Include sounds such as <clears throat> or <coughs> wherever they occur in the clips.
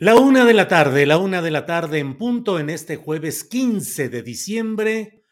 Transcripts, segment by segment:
La una de la tarde, la una de la tarde en punto en este jueves 15 de diciembre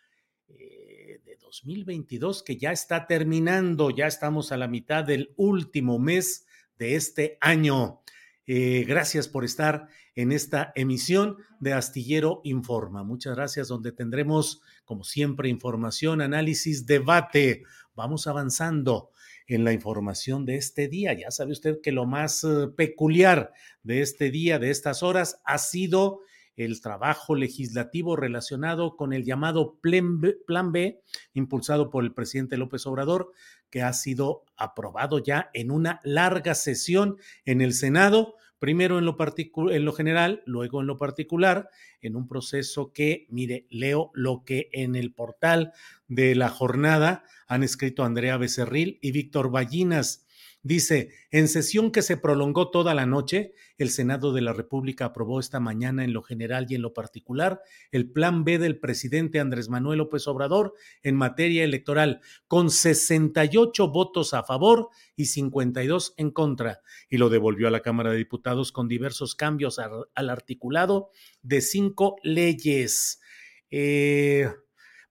eh, de 2022 que ya está terminando, ya estamos a la mitad del último mes de este año. Eh, gracias por estar en esta emisión de Astillero Informa. Muchas gracias, donde tendremos, como siempre, información, análisis, debate. Vamos avanzando en la información de este día. Ya sabe usted que lo más eh, peculiar de este día, de estas horas, ha sido el trabajo legislativo relacionado con el llamado Plan B, Plan B, impulsado por el presidente López Obrador, que ha sido aprobado ya en una larga sesión en el Senado primero en lo, en lo general, luego en lo particular, en un proceso que, mire, leo lo que en el portal de la jornada han escrito Andrea Becerril y Víctor Ballinas. Dice, en sesión que se prolongó toda la noche, el Senado de la República aprobó esta mañana en lo general y en lo particular el plan B del presidente Andrés Manuel López Obrador en materia electoral, con 68 votos a favor y 52 en contra, y lo devolvió a la Cámara de Diputados con diversos cambios al, articulado de cinco leyes. Eh,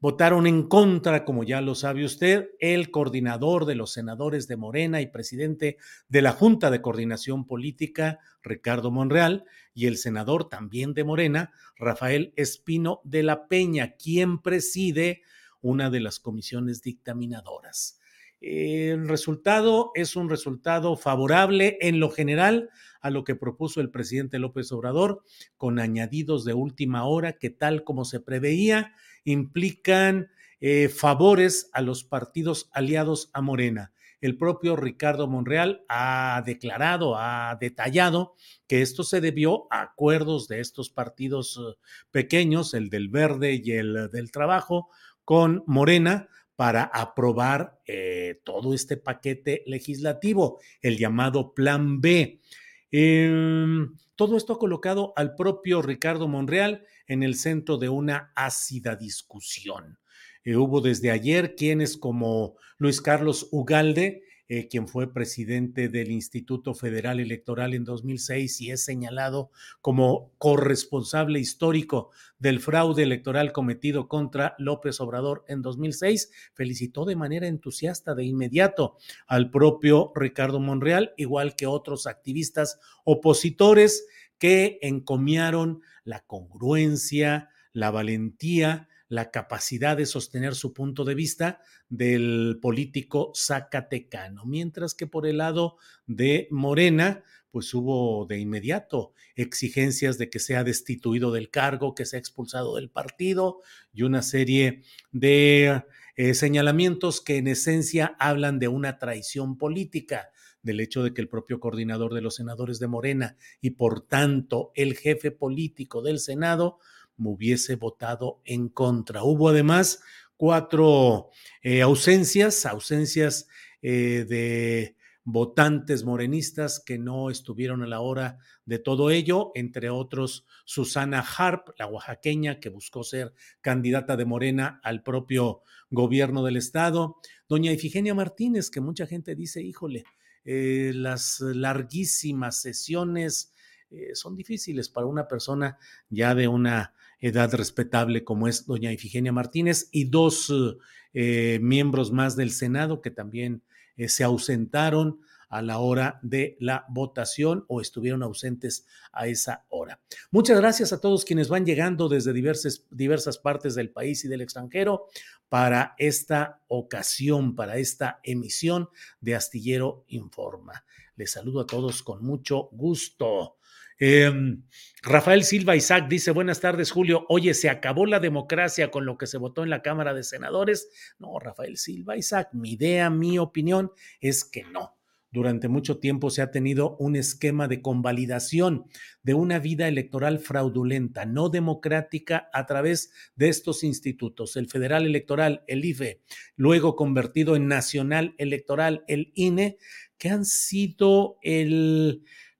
Votaron en contra, como ya lo sabe usted, el coordinador de los senadores de Morena y presidente de la Junta de Coordinación Política, Ricardo Monreal, y el senador también de Morena, Rafael Espino de la Peña, quien preside una de las comisiones dictaminadoras. El resultado es un resultado favorable en lo general a lo que propuso el presidente López Obrador, con añadidos de última hora que tal como se preveía, implican eh, favores a los partidos aliados a Morena. El propio Ricardo Monreal ha declarado, ha detallado que esto se debió a acuerdos de estos partidos eh, pequeños, el del Verde y el del Trabajo, con Morena para aprobar eh, todo este paquete legislativo, el llamado Plan B. Em, todo esto ha colocado al propio Ricardo Monreal en el centro de una ácida discusión. Eh, hubo desde ayer quienes como Luis Carlos Ugalde, eh, quien fue presidente del Instituto Federal Electoral en 2006 y es señalado como corresponsable histórico del fraude electoral cometido contra López Obrador en 2006, felicitó de manera entusiasta de inmediato al propio Ricardo Monreal, igual que otros activistas opositores que encomiaron la congruencia, la valentía, la capacidad de sostener su punto de vista del político zacatecano, mientras que por el lado de Morena, pues hubo de inmediato exigencias de que sea destituido del cargo, que sea expulsado del partido y una serie de eh, señalamientos que en esencia hablan de una traición política del hecho de que el propio coordinador de los senadores de Morena y por tanto el jefe político del Senado, me hubiese votado en contra. Hubo además cuatro eh, ausencias, ausencias eh, de votantes morenistas que no estuvieron a la hora de todo ello, entre otros Susana Harp, la oaxaqueña que buscó ser candidata de Morena al propio gobierno del estado, doña Ifigenia Martínez, que mucha gente dice, híjole, eh, las larguísimas sesiones eh, son difíciles para una persona ya de una edad respetable como es doña Ifigenia Martínez y dos eh, miembros más del Senado que también se ausentaron a la hora de la votación o estuvieron ausentes a esa hora. Muchas gracias a todos quienes van llegando desde diversas, diversas partes del país y del extranjero para esta ocasión, para esta emisión de Astillero Informa. Les saludo a todos con mucho gusto. Em, Rafael Silva Isaac dice, buenas tardes Julio, oye, ¿se acabó la democracia con lo que se votó en la Cámara de Senadores? No, Rafael Silva Isaac, mi idea, mi opinión es que no durante mucho tiempo se ha tenido un esquema de convalidación de una vida electoral fraudulenta, no democrática, a través de estos institutos, el Federal Electoral, el IFE, luego convertido en Nacional Electoral, el INE, que han sido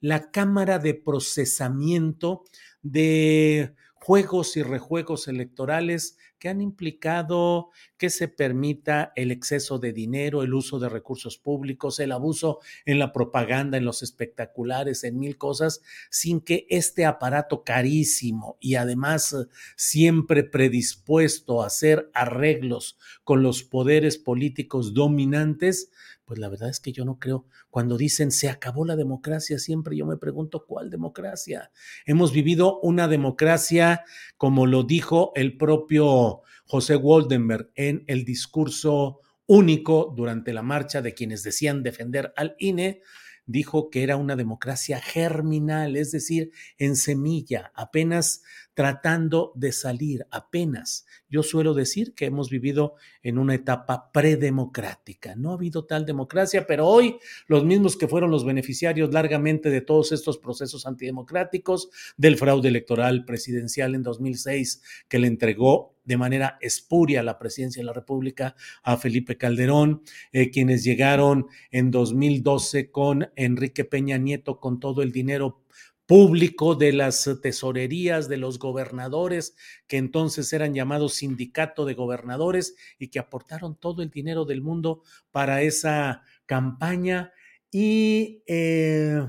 la cámara de procesamiento de juegos y rejuegos electorales que han implicado que se permita el exceso de dinero, el uso de recursos públicos, el abuso en la propaganda, en los espectaculares, en mil cosas, sin que este aparato carísimo y además siempre predispuesto a hacer arreglos con los poderes políticos dominantes, pues la verdad es que yo no creo. Cuando dicen se acabó la democracia, siempre yo me pregunto cuál democracia. Hemos vivido una democracia, como lo dijo el propio José Waldenberg en el discurso único durante la marcha de quienes decían defender al INE, dijo que era una democracia germinal, es decir, en semilla, apenas tratando de salir, apenas. Yo suelo decir que hemos vivido en una etapa predemocrática. No ha habido tal democracia, pero hoy los mismos que fueron los beneficiarios largamente de todos estos procesos antidemocráticos, del fraude electoral presidencial en 2006 que le entregó de manera espuria la presidencia de la República a Felipe Calderón, eh, quienes llegaron en 2012 con Enrique Peña Nieto con todo el dinero público de las tesorerías de los gobernadores, que entonces eran llamados sindicato de gobernadores y que aportaron todo el dinero del mundo para esa campaña. Y eh,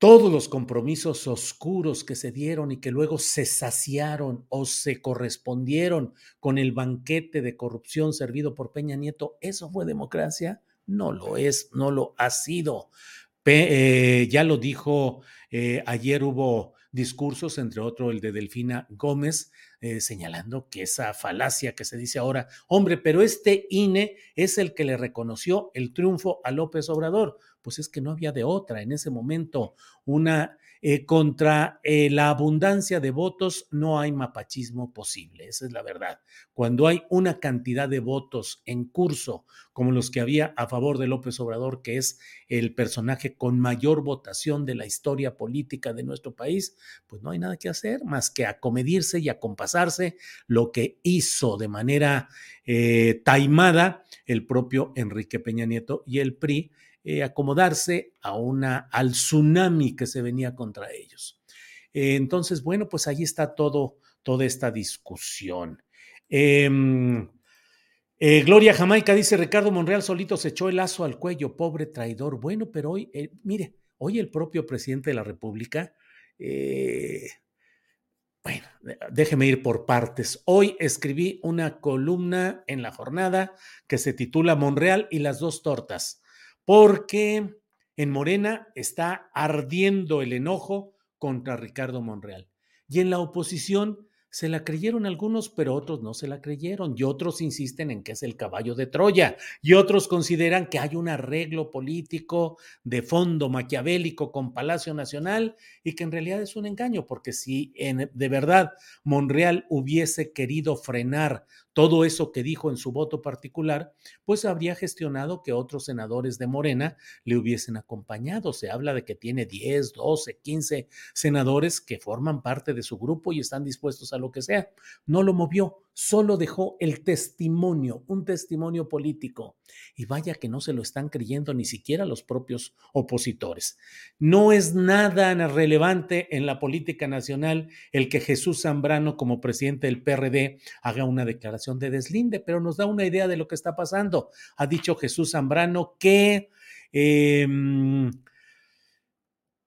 todos los compromisos oscuros que se dieron y que luego se saciaron o se correspondieron con el banquete de corrupción servido por Peña Nieto, ¿eso fue democracia? No lo es, no lo ha sido. Eh, ya lo dijo, eh, ayer hubo discursos, entre otros el de Delfina Gómez, eh, señalando que esa falacia que se dice ahora, hombre, pero este INE es el que le reconoció el triunfo a López Obrador. Pues es que no había de otra en ese momento. Una eh, contra eh, la abundancia de votos no hay mapachismo posible, esa es la verdad. Cuando hay una cantidad de votos en curso, como los que había a favor de López Obrador, que es el personaje con mayor votación de la historia política de nuestro país, pues no hay nada que hacer más que acomedirse y acompasarse lo que hizo de manera eh, taimada el propio Enrique Peña Nieto y el PRI eh, acomodarse a una, al tsunami que se venía contra ellos. Eh, entonces, bueno, pues ahí está todo, toda esta discusión. Em, eh, Gloria Jamaica dice, Ricardo Monreal solito se echó el lazo al cuello, pobre traidor. Bueno, pero hoy, mire, hoy el propio presidente de la República, bueno, déjeme ir por partes. Hoy escribí una columna en la jornada que se titula Monreal y las dos tortas porque en Morena está ardiendo el enojo contra Ricardo Monreal. Y en la oposición se la creyeron algunos, pero otros no se la creyeron. Y otros insisten en que es el caballo de Troya. Y otros consideran que hay un arreglo político de fondo maquiavélico con Palacio Nacional y que en realidad es un engaño, porque si de verdad Monreal hubiese querido frenar todo eso que dijo en su voto particular, pues habría gestionado que otros senadores de Morena le hubiesen acompañado. Se habla de que tiene 10, 12, 15 senadores que forman parte de su grupo y están dispuestos a lo que sea. No lo movió, solo dejó el testimonio, un testimonio político. Y vaya que no se lo están creyendo ni siquiera los propios opositores. No es nada relevante en la política nacional el que Jesús Zambrano, como presidente del PRD, haga una declaración de deslinde, pero nos da una idea de lo que está pasando. Ha dicho Jesús Zambrano que... Em,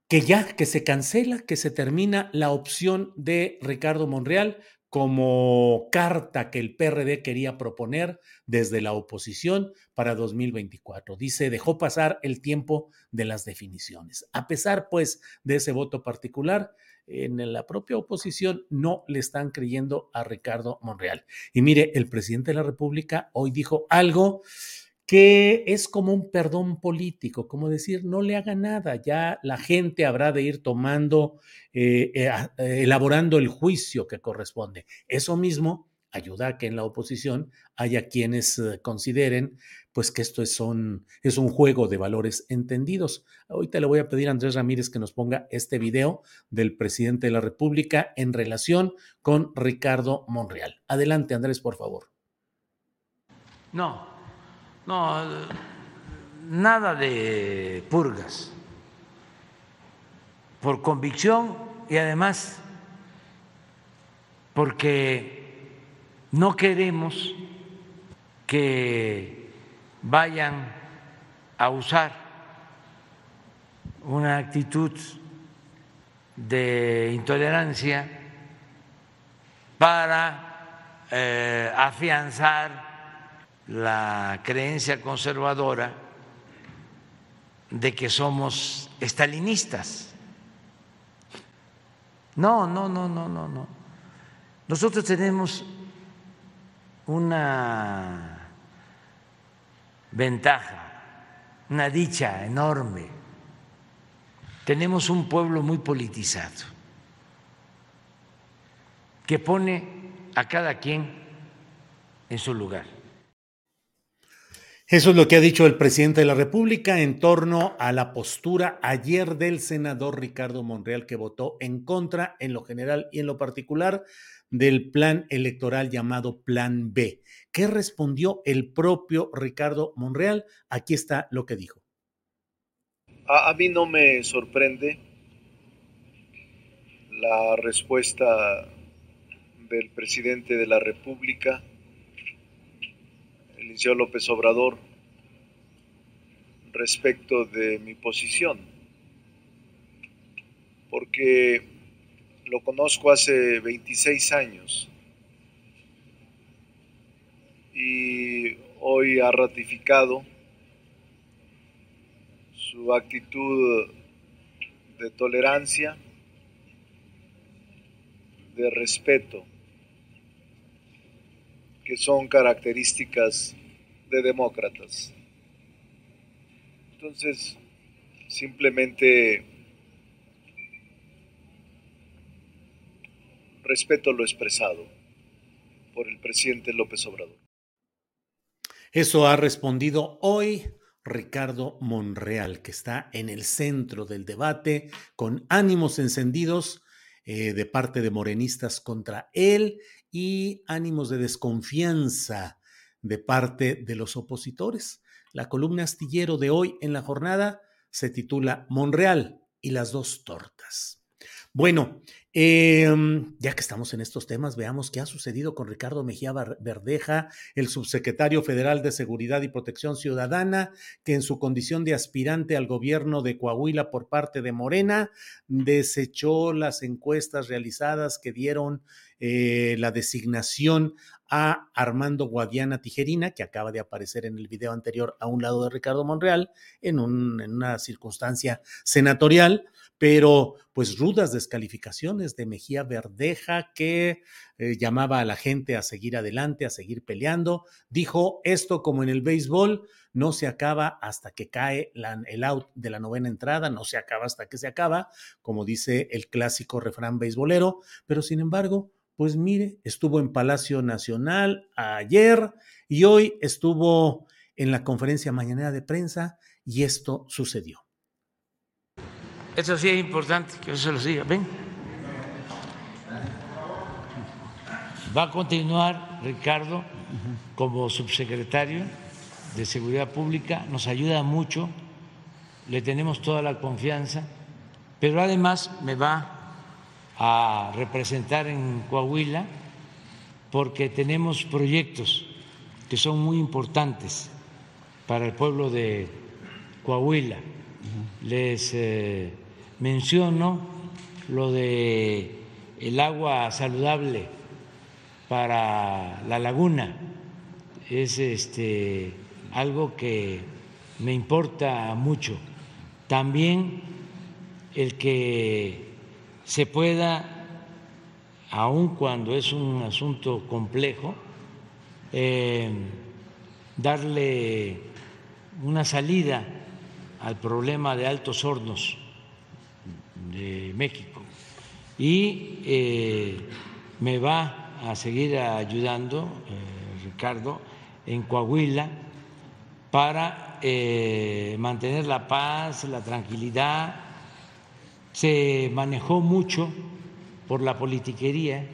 que ya, que se cancela, que se termina la opción de Ricardo Monreal como carta que el PRD quería proponer desde la oposición para 2024. Dice, dejó pasar el tiempo de las definiciones. A pesar, pues, de ese voto particular, en la propia oposición no le están creyendo a Ricardo Monreal. Y mire, el presidente de la República hoy dijo algo que es como un perdón político, como decir, no le haga nada, ya la gente habrá de ir tomando, eh, eh, eh, elaborando el juicio que corresponde. Eso mismo ayuda a que en la oposición haya quienes consideren pues que esto es un, es un juego de valores entendidos. Ahorita le voy a pedir a Andrés Ramírez que nos ponga este video del presidente de la República en relación con Ricardo Monreal. Adelante, Andrés, por favor. No, no, nada de purgas. Por convicción y además porque no queremos que vayan a usar una actitud de intolerancia para eh, afianzar la creencia conservadora de que somos estalinistas. No, no, no, no, no, no. Nosotros tenemos una ventaja, una dicha enorme. Tenemos un pueblo muy politizado que pone a cada quien en su lugar. Eso es lo que ha dicho el presidente de la República en torno a la postura ayer del senador Ricardo Monreal que votó en contra en lo general y en lo particular del plan electoral llamado Plan B. ¿Qué respondió el propio Ricardo Monreal? Aquí está lo que dijo. A, mí no me sorprende la respuesta del presidente de la República el López Obrador respecto de mi posición, porque lo conozco hace 26 años y hoy ha ratificado su actitud de tolerancia, de respeto, que son características de demócratas. Entonces, simplemente respeto lo expresado por el presidente López Obrador. Eso ha respondido hoy Ricardo Monreal, que está en el centro del debate con ánimos encendidos eh, de parte de morenistas contra él y ánimos de desconfianza de parte de los opositores. La columna astillero de hoy en la jornada se titula Monreal y las dos tortas. Bueno, em, ya que estamos en estos temas, veamos qué ha sucedido con Ricardo Mejía Verdeja, el subsecretario federal de Seguridad y Protección Ciudadana, que en su condición de aspirante al gobierno de Coahuila por parte de Morena, desechó las encuestas realizadas que dieron eh, la designación a Armando Guadiana Tijerina, que acaba de aparecer en el video anterior a un lado de Ricardo Monreal, en, un, en una circunstancia senatorial, pero pues rudas descalificaciones de Mejía Verdeja que eh, llamaba a la gente a seguir adelante, a seguir peleando. Dijo esto como en el béisbol, no se acaba hasta que cae el out de la novena entrada, no se acaba hasta que se acaba, como dice el clásico refrán beisbolero, pero sin embargo, pues mire, estuvo en Palacio Nacional ayer y hoy estuvo en la conferencia mañanera de prensa y esto sucedió. Eso sí es importante que yo se los diga. Ven. Va a continuar Ricardo como subsecretario de Seguridad Pública, nos ayuda mucho, le tenemos toda la confianza, pero además me va a representar en Coahuila porque tenemos proyectos que son muy importantes para el pueblo de Coahuila. Les eh, menciono lo de el agua saludable para la laguna. Es este algo que me importa mucho. También el que se pueda, aun cuando es un asunto complejo, eh, darle una salida al problema de altos hornos de México. Y eh, me va a seguir ayudando, eh, Ricardo, en Coahuila para mantener la paz, la tranquilidad. Se manejó mucho por la politiquería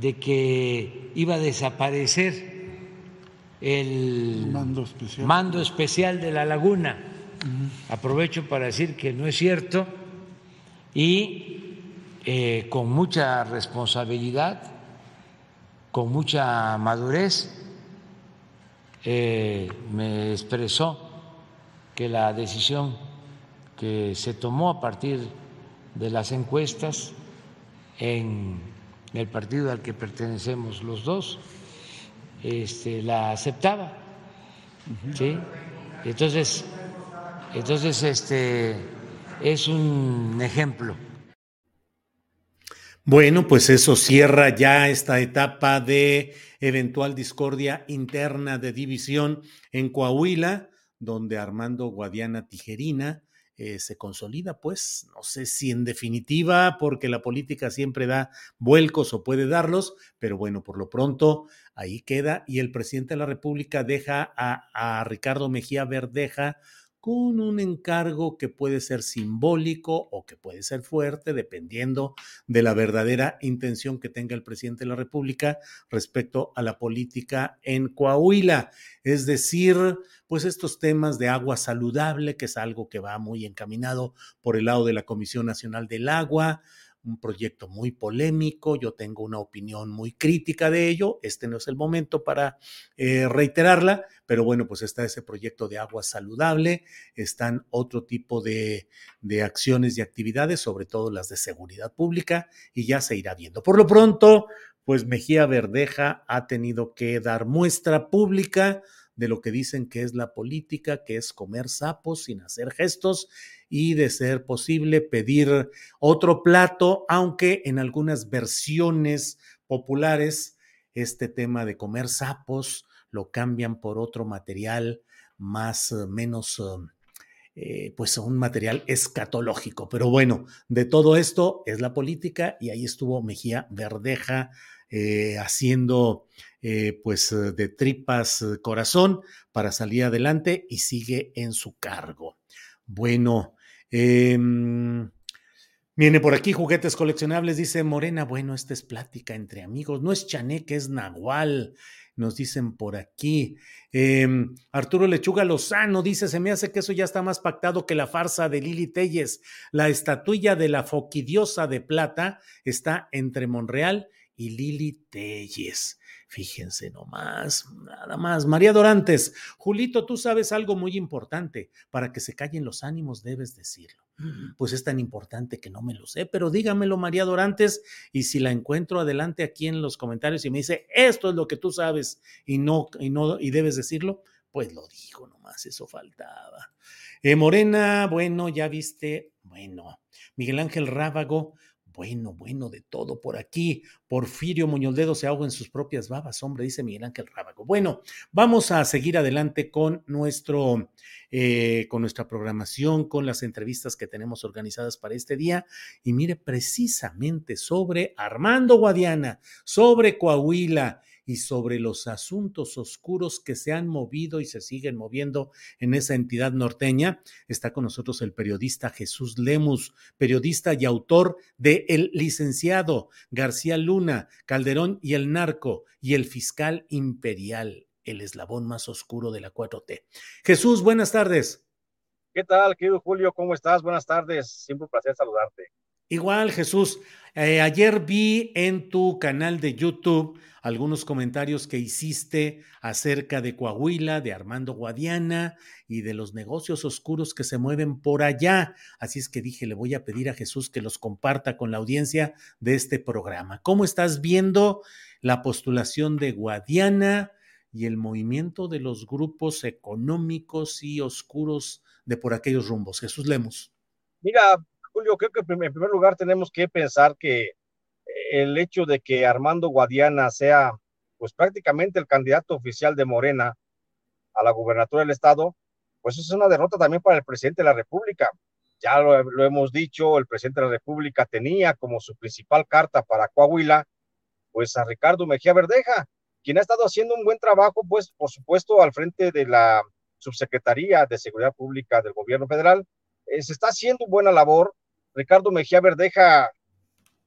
de que iba a desaparecer el mando especial, de la laguna. Aprovecho para decir que no es cierto y eh, con mucha responsabilidad, con mucha madurez, eh, me expresó que la decisión que se tomó a partir de las encuestas en el partido al que pertenecemos los dos, este, la aceptaba. ¿sí? Entonces, entonces este, es un ejemplo. Bueno, pues eso cierra ya esta etapa de eventual discordia interna de división en Coahuila, donde Armando Guadiana Tijerina eh, se consolida, pues, no sé si en definitiva, porque la política siempre da vuelcos o puede darlos, pero bueno, por lo pronto ahí queda y el presidente de la República deja a, a Ricardo Mejía Verdeja con un encargo que puede ser simbólico o que puede ser fuerte, dependiendo de la verdadera intención que tenga el presidente de la República respecto a la política en Coahuila. Es decir, pues estos temas de agua saludable, que es algo que va muy encaminado por el lado de la Comisión Nacional del Agua, un proyecto muy polémico, yo tengo una opinión muy crítica de ello, este no es el momento para eh, reiterarla, pero bueno, pues está ese proyecto de agua saludable, están otro tipo de, de acciones y actividades, sobre todo las de seguridad pública, y ya se irá viendo. Por lo pronto, pues Mejía Verdeja ha tenido que dar muestra pública de lo que dicen que es la política, que es comer sapos sin hacer gestos y de ser posible pedir otro plato, aunque en algunas versiones populares este tema de comer sapos lo cambian por otro material más eh, menos eh, pues un material escatológico. Pero bueno, de todo esto es la política y ahí estuvo Mejía Verdeja eh, haciendo pues de tripas corazón para salir adelante y sigue en su cargo. Bueno, Em, viene por aquí juguetes coleccionables, dice Morena. Bueno, esta es plática entre amigos. No es chaneque, es nahual. Nos dicen por aquí. Em, Arturo Lechuga Lozano dice: Se me hace que eso ya está más pactado que la farsa de Lili Telles. La estatuilla de la foquidiosa de plata está entre Monreal y Lili Telles. Fíjense nomás, nada más. María Dorantes, Julito, tú sabes algo muy importante. Para que se callen los ánimos debes decirlo. Pues es tan importante que no me lo sé, pero dígamelo, María Dorantes, y si la encuentro adelante aquí en los comentarios y me dice, esto es lo que tú sabes y no, y no, y debes decirlo, pues lo digo nomás, eso faltaba. Eh, Morena, bueno, ya viste, bueno. Miguel Ángel Rábago, bueno, bueno, de todo por aquí. Porfirio Muñoldedo se ahoga en sus propias babas, hombre, dice Miguel Ángel Rábago. Bueno, vamos a seguir adelante con nuestro, eh, con nuestra programación, con las entrevistas que tenemos organizadas para este día. Y mire, precisamente sobre Armando Guadiana, sobre Coahuila y sobre los asuntos oscuros que se han movido y se siguen moviendo en esa entidad norteña. Está con nosotros el periodista Jesús Lemus, periodista y autor de El licenciado García Luna, Calderón y el narco y el fiscal imperial, el eslabón más oscuro de la 4T. Jesús, buenas tardes. ¿Qué tal, querido Julio? ¿Cómo estás? Buenas tardes. Siempre un placer saludarte. Igual, Jesús. Eh, ayer vi en tu canal de YouTube algunos comentarios que hiciste acerca de Coahuila, de Armando Guadiana y de los negocios oscuros que se mueven por allá. Así es que dije, le voy a pedir a Jesús que los comparta con la audiencia de este programa. ¿Cómo estás viendo la postulación de Guadiana y el movimiento de los grupos económicos y oscuros de por aquellos rumbos? Jesús Lemos. Mira, Julio, creo que en primer lugar tenemos que pensar que el hecho de que Armando Guadiana sea pues prácticamente el candidato oficial de Morena a la gubernatura del estado, pues es una derrota también para el presidente de la República. Ya lo, hemos dicho, el presidente de la República tenía como su principal carta para Coahuila, pues a Ricardo Mejía Verdeja, quien ha estado haciendo un buen trabajo, pues por supuesto al frente de la Subsecretaría de Seguridad Pública del Gobierno Federal. Eh, se está haciendo buena labor. Ricardo Mejía Verdeja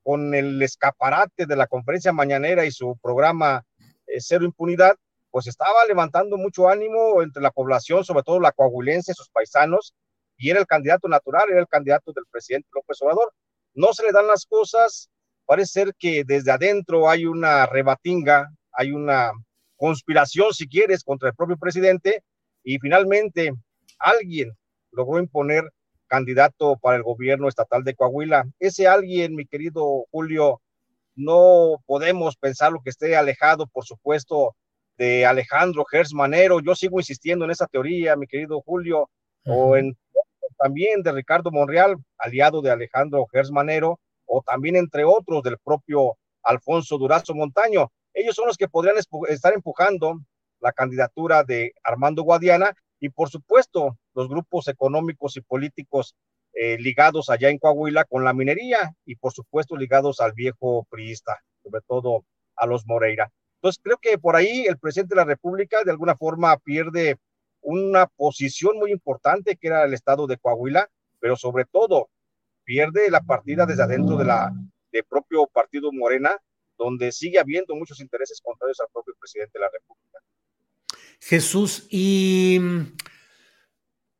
con el escaparate de la conferencia mañanera y su programa eh, Cero Impunidad, pues estaba levantando mucho ánimo entre la población, sobre todo la coahuilense, sus paisanos, y era el candidato natural, era el candidato del presidente López Obrador. No se le dan las cosas, parece ser que desde adentro hay una rebatinga, hay una conspiración, si quieres, contra el propio presidente, y finalmente alguien logró imponer candidato para el gobierno estatal de Coahuila. Ese alguien, mi querido Julio, no podemos pensar lo que esté alejado, por supuesto, de Alejandro Gers Manero. Yo sigo insistiendo en esa teoría, mi querido Julio, o en también de Ricardo Monreal, aliado de Alejandro Gers Manero, o también entre otros del propio Alfonso Durazo Montaño. Ellos son los que podrían estar empujando la candidatura de Armando Guadiana y por supuesto los grupos económicos y políticos eh, ligados allá en Coahuila con la minería y por supuesto ligados al viejo priista, sobre todo a los Moreira. Entonces creo que por ahí el presidente de la República de alguna forma pierde una posición muy importante que era el estado de Coahuila, pero sobre todo pierde la partida desde adentro de la de propio partido Morena, donde sigue habiendo muchos intereses contrarios al propio presidente de la República. Jesús, y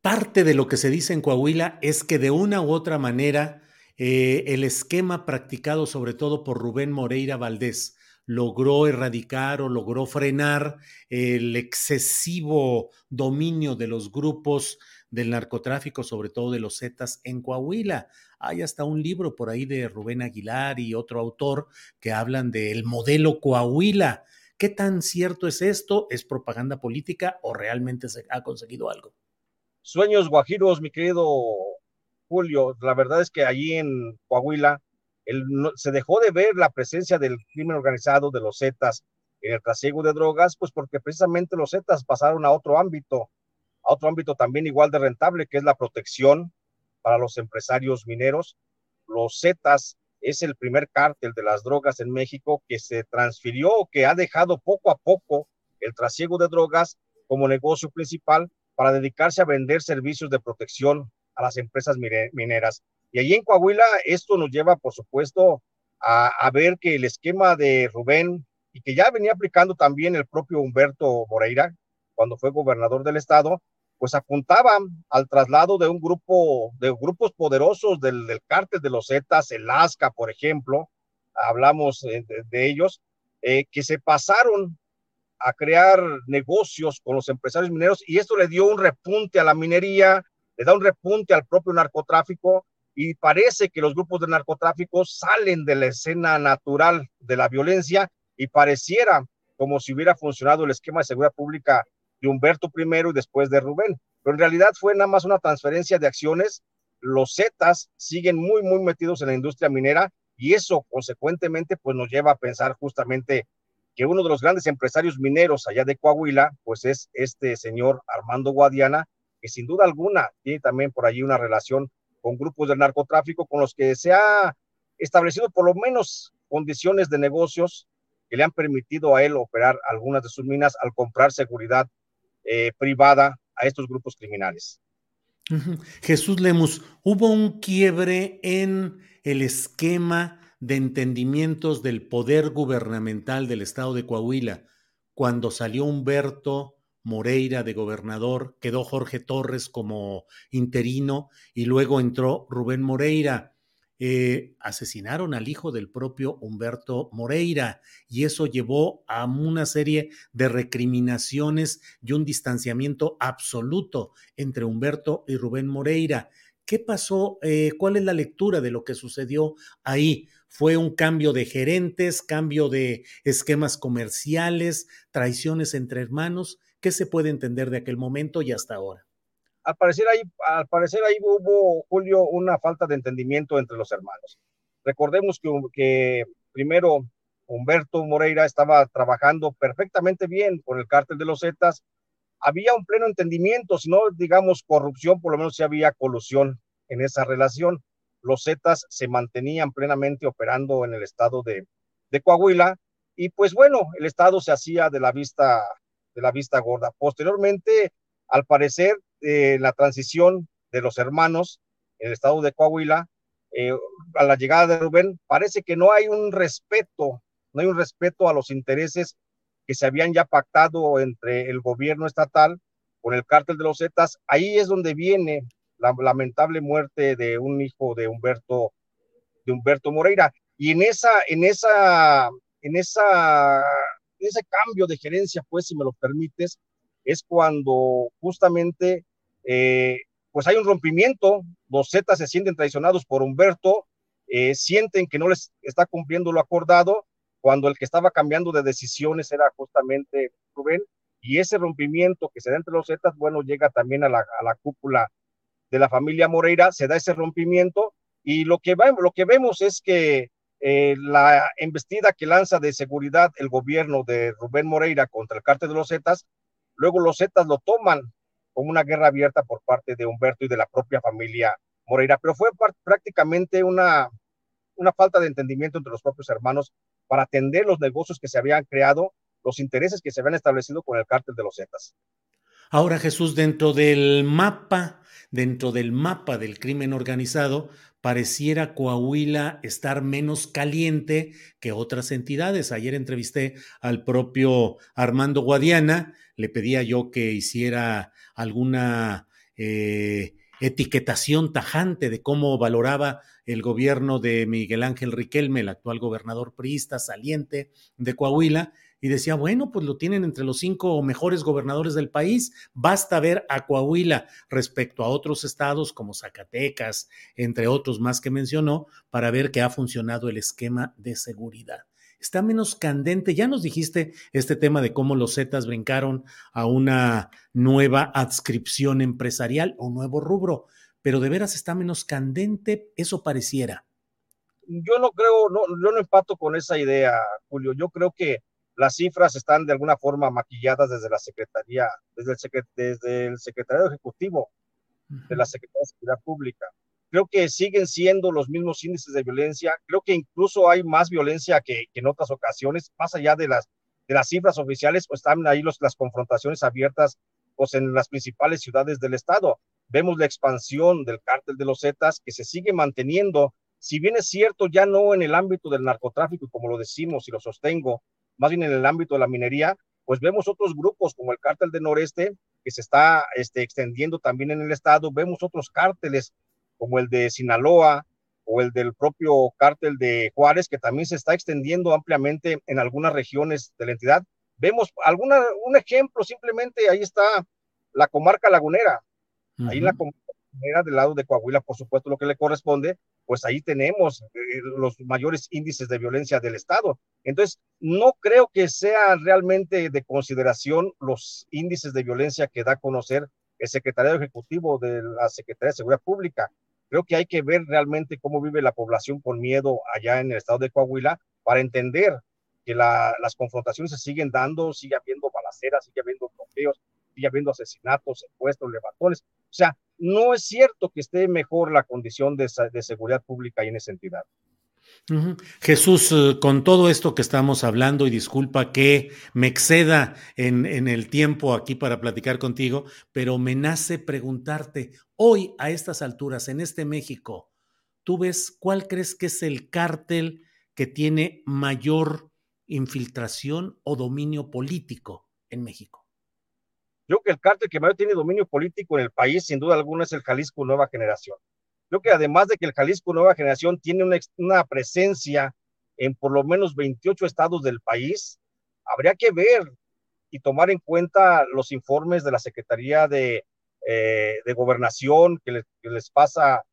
parte de lo que se dice en Coahuila es que de una u otra manera eh, el esquema practicado sobre todo por Rubén Moreira Valdés logró erradicar o logró frenar el excesivo dominio de los grupos del narcotráfico, sobre todo de los Zetas en Coahuila. Hay hasta un libro por ahí de Rubén Aguilar y otro autor que hablan del modelo Coahuila. ¿Qué tan cierto es esto? ¿Es propaganda política o realmente se ha conseguido algo? Sueños guajiros, mi querido Julio. La verdad es que allí en Coahuila se dejó de ver la presencia del crimen organizado de los Zetas en el trasiego de drogas, pues porque precisamente los Zetas pasaron a otro ámbito, a otro ámbito también igual de rentable, que es la protección para los empresarios mineros. Los Zetas es el primer cártel de las drogas en México que se transfirió, que ha dejado poco a poco el trasiego de drogas como negocio principal para dedicarse a vender servicios de protección a las empresas mineras. Y allí en Coahuila esto nos lleva, por supuesto, a, ver que el esquema de Rubén y que ya venía aplicando también el propio Humberto Moreira cuando fue gobernador del estado, pues apuntaban al traslado de un grupo, de grupos poderosos del, del cártel de los Zetas, el ASCA, por ejemplo, hablamos de, de ellos, que se pasaron a crear negocios con los empresarios mineros y esto le dio un repunte a la minería, le da un repunte al propio narcotráfico y parece que los grupos de narcotráfico salen de la escena natural de la violencia y pareciera como si hubiera funcionado el esquema de seguridad pública de Humberto I y después de Rubén. Pero en realidad fue nada más una transferencia de acciones. Los Zetas siguen muy, muy metidos en la industria minera y eso consecuentemente pues nos lleva a pensar justamente que uno de los grandes empresarios mineros allá de Coahuila, pues es este señor Armando Guadiana, que sin duda alguna tiene también por allí una relación con grupos de narcotráfico con los que se ha establecido por lo menos condiciones de negocios que le han permitido a él operar algunas de sus minas al comprar seguridad eh, privada a estos grupos criminales. Jesús Lemus, hubo un quiebre en el esquema de entendimientos del poder gubernamental del estado de Coahuila. Cuando salió Humberto Moreira de gobernador, quedó Jorge Torres como interino y luego entró Rubén Moreira. Eh, asesinaron al hijo del propio Humberto Moreira y eso llevó a una serie de recriminaciones y un distanciamiento absoluto entre Humberto y Rubén Moreira. ¿Qué pasó? Eh, ¿Cuál es la lectura de lo que sucedió ahí? ¿Fue un cambio de gerentes, cambio de esquemas comerciales, traiciones entre hermanos? ¿Qué se puede entender de aquel momento y hasta ahora? Al parecer ahí, al parecer ahí hubo, Julio, una falta de entendimiento entre los hermanos. Recordemos que, primero Humberto Moreira estaba trabajando perfectamente bien con el cártel de los Zetas había un pleno entendimiento, si no digamos corrupción, por lo menos sí había colusión en esa relación. Los Zetas se mantenían plenamente operando en el estado de, Coahuila y pues bueno, el estado se hacía de la vista, de la vista gorda. Posteriormente, al parecer, eh, la transición de los hermanos en el estado de Coahuila, eh, a la llegada de Rubén, parece que no hay un respeto, no hay un respeto a los intereses que se habían ya pactado entre el gobierno estatal con el cártel de los Zetas, ahí es donde viene la lamentable muerte de un hijo de Humberto, de Humberto Moreira. Y en esa, en esa, en esa, ese cambio de gerencia, pues, si me lo permites, es cuando justamente, eh, pues hay un rompimiento, los Zetas se sienten traicionados por Humberto, eh, sienten que no les está cumpliendo lo acordado cuando el que estaba cambiando de decisiones era justamente Rubén, y ese rompimiento que se da entre los Zetas, bueno, llega también a la, cúpula de la familia Moreira, se da ese rompimiento, y lo que, va, lo que vemos es que eh, la embestida que lanza de seguridad el gobierno de Rubén Moreira contra el cártel de los Zetas, luego los Zetas lo toman como una guerra abierta por parte de Humberto y de la propia familia Moreira, pero fue prácticamente una, una falta de entendimiento entre los propios hermanos para atender los negocios que se habían creado, los intereses que se habían establecido con el cártel de los Zetas. Ahora, Jesús, dentro del mapa, dentro del mapa del crimen organizado, pareciera Coahuila estar menos caliente que otras entidades. Ayer entrevisté al propio Armando Guadiana, le pedía yo que hiciera alguna eh, etiquetación tajante de cómo valoraba el gobierno de Miguel Ángel Riquelme, el actual gobernador priista saliente de Coahuila, y decía, bueno, pues lo tienen entre los cinco mejores gobernadores del país, basta ver a Coahuila respecto a otros estados como Zacatecas, entre otros más que mencionó, para ver que ha funcionado el esquema de seguridad está menos candente. Ya nos dijiste este tema de cómo los Zetas brincaron a una nueva adscripción empresarial o nuevo rubro, pero de veras está menos candente, eso pareciera. Yo no creo, no, yo no empato con esa idea, Julio. Yo creo que las cifras están de alguna forma maquilladas desde la Secretaría, desde el, desde el Secretario Ejecutivo de la Secretaría de Seguridad Pública. Creo que siguen siendo los mismos índices de violencia, creo que incluso hay más violencia que, en otras ocasiones, más allá de las, de las cifras oficiales, pues están ahí los, las confrontaciones abiertas pues en las principales ciudades del estado. Vemos la expansión del cártel de los Zetas que se sigue manteniendo, si bien es cierto, ya no en el ámbito del narcotráfico, como lo decimos y lo sostengo, más bien en el ámbito de la minería, pues vemos otros grupos como el cártel de Noreste, que se está este, extendiendo también en el estado, vemos otros cárteles como el de Sinaloa, o el del propio cártel de Juárez, que también se está extendiendo ampliamente en algunas regiones de la entidad. Vemos alguna, un ejemplo, simplemente ahí está la comarca lagunera, ahí en la comarca lagunera del lado de Coahuila, por supuesto, lo que le corresponde, pues ahí tenemos eh, los mayores índices de violencia del Estado. Entonces, no creo que sea realmente de consideración los índices de violencia que da a conocer el secretario ejecutivo de la Secretaría de Seguridad Pública. Creo que hay que ver realmente cómo vive la población con miedo allá en el estado de Coahuila para entender que las confrontaciones se siguen dando, sigue habiendo balaceras, sigue habiendo bloqueos, sigue habiendo asesinatos, secuestros, levantones. O sea, no es cierto que esté mejor la condición de, seguridad pública ahí en esa entidad. Jesús, eh, con todo esto que estamos hablando, y disculpa que me exceda en, en, el tiempo aquí para platicar contigo, pero me nace preguntarte, hoy a estas alturas, en este México, ¿tú ves cuál crees que es el cártel que tiene mayor infiltración o dominio político en México? Yo creo que el cártel que mayor tiene dominio político en el país, sin duda alguna, es el Jalisco Nueva Generación. Creo que además de que el Jalisco Nueva Generación tiene una, presencia en por lo menos 28 estados del país, habría que ver y tomar en cuenta los informes de la Secretaría de, eh, Gobernación que, les pasa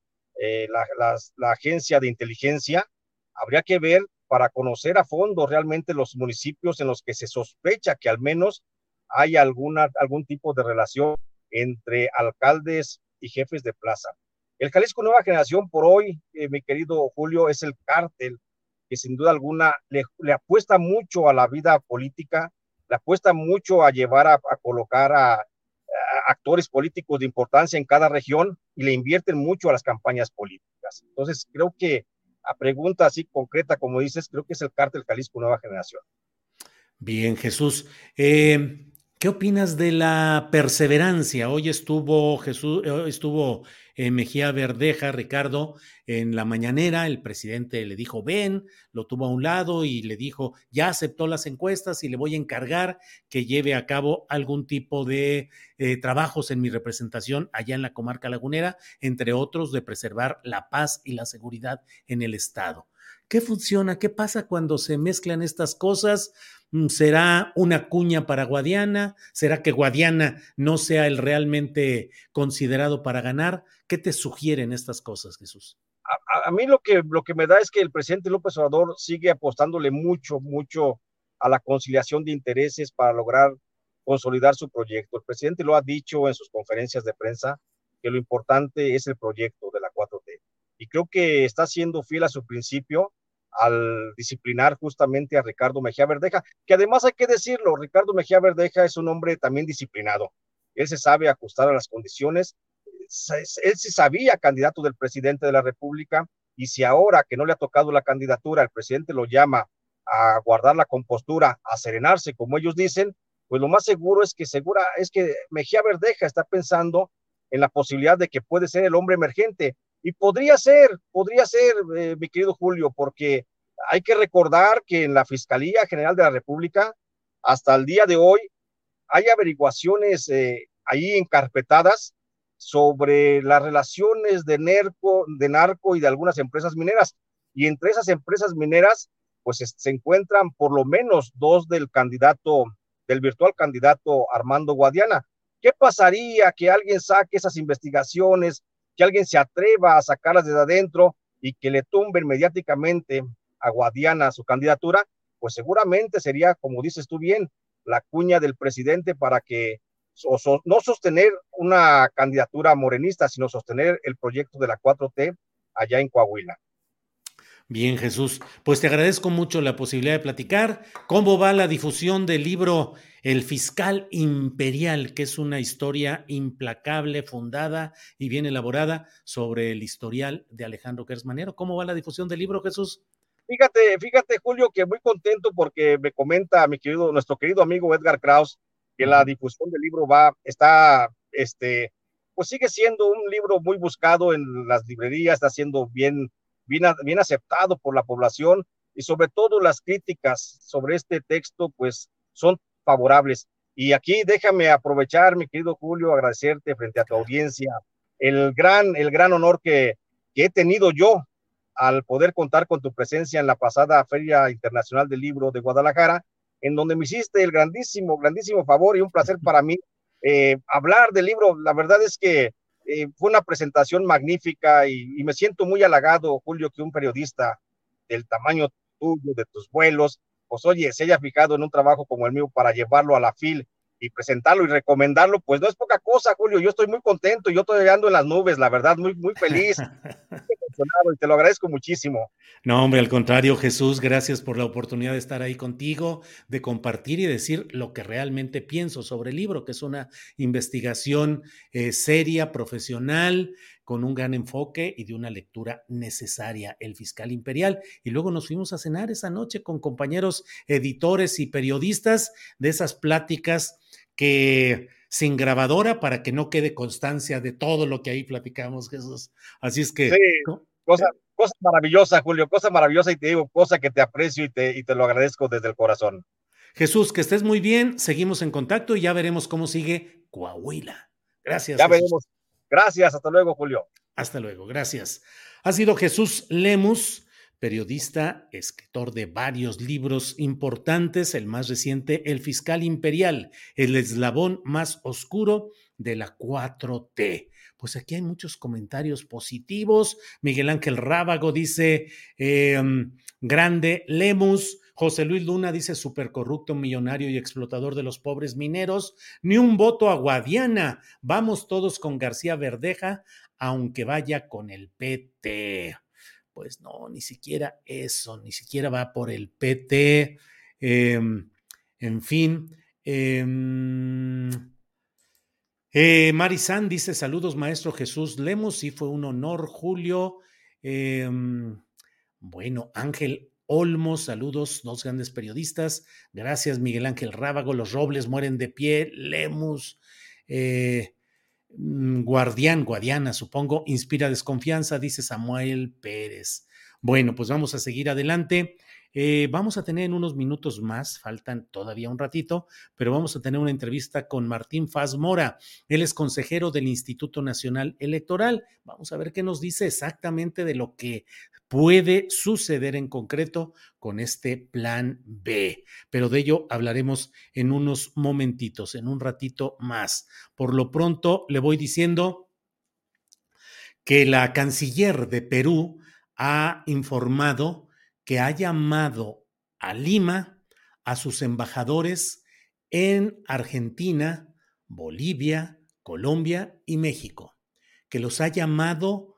eh, la, la, agencia de inteligencia. Habría que ver para conocer a fondo realmente los municipios en los que se sospecha que al menos hay alguna, algún tipo de relación entre alcaldes y jefes de plaza. El Jalisco Nueva Generación por hoy, eh, mi querido Julio, es el cártel que sin duda alguna le, apuesta mucho a la vida política, le apuesta mucho a llevar a, colocar a, actores políticos de importancia en cada región y le invierten mucho a las campañas políticas. Entonces, creo que a pregunta así concreta, como dices, creo que es el cártel Jalisco Nueva Generación. Bien, Jesús. Eh, ¿Qué opinas de la perseverancia? Hoy estuvo Jesús, estuvo eh, Mejía Verdeja, Ricardo, en la mañanera, el presidente le dijo, ven, lo tuvo a un lado y le dijo, ya aceptó las encuestas y le voy a encargar que lleve a cabo algún tipo de eh, trabajos en mi representación allá en la comarca lagunera, entre otros de preservar la paz y la seguridad en el Estado. ¿Qué funciona? ¿Qué pasa cuando se mezclan estas cosas? Mm, ¿Será una cuña para Guadiana? ¿Será que Guadiana no sea el realmente considerado para ganar? ¿Qué te sugieren estas cosas, Jesús? A, mí lo que, lo que me da es que el presidente López Obrador sigue apostándole mucho, mucho a la conciliación de intereses para lograr consolidar su proyecto. El presidente lo ha dicho en sus conferencias de prensa que lo importante es el proyecto de la 4T. Y creo que está siendo fiel a su principio al disciplinar justamente a Ricardo Mejía Verdeja, que además hay que decirlo, Ricardo Mejía Verdeja es un hombre también disciplinado. Él se sabe ajustar a las condiciones, él se sabía candidato del presidente de la República y si ahora que no le ha tocado la candidatura, el presidente lo llama a guardar la compostura, a serenarse, como ellos dicen, pues lo más seguro es que segura es que Mejía Verdeja está pensando en la posibilidad de que puede ser el hombre emergente y podría ser, podría ser, eh, mi querido Julio, porque hay que recordar que en la Fiscalía General de la República, hasta el día de hoy, hay averiguaciones eh, ahí encarpetadas sobre las relaciones de, narco, de narco y de algunas empresas mineras. Y entre esas empresas mineras, pues se encuentran por lo menos dos del candidato, del virtual candidato Armando Guadiana. ¿Qué pasaría que alguien saque esas investigaciones, que alguien se atreva a sacarlas desde adentro y que le tumben mediáticamente a Guadiana su candidatura, pues seguramente sería, como dices tú bien, la cuña del presidente para que no sostener una candidatura morenista, sino sostener el proyecto de la 4T allá en Coahuila. Bien, Jesús. Pues te agradezco mucho la posibilidad de platicar. ¿Cómo va la difusión del libro El Fiscal Imperial, que es una historia implacable, fundada y bien elaborada sobre el historial de Alejandro Kersmanero? ¿Cómo va la difusión del libro, Jesús? Fíjate, fíjate, Julio, que muy contento porque me comenta mi querido, nuestro querido amigo Edgar Kraus, que la difusión del libro va, está, este, pues sigue siendo un libro muy buscado en las librerías, está siendo bien bien, aceptado por la población y sobre todo las críticas sobre este texto pues son favorables. Y aquí déjame aprovechar, mi querido Julio, agradecerte frente a tu audiencia el gran, el gran honor que, que he tenido yo al poder contar con tu presencia en la pasada Feria Internacional del Libro de Guadalajara, en donde me hiciste el grandísimo, grandísimo favor y un placer <laughs> para mí eh, hablar del libro. La verdad es que eh, fue una presentación magnífica y, y, me siento muy halagado, Julio, que un periodista del tamaño tuyo, de tus vuelos, pues oye, se haya fijado en un trabajo como el mío para llevarlo a la FIL y presentarlo y recomendarlo, pues no es poca cosa, Julio. Yo estoy muy contento, yo estoy llegando en las nubes, la verdad, muy, muy feliz. <laughs> y te lo agradezco muchísimo. No, hombre, al contrario, Jesús, gracias por la oportunidad de estar ahí contigo, de compartir y decir lo que realmente pienso sobre el libro, que es una investigación eh, seria, profesional, con un gran enfoque y de una lectura necesaria, El Fiscal Imperial. Y luego nos fuimos a cenar esa noche con compañeros editores y periodistas de esas pláticas que sin grabadora para que no quede constancia de todo lo que ahí platicamos, Jesús. Así es que... Sí, cosa, cosa maravillosa, Julio, cosa maravillosa y te digo, cosa que te aprecio y te, y te lo agradezco desde el corazón. Jesús, que estés muy bien, seguimos en contacto y ya veremos cómo sigue Coahuila. Gracias. Ya Jesús. veremos. Gracias, hasta luego, Julio. Hasta luego, gracias. Ha sido Jesús Lemus periodista, escritor de varios libros importantes, el más reciente, El Fiscal Imperial, el eslabón más oscuro de la 4T. Pues aquí hay muchos comentarios positivos. Miguel Ángel Rábago dice, eh, grande, Lemus. José Luis Luna dice, súper corrupto, millonario y explotador de los pobres mineros. Ni un voto a Guadiana. Vamos todos con García Verdeja, aunque vaya con el PT pues no, ni siquiera eso, ni siquiera va por el PT, eh, en fin. Eh, eh, Marisan dice, saludos maestro Jesús Lemos, sí fue un honor, Julio. Eh, bueno, Ángel Olmos, saludos, dos grandes periodistas. Gracias, Miguel Ángel Rábago, los Robles mueren de pie, Lemus. Eh, Mm, guardián, guardiana, supongo, inspira desconfianza, dice Samuel Pérez. Bueno, pues vamos a seguir adelante. Eh, vamos a tener en unos minutos más, faltan todavía un ratito, pero vamos a tener una entrevista con Martín Faz Mora. Él es consejero del Instituto Nacional Electoral. Vamos a ver qué nos dice exactamente de lo que puede suceder en concreto con este plan B. Pero de ello hablaremos en unos momentitos, en un ratito más. Por lo pronto, le voy diciendo que la canciller de Perú ha informado que ha llamado a Lima a sus embajadores en Argentina, Bolivia, Colombia y México, que los ha llamado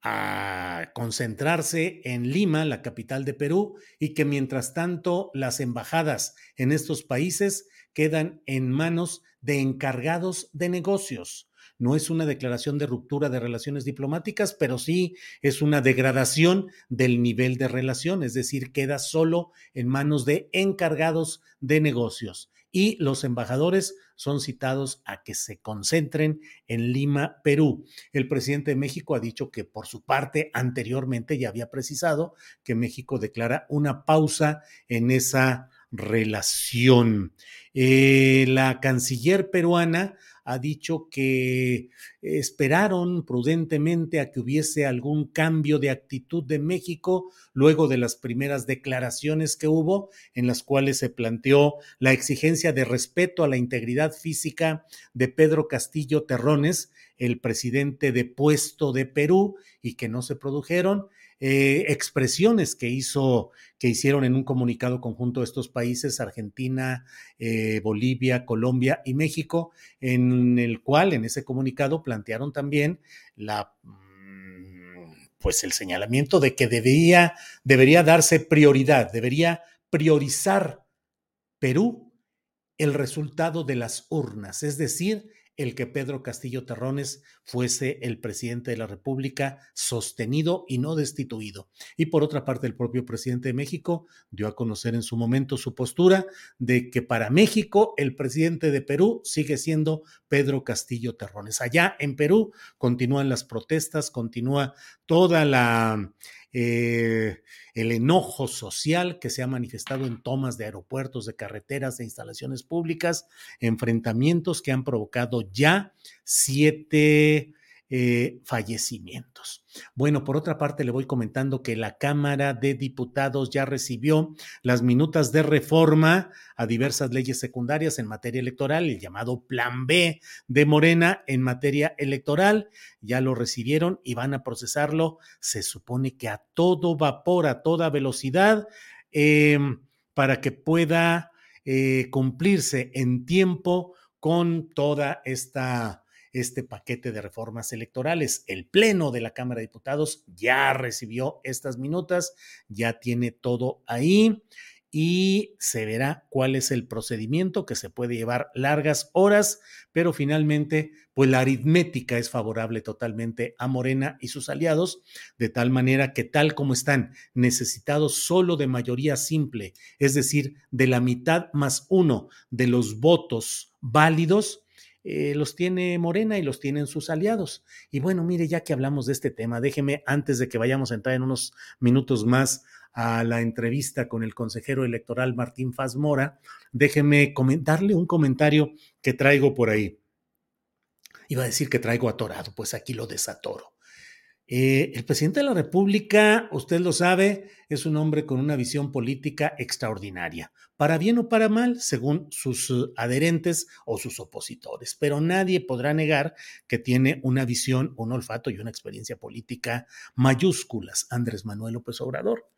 a concentrarse en Lima, la capital de Perú, y que mientras tanto las embajadas en estos países quedan en manos de encargados de negocios. No es una declaración de ruptura de relaciones diplomáticas, pero sí es una degradación del nivel de relación, es decir, queda solo en manos de encargados de negocios y los embajadores son citados a que se concentren en Lima, Perú. El presidente de México ha dicho que por su parte anteriormente ya había precisado que México declara una pausa en esa relación. Eh, la canciller peruana ha dicho que esperaron prudentemente a que hubiese algún cambio de actitud de México luego de las primeras declaraciones que hubo en las cuales se planteó la exigencia de respeto a la integridad física de Pedro Castillo Terrones, el presidente de puesto de Perú, y que no se produjeron eh, expresiones que hizo, que hicieron en un comunicado conjunto estos países, Argentina, eh, Bolivia, Colombia y México, en el cual, en ese comunicado, plantearon también la mm, pues el señalamiento de que debería, debería darse prioridad, debería priorizar Perú el resultado de las urnas, es decir, el que Pedro Castillo Terrones fuese el presidente de la República sostenido y no destituido. Y por otra parte, el propio presidente de México dio a conocer en su momento su postura de que para México el presidente de Perú sigue siendo Pedro Castillo Terrones. Allá en Perú continúan las protestas, continúa toda la eh, el enojo social que se ha manifestado en tomas de aeropuertos, de carreteras, de instalaciones públicas, enfrentamientos que han provocado ya siete eh, fallecimientos. Bueno, por otra parte, le voy comentando que la Cámara de Diputados ya recibió las minutas de reforma a diversas leyes secundarias en materia electoral, el llamado Plan B de Morena en materia electoral. Ya lo recibieron y van a procesarlo, se supone que a todo vapor, a toda velocidad, em, para que pueda eh, cumplirse en tiempo con toda esta este paquete de reformas electorales. El Pleno de la Cámara de Diputados ya recibió estas minutas, ya tiene todo ahí y se verá cuál es el procedimiento que se puede llevar largas horas, pero finalmente, pues la aritmética es favorable totalmente a Morena y sus aliados, de tal manera que tal como están necesitados solo de mayoría simple, es decir, de la mitad más uno de los votos válidos, eh, los tiene Morena y los tienen sus aliados. Y bueno, mire, ya que hablamos de este tema, déjeme, antes de que vayamos a entrar en unos minutos más a la entrevista con el consejero electoral Martín Fazmora, déjeme darle un comentario que traigo por ahí. Iba a decir que traigo atorado, pues aquí lo desatoro. Eh, el presidente de la República, usted lo sabe, es un hombre con una visión política extraordinaria, para bien o para mal, según sus uh, adherentes o sus opositores. Pero nadie podrá negar que tiene una visión, un olfato y una experiencia política mayúsculas, Andrés Manuel López Obrador.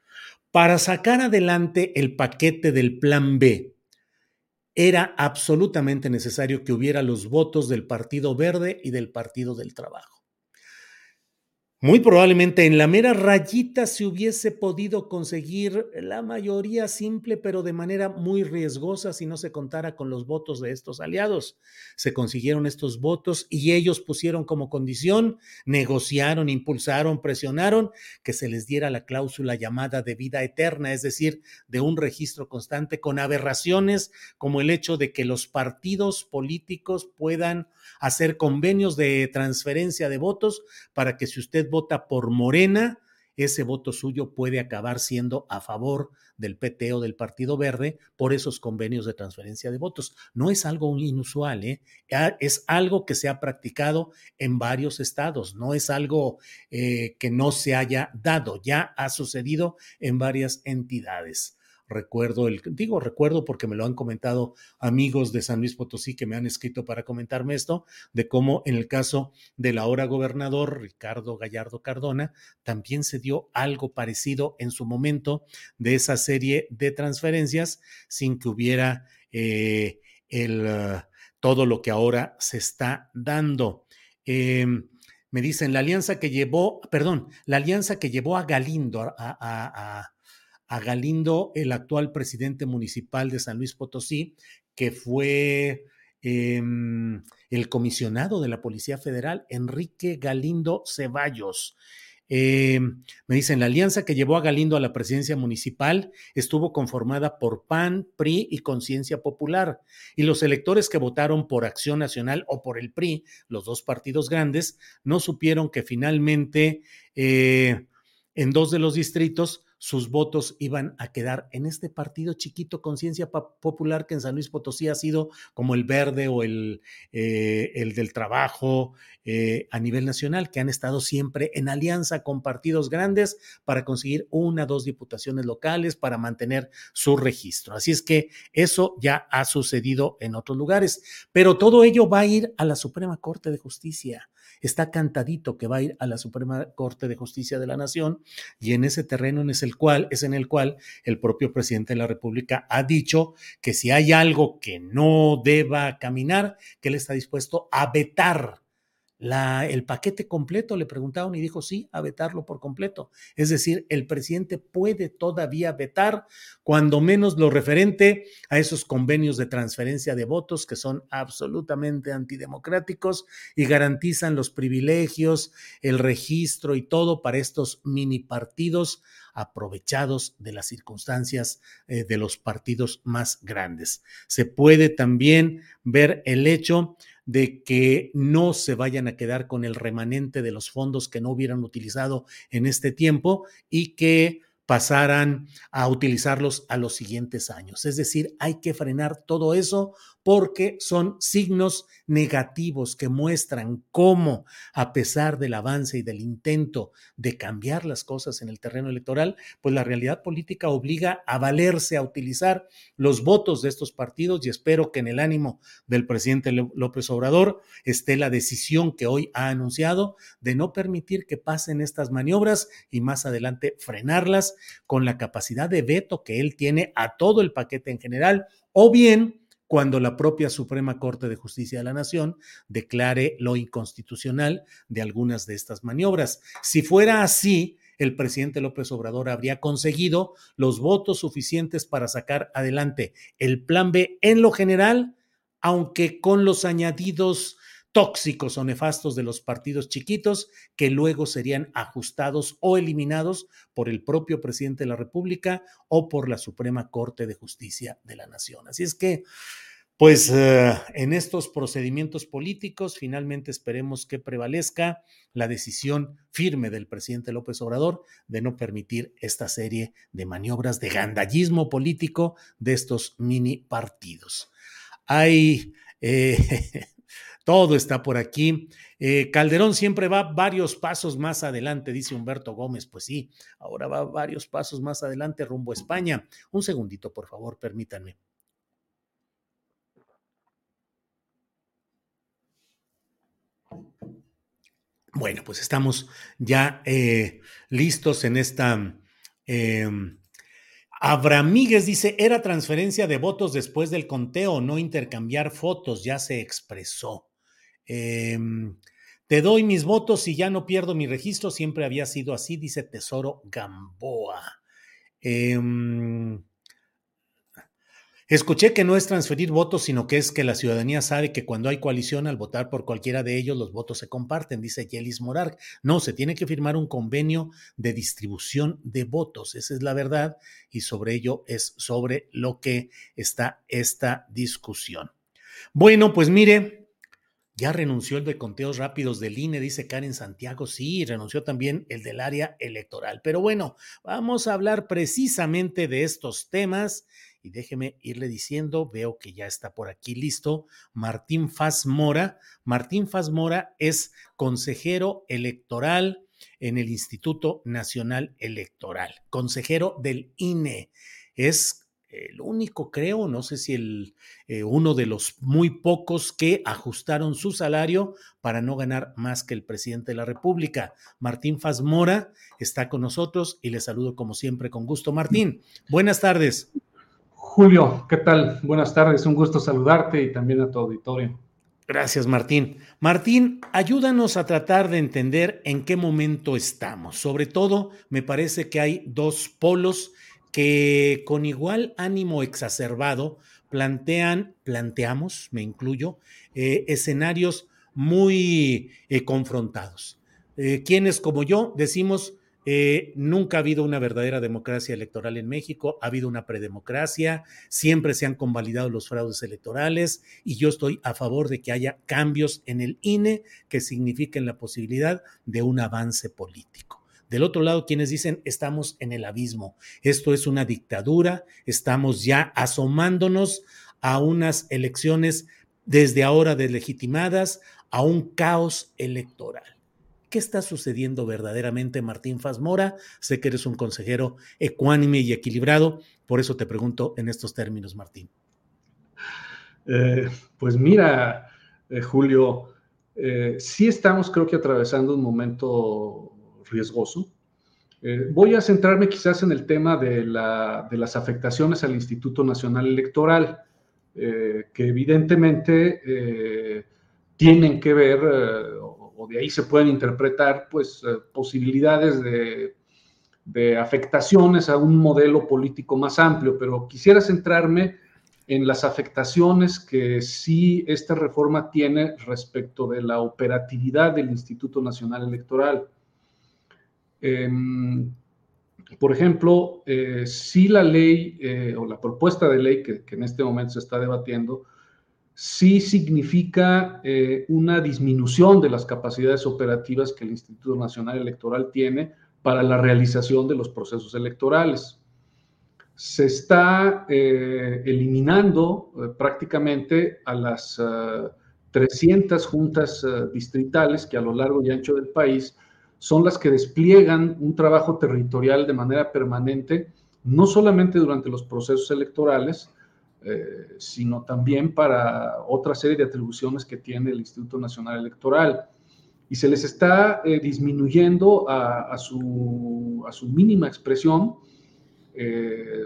Para sacar adelante el paquete del Plan B, era absolutamente necesario que hubiera los votos del Partido Verde y del Partido del Trabajo. Muy probablemente en la mera rayita se hubiese podido conseguir la mayoría simple, pero de manera muy riesgosa si no se contara con los votos de estos aliados. Se consiguieron estos votos y ellos pusieron como condición, negociaron, impulsaron, presionaron que se les diera la cláusula llamada de vida eterna, es decir, de un registro constante con aberraciones como el hecho de que los partidos políticos puedan hacer convenios de transferencia de votos para que si usted vota por Morena, ese voto suyo puede acabar siendo a favor del PT o del Partido Verde por esos convenios de transferencia de votos. No es algo inusual, ¿eh? es algo que se ha practicado en varios estados, no es algo eh, que no se haya dado, ya ha sucedido en varias entidades. Recuerdo el, digo recuerdo porque me lo han comentado amigos de San Luis Potosí que me han escrito para comentarme esto, de cómo en el caso del ahora gobernador Ricardo Gallardo Cardona, también se dio algo parecido en su momento de esa serie de transferencias sin que hubiera eh, el, uh, todo lo que ahora se está dando. Em, me dicen, la alianza que llevó, perdón, la alianza que llevó a Galindo a Galindo, el actual presidente municipal de San Luis Potosí, que fue eh, el comisionado de la Policía Federal, Enrique Galindo Ceballos. Eh, me dicen, la alianza que llevó a Galindo a la presidencia municipal estuvo conformada por PAN, PRI y Conciencia Popular. Y los electores que votaron por Acción Nacional o por el PRI, los dos partidos grandes, no supieron que finalmente eh, en dos de los distritos sus votos iban a quedar en este partido chiquito Conciencia Popular que en San Luis Potosí ha sido como el verde o el, eh, el del trabajo eh, a nivel nacional, que han estado siempre en alianza con partidos grandes para conseguir una, dos diputaciones locales, para mantener su registro. Así es que eso ya ha sucedido en otros lugares, pero todo ello va a ir a la Suprema Corte de Justicia está cantadito que va a ir a la Suprema Corte de Justicia de la Nación y en ese terreno es el cual es en el cual el propio presidente de la República ha dicho que si hay algo que no deba caminar, que él está dispuesto a vetar el paquete completo, le preguntaron y dijo sí, a vetarlo por completo. Es decir, el presidente puede todavía vetar cuando menos lo referente a esos convenios de transferencia de votos que son absolutamente antidemocráticos y garantizan los privilegios, el registro y todo para estos mini partidos aprovechados de las circunstancias eh, de los partidos más grandes. Se puede también ver el hecho de que no se vayan a quedar con el remanente de los fondos que no hubieran utilizado en este tiempo y que pasaran a utilizarlos a los siguientes años. Es decir, hay que frenar todo eso porque son signos negativos que muestran cómo, a pesar del avance y del intento de cambiar las cosas en el terreno electoral, pues la realidad política obliga a valerse, a utilizar los votos de estos partidos y espero que en el ánimo del presidente López Obrador esté la decisión que hoy ha anunciado de no permitir que pasen estas maniobras y más adelante frenarlas con la capacidad de veto que él tiene a todo el paquete en general o bien cuando la propia Suprema Corte de Justicia de la Nación declare lo inconstitucional de algunas de estas maniobras. Si fuera así, el presidente López Obrador habría conseguido los votos suficientes para sacar adelante el plan B en lo general, aunque con los añadidos tóxicos o nefastos de los partidos chiquitos que luego serían ajustados o eliminados por el propio presidente de la República o por la Suprema Corte de Justicia de la Nación. Así es que, pues eh, en estos procedimientos políticos, finalmente esperemos que prevalezca la decisión firme del presidente López Obrador de no permitir esta serie de maniobras de gandallismo político de estos mini partidos. Hay eh, <laughs> Todo está por aquí. Eh, Calderón siempre va varios pasos más adelante, dice Humberto Gómez. Pues sí, ahora va varios pasos más adelante rumbo a España. Un segundito, por favor, permítanme. Bueno, pues estamos ya eh, listos en esta... Eh, Abramíguez dice, era transferencia de votos después del conteo, no intercambiar fotos, ya se expresó. Em, te doy mis votos y ya no pierdo mi registro, siempre había sido así, dice Tesoro Gamboa. Em, escuché que no es transferir votos, sino que es que la ciudadanía sabe que cuando hay coalición, al votar por cualquiera de ellos, los votos se comparten, dice Yelis Morar. No, se tiene que firmar un convenio de distribución de votos, esa es la verdad, y sobre ello es sobre lo que está esta discusión. Bueno, pues mire, ya renunció el de conteos rápidos del INE, dice Karen Santiago. Sí, renunció también el del área electoral. Pero bueno, vamos a hablar precisamente de estos temas. Y déjeme irle diciendo, veo que ya está por aquí listo, Martín Faz Mora. Martín Faz Mora es consejero electoral en el Instituto Nacional Electoral, consejero del INE. Es el único, creo, no sé si el eh, uno de los muy pocos que ajustaron su salario para no ganar más que el presidente de la República. Martín Fazmora está con nosotros y le saludo como siempre con gusto. Martín, buenas tardes. Julio, ¿qué tal? Buenas tardes, un gusto saludarte y también a tu auditorio. Gracias, Martín. Martín, ayúdanos a tratar de entender en qué momento estamos. Sobre todo, me parece que hay dos polos que con igual ánimo exacerbado plantean, planteamos, me incluyo, eh, escenarios muy eh, confrontados. Eh, quienes como yo decimos, nunca ha habido una verdadera democracia electoral en México, ha habido una predemocracia, siempre se han convalidado los fraudes electorales y yo estoy a favor de que haya cambios en el INE que signifiquen la posibilidad de un avance político. Del otro lado, quienes dicen, estamos en el abismo, esto es una dictadura, estamos ya asomándonos a unas elecciones desde ahora deslegitimadas, a un caos electoral. ¿Qué está sucediendo verdaderamente, Martín Fazmora? Sé que eres un consejero ecuánime y equilibrado, por eso te pregunto en estos términos, Martín. Eh, pues mira, eh, Julio, eh, sí estamos creo que atravesando un momento riesgoso. Eh, voy a centrarme quizás en el tema de, las afectaciones al Instituto Nacional Electoral, eh, que evidentemente eh, tienen que ver, o de ahí se pueden interpretar, pues, posibilidades de, de afectaciones a un modelo político más amplio, pero quisiera centrarme en las afectaciones que sí esta reforma tiene respecto de la operatividad del Instituto Nacional Electoral. Em, por ejemplo, eh, si la ley eh, o la propuesta de ley que, en este momento se está debatiendo, sí significa eh, una disminución de las capacidades operativas que el Instituto Nacional Electoral tiene para la realización de los procesos electorales. Se está eliminando prácticamente a las 300 juntas distritales que a lo largo y ancho del país son las que despliegan un trabajo territorial de manera permanente, no solamente durante los procesos electorales, eh, sino también para otra serie de atribuciones que tiene el Instituto Nacional Electoral. Y se les está eh, disminuyendo a, su, mínima expresión, eh,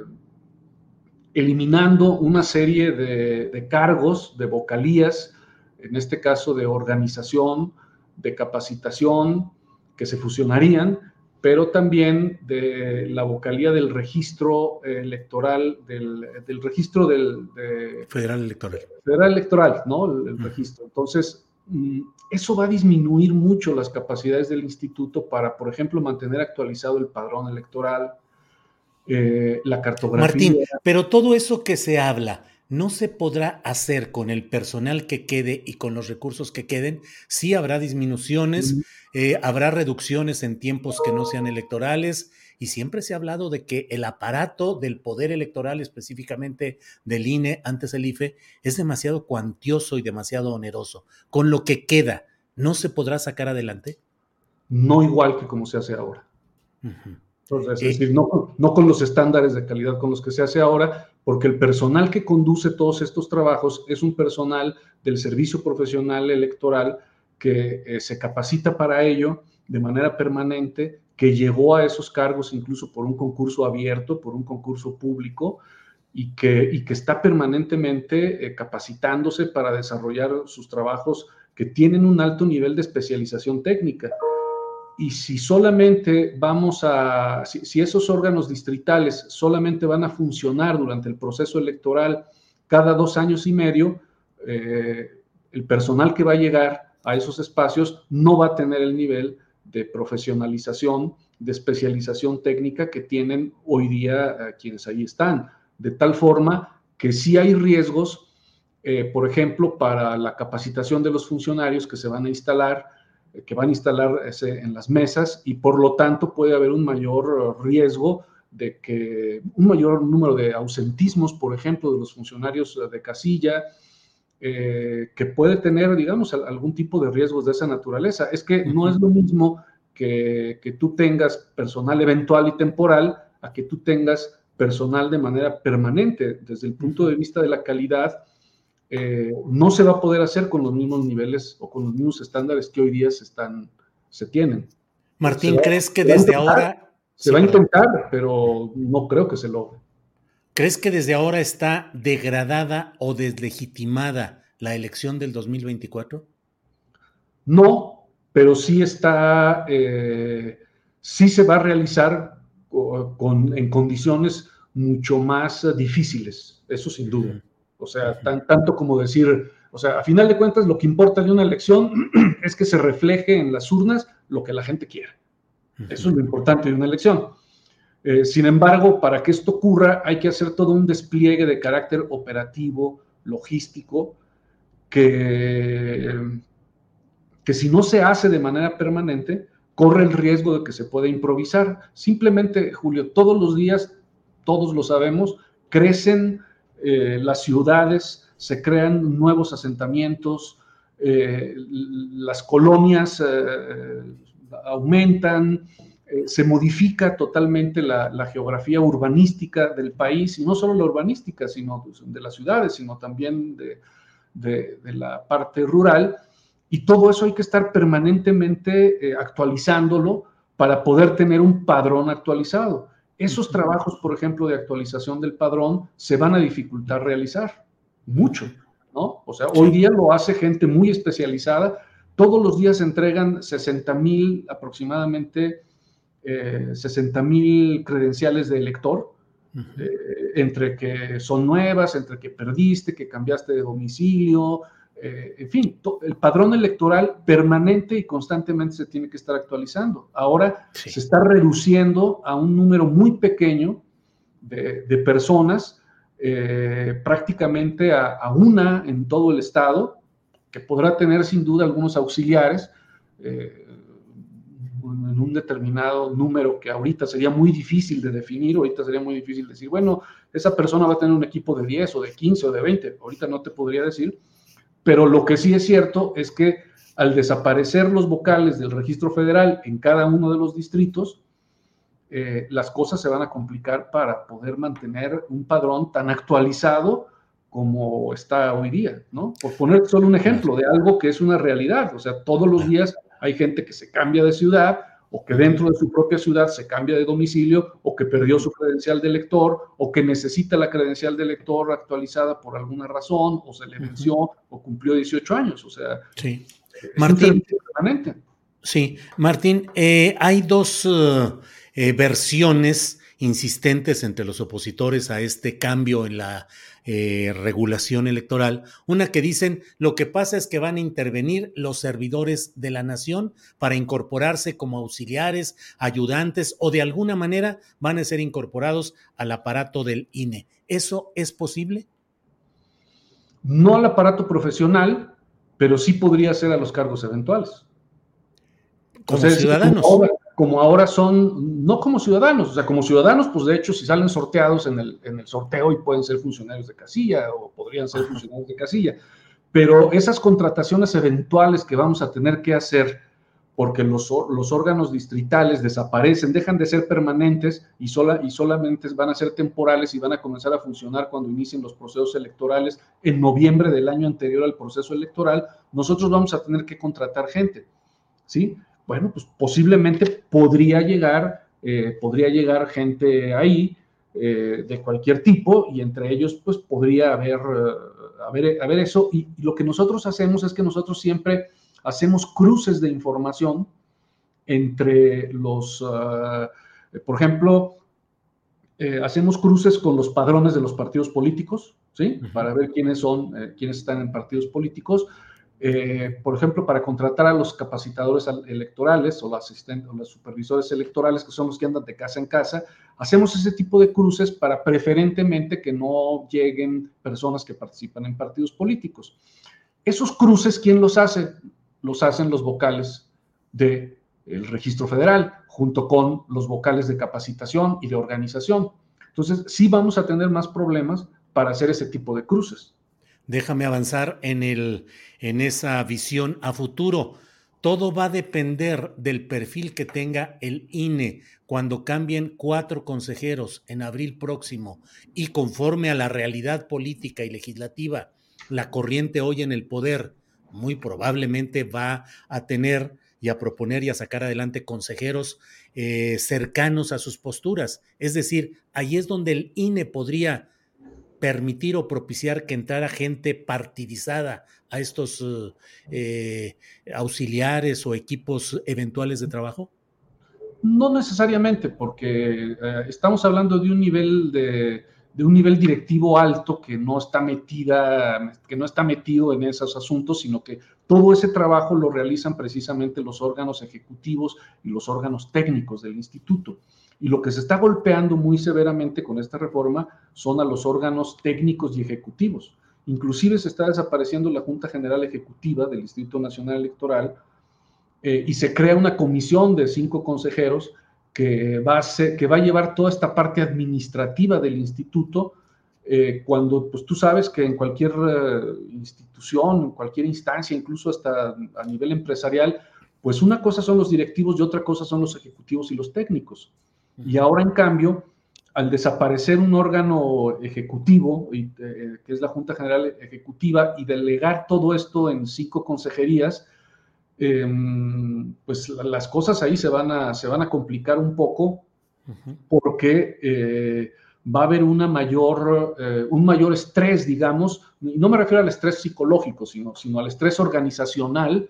eliminando una serie de cargos, de vocalías, en este caso de organización, de capacitación, que se fusionarían, pero también de la vocalía del registro electoral, del, registro del... federal electoral. Federal electoral, ¿no? El, registro. Entonces, mm, eso va a disminuir mucho las capacidades del instituto para, por ejemplo, mantener actualizado el padrón electoral, eh, la cartografía. Martín, pero todo eso que se habla, no se podrá hacer con el personal que quede y con los recursos que queden. Sí habrá disminuciones, eh, habrá reducciones en tiempos que no sean electorales y siempre se ha hablado de que el aparato del poder electoral, específicamente del INE, antes el IFE, es demasiado cuantioso y demasiado oneroso. Con lo que queda, ¿no se podrá sacar adelante? No igual que como se hace ahora. es eh, decir, no, no con los estándares de calidad con los que se hace ahora, porque el personal que conduce todos estos trabajos es un personal del servicio profesional electoral que eh, se capacita para ello de manera permanente, que llegó a esos cargos incluso por un concurso abierto, por un concurso público, y que, y que está permanentemente eh, capacitándose para desarrollar sus trabajos que tienen un alto nivel de especialización técnica y si solamente vamos a, si, esos órganos distritales solamente van a funcionar durante el proceso electoral cada dos años y medio, eh, el personal que va a llegar a esos espacios no va a tener el nivel de profesionalización, de especialización técnica que tienen hoy día eh, quienes ahí están. De tal forma que sí hay riesgos, eh, por ejemplo, para la capacitación de los funcionarios que se van a instalar, que van a instalarse en las mesas y por lo tanto puede haber un mayor riesgo de que un mayor número de ausentismos, por ejemplo, de los funcionarios de casilla, eh, que puede tener, digamos, algún tipo de riesgos de esa naturaleza. Es que no es lo mismo que, que tú tengas personal eventual y temporal a que tú tengas personal de manera permanente desde el punto de vista de la calidad eh, no se va a poder hacer con los mismos niveles o con los mismos estándares que hoy día se, están, se tienen. Martín, ¿crees que desde ahora... Se va a intentar, pero no creo que se logre. ¿Crees que desde ahora está degradada o deslegitimada la elección del 2024? No, pero sí está, eh, sí se va a realizar con, en condiciones mucho más difíciles, eso sin duda. O sea, tanto como decir, o sea, a final de cuentas lo que importa de una elección <clears throat> es que se refleje en las urnas lo que la gente quiere. Eso es lo importante de una elección. Eh, sin embargo, para que esto ocurra hay que hacer todo un despliegue de carácter operativo, logístico, que, que si no se hace de manera permanente, corre el riesgo de que se pueda improvisar. Simplemente, Julio, todos los días, todos lo sabemos, crecen eh, las ciudades, se crean nuevos asentamientos, eh, las colonias eh, aumentan, se modifica totalmente la, geografía urbanística del país, y no solo la urbanística, sino de las ciudades, sino también de la parte rural. Y todo eso hay que estar permanentemente actualizándolo para poder tener un padrón actualizado. Esos trabajos, por ejemplo, de actualización del padrón, se van a dificultar realizar mucho, ¿no? O sea, hoy día lo hace gente muy especializada. Todos los días se entregan 60 mil aproximadamente, 60 eh, mil credenciales de elector, eh, entre que son nuevas, entre que perdiste, que cambiaste de domicilio, eh, en fin, el padrón electoral permanente y constantemente se tiene que estar actualizando. Ahora se está reduciendo a un número muy pequeño de, personas, eh, prácticamente a, una en todo el estado, que podrá tener sin duda algunos auxiliares. Eh, en un determinado número que ahorita sería muy difícil de definir, ahorita sería muy difícil decir, bueno, esa persona va a tener un equipo de 10 o de 15 o de 20, ahorita no te podría decir, pero lo que sí es cierto es que al desaparecer los vocales del registro federal en cada uno de los distritos, eh, las cosas se van a complicar para poder mantener un padrón tan actualizado como está hoy día, ¿no? Por poner solo un ejemplo de algo que es una realidad, o sea, todos los días hay gente que se cambia de ciudad o que dentro de su propia ciudad se cambia de domicilio o que perdió su credencial de lector o que necesita la credencial de lector actualizada por alguna razón o se le venció o cumplió 18 años, o sea, sí. Martín, Sí, Martín, eh, hay dos uh, eh, versiones insistentes entre los opositores a este cambio en la eh, regulación electoral. Una que dicen lo que pasa es que van a intervenir los servidores de la nación para incorporarse como auxiliares, ayudantes o de alguna manera van a ser incorporados al aparato del INE. ¿Eso es posible? No al aparato profesional, pero sí podría ser a los cargos eventuales. Como ciudadanos. Como ahora, son, no como ciudadanos, o sea, como ciudadanos, pues de hecho, si salen sorteados en el, en el sorteo y pueden ser funcionarios de casilla o podrían ser funcionarios de casilla, pero esas contrataciones eventuales que vamos a tener que hacer porque los, los, órganos distritales desaparecen, dejan de ser permanentes y, sola, y solamente van a ser temporales y van a comenzar a funcionar cuando inicien los procesos electorales en noviembre del año anterior al proceso electoral, nosotros vamos a tener que contratar gente, ¿sí? Bueno, pues posiblemente podría llegar, eh, podría llegar gente ahí eh, de cualquier tipo y entre ellos pues podría haber, eh, haber, eso y lo que nosotros hacemos es que nosotros siempre hacemos cruces de información entre los, por ejemplo, eh, hacemos cruces con los padrones de los partidos políticos, ¿sí? Para ver quiénes son, eh, quiénes están en partidos políticos. Eh, por ejemplo, para contratar a los capacitadores electorales o, asistentes, o los supervisores electorales, que son los que andan de casa en casa, hacemos ese tipo de cruces para preferentemente que no lleguen personas que participan en partidos políticos. Esos cruces, ¿quién los hace? los hacen los vocales del registro federal, junto con los vocales de capacitación y de organización. Entonces, sí vamos a tener más problemas para hacer ese tipo de cruces. Déjame avanzar en, el, en esa visión a futuro. Todo va a depender del perfil que tenga el INE cuando cambien cuatro consejeros en abril próximo y conforme a la realidad política y legislativa, la corriente hoy en el poder muy probablemente va a tener y a proponer y a sacar adelante consejeros eh, cercanos a sus posturas. Es decir, ahí es donde el INE podría permitir o propiciar que entrara gente partidizada a estos eh, auxiliares o equipos eventuales de trabajo? No necesariamente, porque eh, estamos hablando de un nivel de, de un nivel directivo alto que no está metida, que no está metido en esos asuntos, sino que todo ese trabajo lo realizan precisamente los órganos ejecutivos y los órganos técnicos del instituto. Y lo que se está golpeando muy severamente con esta reforma son a los órganos técnicos y ejecutivos. Inclusive se está desapareciendo la Junta General Ejecutiva del Instituto Nacional Electoral eh, y se crea una comisión de cinco consejeros que va, a llevar toda esta parte administrativa del instituto, eh, cuando pues tú sabes que en cualquier eh, institución, en cualquier instancia, incluso hasta a nivel empresarial, pues una cosa son los directivos y otra cosa son los ejecutivos y los técnicos. Y ahora, en cambio, al desaparecer un órgano ejecutivo, eh, que es la Junta General Ejecutiva, y delegar todo esto en cinco consejerías, Em, pues las cosas ahí se van a, se van a complicar un poco porque eh, va a haber una mayor, eh, un mayor estrés, digamos, y no me refiero al estrés psicológico, sino, sino al estrés organizacional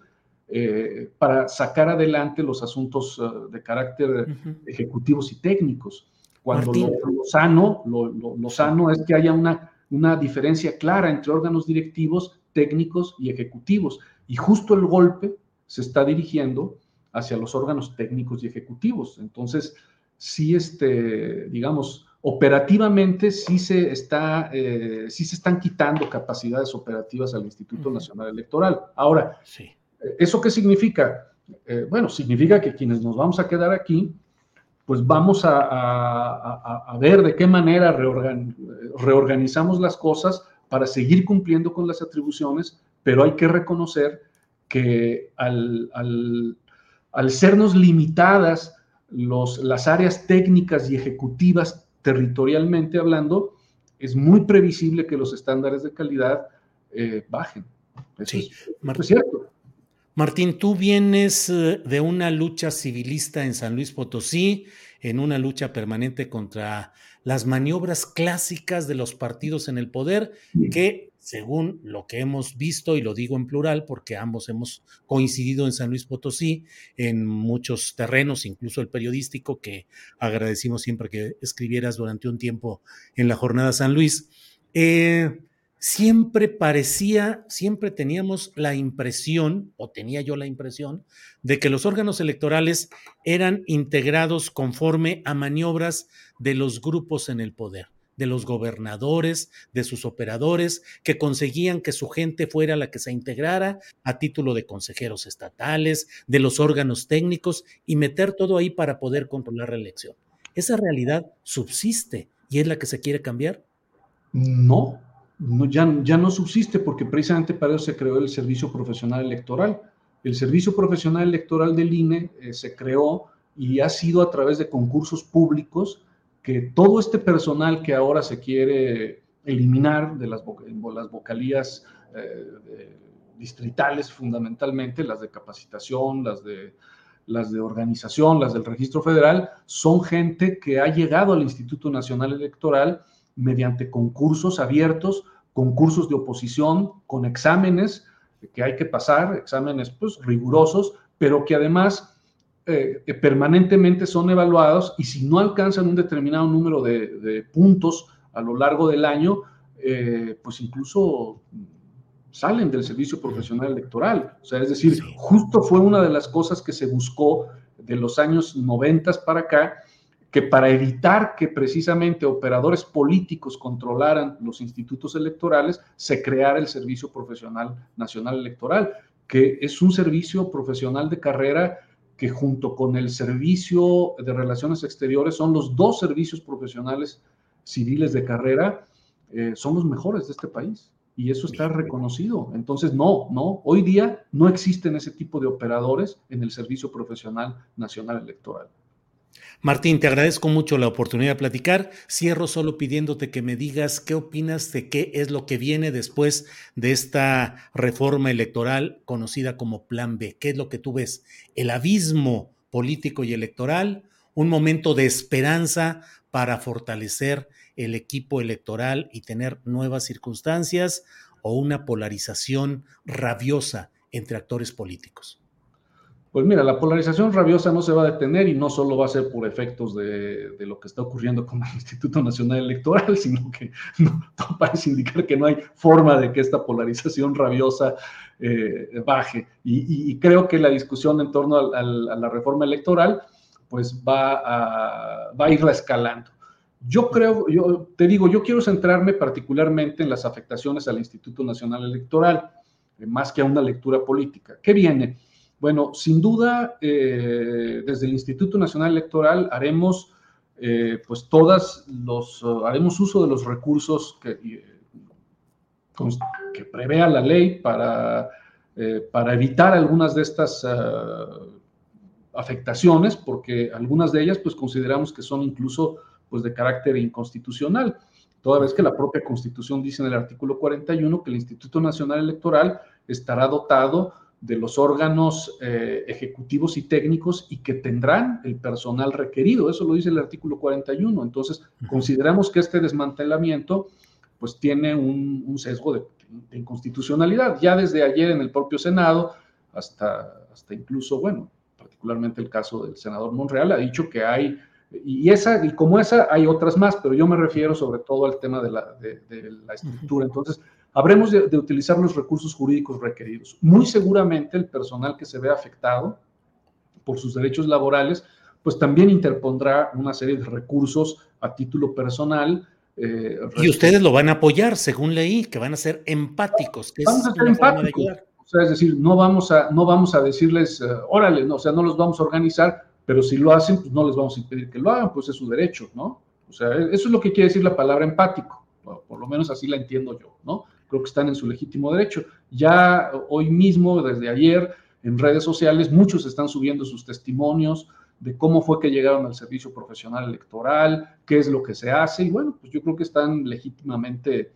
eh, para sacar adelante los asuntos de carácter ejecutivos y técnicos. Cuando lo, sano, lo, sano es que haya una, una diferencia clara entre órganos directivos, técnicos y ejecutivos. Y justo el golpe se está dirigiendo hacia los órganos técnicos y ejecutivos. Entonces, sí, este, digamos, operativamente sí se, está, eh, sí se están quitando capacidades operativas al Instituto Nacional Electoral. Ahora, sí. ¿Eso qué significa? eh, bueno, significa que quienes nos vamos a quedar aquí, pues vamos a, ver de qué manera reorganizamos las cosas para seguir cumpliendo con las atribuciones, pero hay que reconocer que al, al sernos limitadas los, las áreas técnicas y ejecutivas territorialmente hablando, es muy previsible que los estándares de calidad eh, bajen. sí, Martín, Martín, tú vienes eh, de una lucha civilista en San Luis Potosí, en una lucha permanente contra las maniobras clásicas de los partidos en el poder, que según lo que hemos visto, y lo digo en plural porque ambos hemos coincidido en San Luis Potosí, en muchos terrenos, incluso el periodístico, que agradecimos siempre que escribieras durante un tiempo en la jornada San Luis, eh, siempre parecía, siempre teníamos la impresión, o tenía yo la impresión, de que los órganos electorales eran integrados conforme a maniobras de los grupos en el poder de los gobernadores, de sus operadores, que conseguían que su gente fuera la que se integrara a título de consejeros estatales, de los órganos técnicos y meter todo ahí para poder controlar la elección. ¿Esa realidad subsiste y es la que se quiere cambiar? No, no ya, ya no subsiste porque precisamente para eso se creó el Servicio Profesional Electoral. El Servicio Profesional Electoral del INE eh, se creó y ha sido a través de concursos públicos que todo este personal que ahora se quiere eliminar de las, las vocalías eh, distritales fundamentalmente, las de capacitación, las de, las de organización, las del registro federal, son gente que ha llegado al Instituto Nacional Electoral mediante concursos abiertos, concursos de oposición, con exámenes que hay que pasar, exámenes pues rigurosos, pero que además eh, permanentemente son evaluados y si no alcanzan un determinado número de, puntos a lo largo del año, eh, pues incluso salen del servicio profesional electoral. O sea, es decir, justo fue una de las cosas que se buscó de los años 90 para acá, que para evitar que precisamente operadores políticos controlaran los institutos electorales, se creara el Servicio Profesional Nacional Electoral, que es un servicio profesional de carrera que junto con el Servicio de Relaciones Exteriores son los dos servicios profesionales civiles de carrera, eh, son los mejores de este país. Y eso está reconocido. Entonces, no, no, hoy día no existen ese tipo de operadores en el Servicio Profesional Nacional Electoral. Martín, te agradezco mucho la oportunidad de platicar. Cierro solo pidiéndote que me digas qué opinas de qué es lo que viene después de esta reforma electoral conocida como Plan B. ¿Qué es lo que tú ves? ¿El abismo político y electoral? ¿Un momento de esperanza para fortalecer el equipo electoral y tener nuevas circunstancias? ¿O una polarización rabiosa entre actores políticos? Pues mira, la polarización rabiosa no se va a detener y no solo va a ser por efectos de, lo que está ocurriendo con el <laughs> Instituto Nacional Electoral, <laughs> sino que parece indicar que no hay forma de que esta polarización rabiosa eh, baje. Y, creo que la discusión en torno a, la reforma electoral pues va a, va a ir escalando. Yo creo, yo te digo, yo quiero centrarme particularmente en las afectaciones al Instituto Nacional Electoral, eh, más que a una lectura política. ¿Qué viene? Bueno, sin duda, eh, desde el Instituto Nacional Electoral haremos, eh, pues todas los, haremos uso de los recursos que, que prevea la ley para, eh, para evitar algunas de estas afectaciones, porque algunas de ellas, pues consideramos que son incluso, pues de carácter inconstitucional. Toda vez que la propia Constitución dice en el artículo 41 que el Instituto Nacional Electoral estará dotado de los órganos eh, ejecutivos y técnicos y que tendrán el personal requerido. Eso lo dice el artículo 41. Entonces, consideramos que este desmantelamiento pues tiene un, sesgo de, inconstitucionalidad. Ya desde ayer en el propio Senado, hasta, hasta incluso, bueno, particularmente el caso del senador Monreal, ha dicho que hay, y, esa, y como esa hay otras más, pero yo me refiero sobre todo al tema de la, de la estructura. Entonces, habremos de, utilizar los recursos jurídicos requeridos. Muy seguramente el personal que se ve afectado por sus derechos laborales, pues también interpondrá una serie de recursos a título personal. Eh, y ustedes lo van a apoyar, según leí, que van a ser empáticos. Vamos a ser empáticos. O sea, es decir, no vamos a, no vamos a decirles, eh, órale, no, o sea, no los vamos a organizar, pero si lo hacen, pues no les vamos a impedir que lo hagan, pues es su derecho, ¿no? O sea, eso es lo que quiere decir la palabra empático, por lo menos así la entiendo yo, ¿no? Creo que están en su legítimo derecho. Ya hoy mismo, desde ayer, en redes sociales, muchos están subiendo sus testimonios de cómo fue que llegaron al servicio profesional electoral, qué es lo que se hace, y bueno, pues yo creo que están legítimamente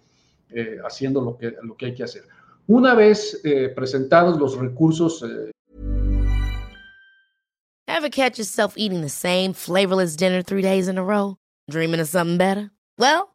eh, haciendo lo que, lo que hay que hacer. Una vez eh, presentados los recursos. Eh, Ever catch yourself eating the same flavorless dinner three days in a row? Dreaming of something better? Well,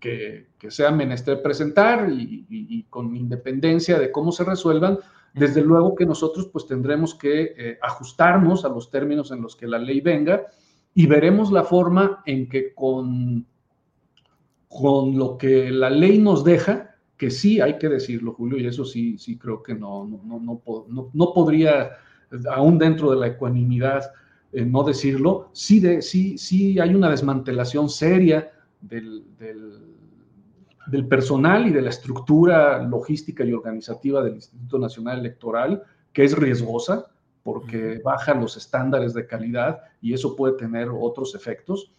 Que, que sea menester presentar y, y, y, con independencia de cómo se resuelvan, desde luego que nosotros pues tendremos que eh, ajustarnos a los términos en los que la ley venga y veremos la forma en que con, con lo que la ley nos deja, que sí hay que decirlo, Julio, y eso sí, sí creo que no, no, no, no, no podría, aún dentro de la ecuanimidad, eh, no decirlo, sí, de, sí, sí hay una desmantelación seria del, del, del, personal y de la estructura logística y organizativa del Instituto Nacional Electoral, que es riesgosa porque baja los estándares de calidad y eso puede tener otros efectos.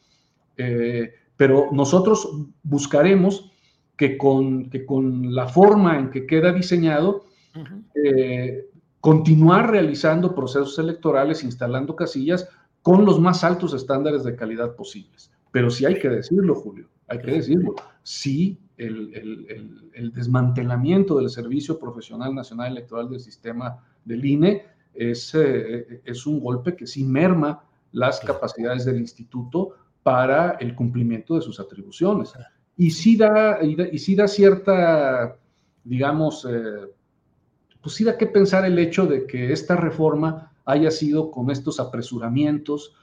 Eh, pero nosotros buscaremos que con, que con, la forma en que queda diseñado, uh -huh. eh, continuar realizando procesos electorales, instalando casillas con los más altos estándares de calidad posibles. Pero sí hay que decirlo, Julio, hay que decirlo. Sí, el, el, el, el, desmantelamiento del Servicio Profesional Nacional Electoral del sistema del INE es, eh, es un golpe que sí merma las capacidades del instituto para el cumplimiento de sus atribuciones. Y sí da, y, da, y sí da cierta, digamos, eh, pues sí da que pensar el hecho de que esta reforma haya sido con estos apresuramientos,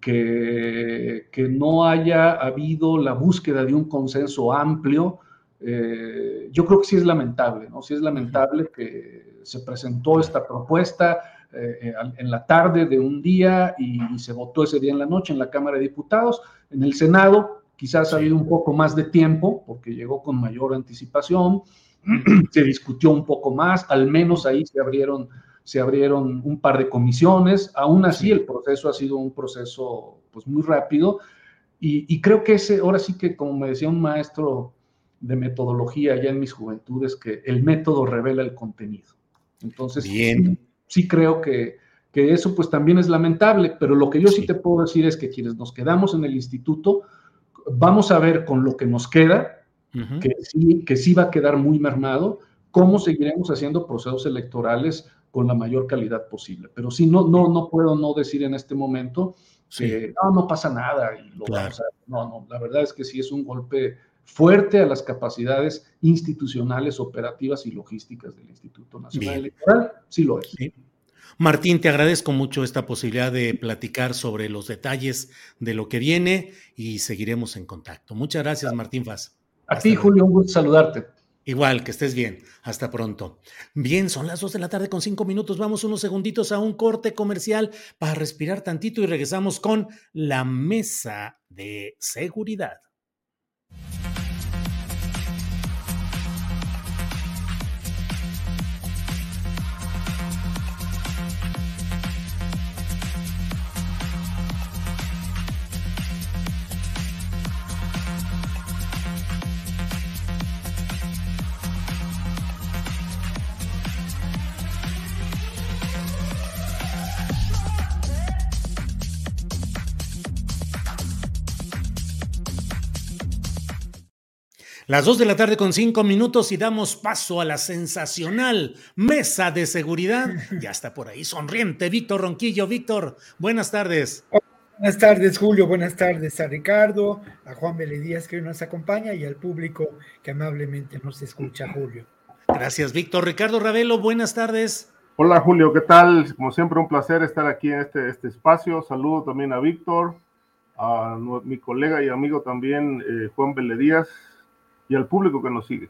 que, que, no haya habido la búsqueda de un consenso amplio. Eh, yo creo que sí es lamentable, ¿no? Sí es lamentable que se presentó esta propuesta eh, en la tarde de un día y, y, se votó ese día en la noche en la Cámara de Diputados. En el Senado quizás ha habido un poco más de tiempo porque llegó con mayor anticipación, <clears throat> se discutió un poco más, al menos ahí se abrieron se abrieron un par de comisiones, aún así el proceso ha sido un proceso pues muy rápido y, y, creo que ese, ahora sí que como me decía un maestro de metodología ya en mis juventudes, que el método revela el contenido. Entonces, Bien. Sí, sí, creo que, que, eso pues también es lamentable, pero lo que yo sí. sí te puedo decir es que quienes nos quedamos en el instituto, vamos a ver con lo que nos queda, uh -huh. que, sí, que sí va a quedar muy mermado, cómo seguiremos haciendo procesos electorales con la mayor calidad posible. Pero sí, no, no, no puedo no decir en este momento que sí. no, no pasa nada. Y lo claro. a, no, no, la verdad es que sí es un golpe fuerte a las capacidades institucionales, operativas y logísticas del Instituto Nacional Bien. Electoral. Sí lo es. Sí. Martín, te agradezco mucho esta posibilidad de platicar sobre los detalles de lo que viene y seguiremos en contacto. Muchas gracias, Martín Faz. A Hasta ti, luego. Julio, un gusto saludarte. Igual, que estés bien. Hasta pronto. Bien, son las dos de la tarde con cinco minutos. Vamos unos segunditos a un corte comercial para respirar tantito y regresamos con la mesa de seguridad. Las dos de la tarde con cinco minutos y damos paso a la sensacional mesa de seguridad. <laughs> Ya está por ahí sonriente Víctor Ronquillo. Víctor, buenas tardes. Buenas tardes, Julio. Buenas tardes a Ricardo, a Juan Vélez Díaz que hoy nos acompaña y al público que amablemente nos escucha, Julio. Gracias, Víctor. Ricardo Ravelo, buenas tardes. Hola, Julio. ¿Qué tal? Como siempre, un placer estar aquí en este, este espacio. Saludo también a Víctor, a mi colega y amigo también, eh, Juan Vélez Díaz y al público que nos sigue.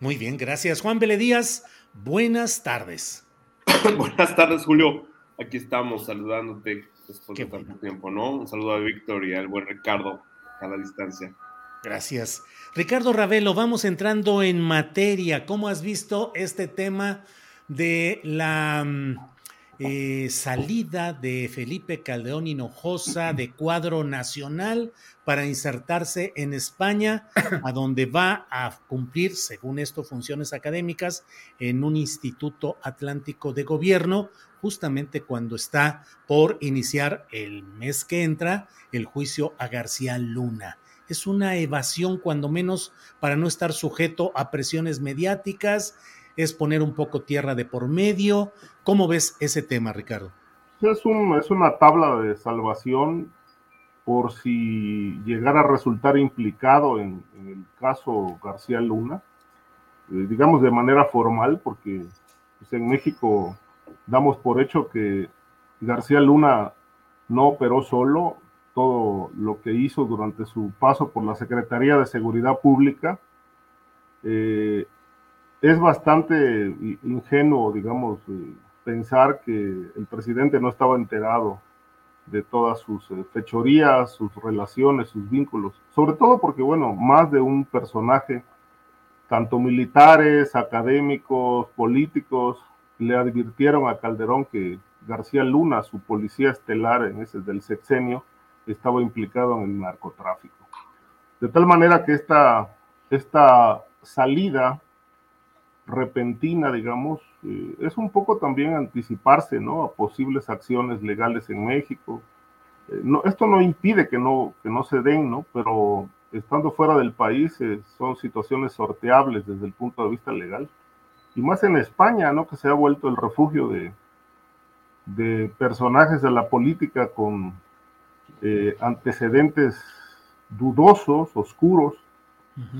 Muy bien, gracias. Juan Vélez Díaz, buenas tardes. <coughs> buenas tardes, Julio. Aquí estamos saludándote después de tanto tiempo, ¿no? Un saludo a Víctor y al buen Ricardo a la distancia. Gracias. Ricardo Ravelo, vamos entrando en materia. ¿Cómo has visto este tema de la mm, eh, salida de Felipe Caldeón Hinojosa de cuadro nacional para insertarse en España, a donde va a cumplir, según esto, funciones académicas en un instituto atlántico de gobierno, justamente cuando está por iniciar el mes que entra el juicio a García Luna. Es una evasión, cuando menos, para no estar sujeto a presiones mediáticas es poner un poco tierra de por medio. ¿Cómo ves ese tema, Ricardo? Es, un, es una tabla de salvación por si llegara a resultar implicado en, el caso García Luna, eh, digamos de manera formal, porque pues, en México damos por hecho que García Luna no operó solo, todo lo que hizo durante su paso por la Secretaría de Seguridad Pública eh, es bastante ingenuo, digamos, eh, pensar que el presidente no estaba enterado de todas sus eh, fechorías, sus relaciones, sus vínculos, sobre todo porque, bueno, más de un personaje, tanto militares, académicos, políticos, le advirtieron a Calderón que García Luna, su policía estelar en ese del sexenio, estaba implicado en el narcotráfico. De tal manera que esta, esta salida repentina, digamos, eh, es un poco también anticiparse, ¿no? A posibles acciones legales en México. Eh, no, esto no impide que no, que no se den, ¿no? Pero estando fuera del país eh, son situaciones sorteables desde el punto de vista legal. Y más en España, ¿no? Que se ha vuelto el refugio de, de personajes de la política con antecedentes dudosos, oscuros,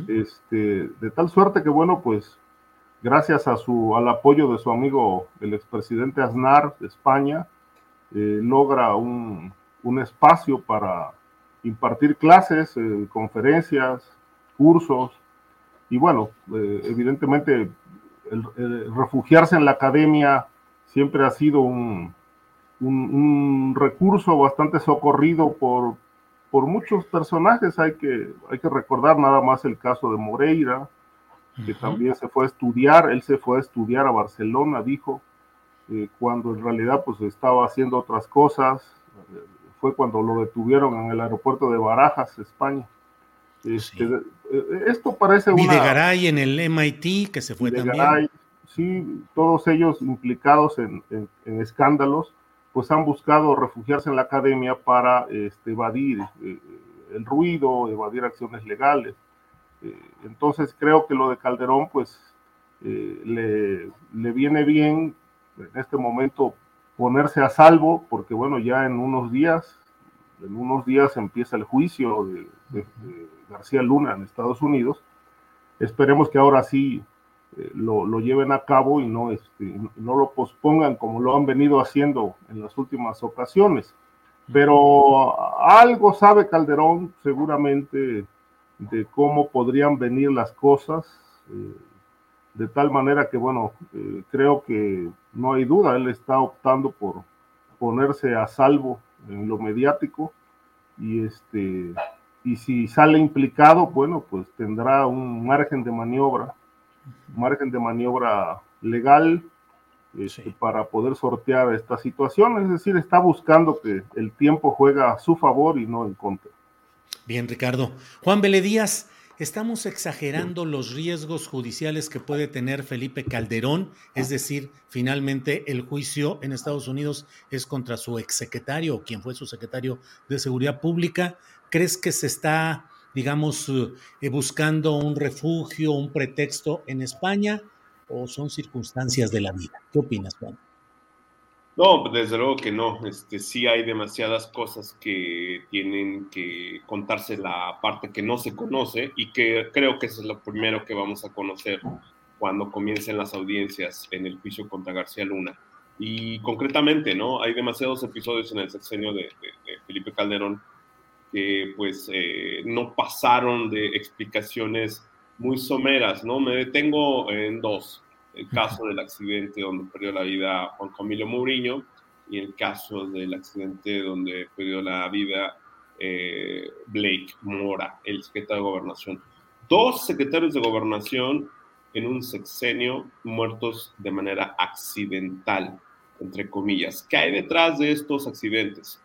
este, de tal suerte que, bueno, pues gracias a su, al apoyo de su amigo el expresidente Aznar de España, eh, logra un, espacio para impartir clases, eh, conferencias, cursos, y bueno, eh, evidentemente refugiarse en la academia siempre ha sido un, un, recurso bastante socorrido por, por muchos personajes. Hay que, hay que recordar nada más el caso de Moreira, que también se fue a estudiar, él se fue a estudiar a Barcelona, dijo, eh, cuando en realidad pues estaba haciendo otras cosas, eh, fue cuando lo detuvieron en el aeropuerto de Barajas, España. Este, eh, esto parece una... Videgaray en el MIT, que se fue también. Sí, todos ellos implicados en, escándalos, pues han buscado refugiarse en la academia para este, evadir el ruido, evadir acciones legales. Eh, entonces creo que lo de Calderón, pues, eh, le, viene bien en este momento ponerse a salvo, porque bueno, ya en unos días, en unos días empieza el juicio de, García Luna en Estados Unidos. Esperemos que ahora sí eh, lo, lleven a cabo y no, este, no lo pospongan como lo han venido haciendo en las últimas ocasiones. Pero algo sabe Calderón, seguramente de cómo podrían venir las cosas, eh, de tal manera que, bueno, eh, creo que no hay duda, él está optando por ponerse a salvo en lo mediático y este y si sale implicado, bueno, pues tendrá un margen de maniobra, margen de maniobra legal este, para poder sortear esta situación, es decir, está buscando que el tiempo juega a su favor y no en contra. Bien, Ricardo. Juan Díaz, estamos exagerando los riesgos judiciales que puede tener Felipe Calderón, es decir, finalmente el juicio en Estados Unidos es contra su exsecretario, quien fue su secretario de Seguridad Pública. ¿Crees que se está digamos, eh, buscando un refugio, un pretexto en España, o son circunstancias de la vida? ¿Qué opinas, Juan? No, desde luego que no. Este, sí hay demasiadas cosas que tienen que contarse la parte que no se conoce y que creo que eso es lo primero que vamos a conocer cuando comiencen las audiencias en el juicio contra García Luna. Y concretamente, ¿no? Hay demasiados episodios en el sexenio de, Felipe Calderón que pues eh, no pasaron de explicaciones muy someras, ¿no? Me detengo en dos el caso del accidente donde perdió la vida Juan Camilo Mourinho y el caso del accidente donde perdió la vida eh, Blake Mora, el secretario de Gobernación. Dos secretarios de Gobernación en un sexenio muertos de manera accidental, entre comillas. ¿Qué hay detrás de estos accidentes?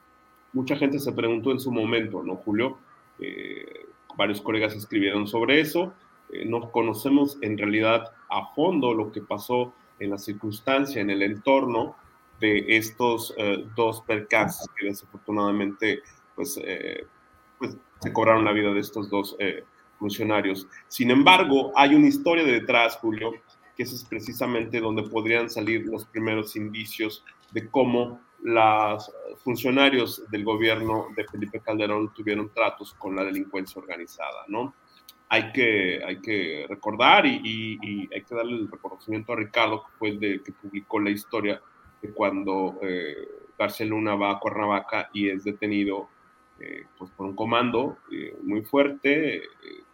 Mucha gente se preguntó en su momento, ¿no, Julio? Eh, varios colegas escribieron sobre eso. Eh, no conocemos en realidad a fondo lo que pasó en la circunstancia, en el entorno de estos eh, dos percances que desafortunadamente pues, eh, pues, se cobraron la vida de estos dos funcionarios. Sin embargo, hay una historia detrás, Julio, que es precisamente donde podrían salir los primeros indicios de cómo los funcionarios del gobierno de Felipe Calderón tuvieron tratos con la delincuencia organizada, ¿no? Hay que, hay que recordar y, hay que darle el reconocimiento a Ricardo, que publicó la historia de cuando eh, García Luna va a Cuernavaca y es detenido eh, pues por un comando eh, muy fuerte, eh,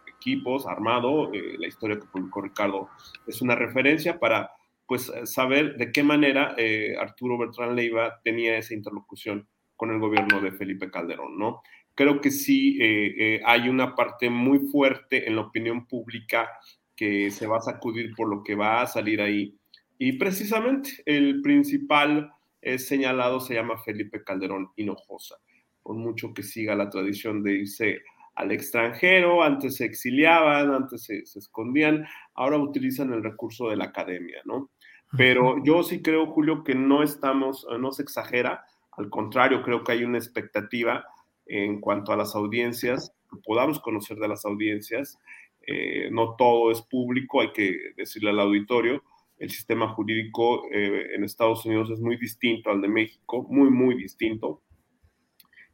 equipos, armado. la historia que publicó Ricardo es una referencia para pues, saber de qué manera Arturo Bertrán Leiva tenía esa interlocución con el gobierno de Felipe Calderón, ¿no? Creo que sí eh, eh, hay una parte muy fuerte en la opinión pública que se va a sacudir por lo que va a salir ahí. Y precisamente el principal eh, señalado se llama Felipe Calderón Hinojosa, por mucho que siga la tradición de irse al extranjero, antes se exiliaban, antes se, se escondían, ahora utilizan el recurso de la academia, ¿no? Pero yo sí creo, Julio, que no estamos, no se exagera, al contrario, creo que hay una expectativa en cuanto a las audiencias, que podamos conocer de las audiencias. Eh, no todo es público, hay que decirle al auditorio. El sistema jurídico eh, en Estados Unidos es muy distinto al de México, muy, muy distinto.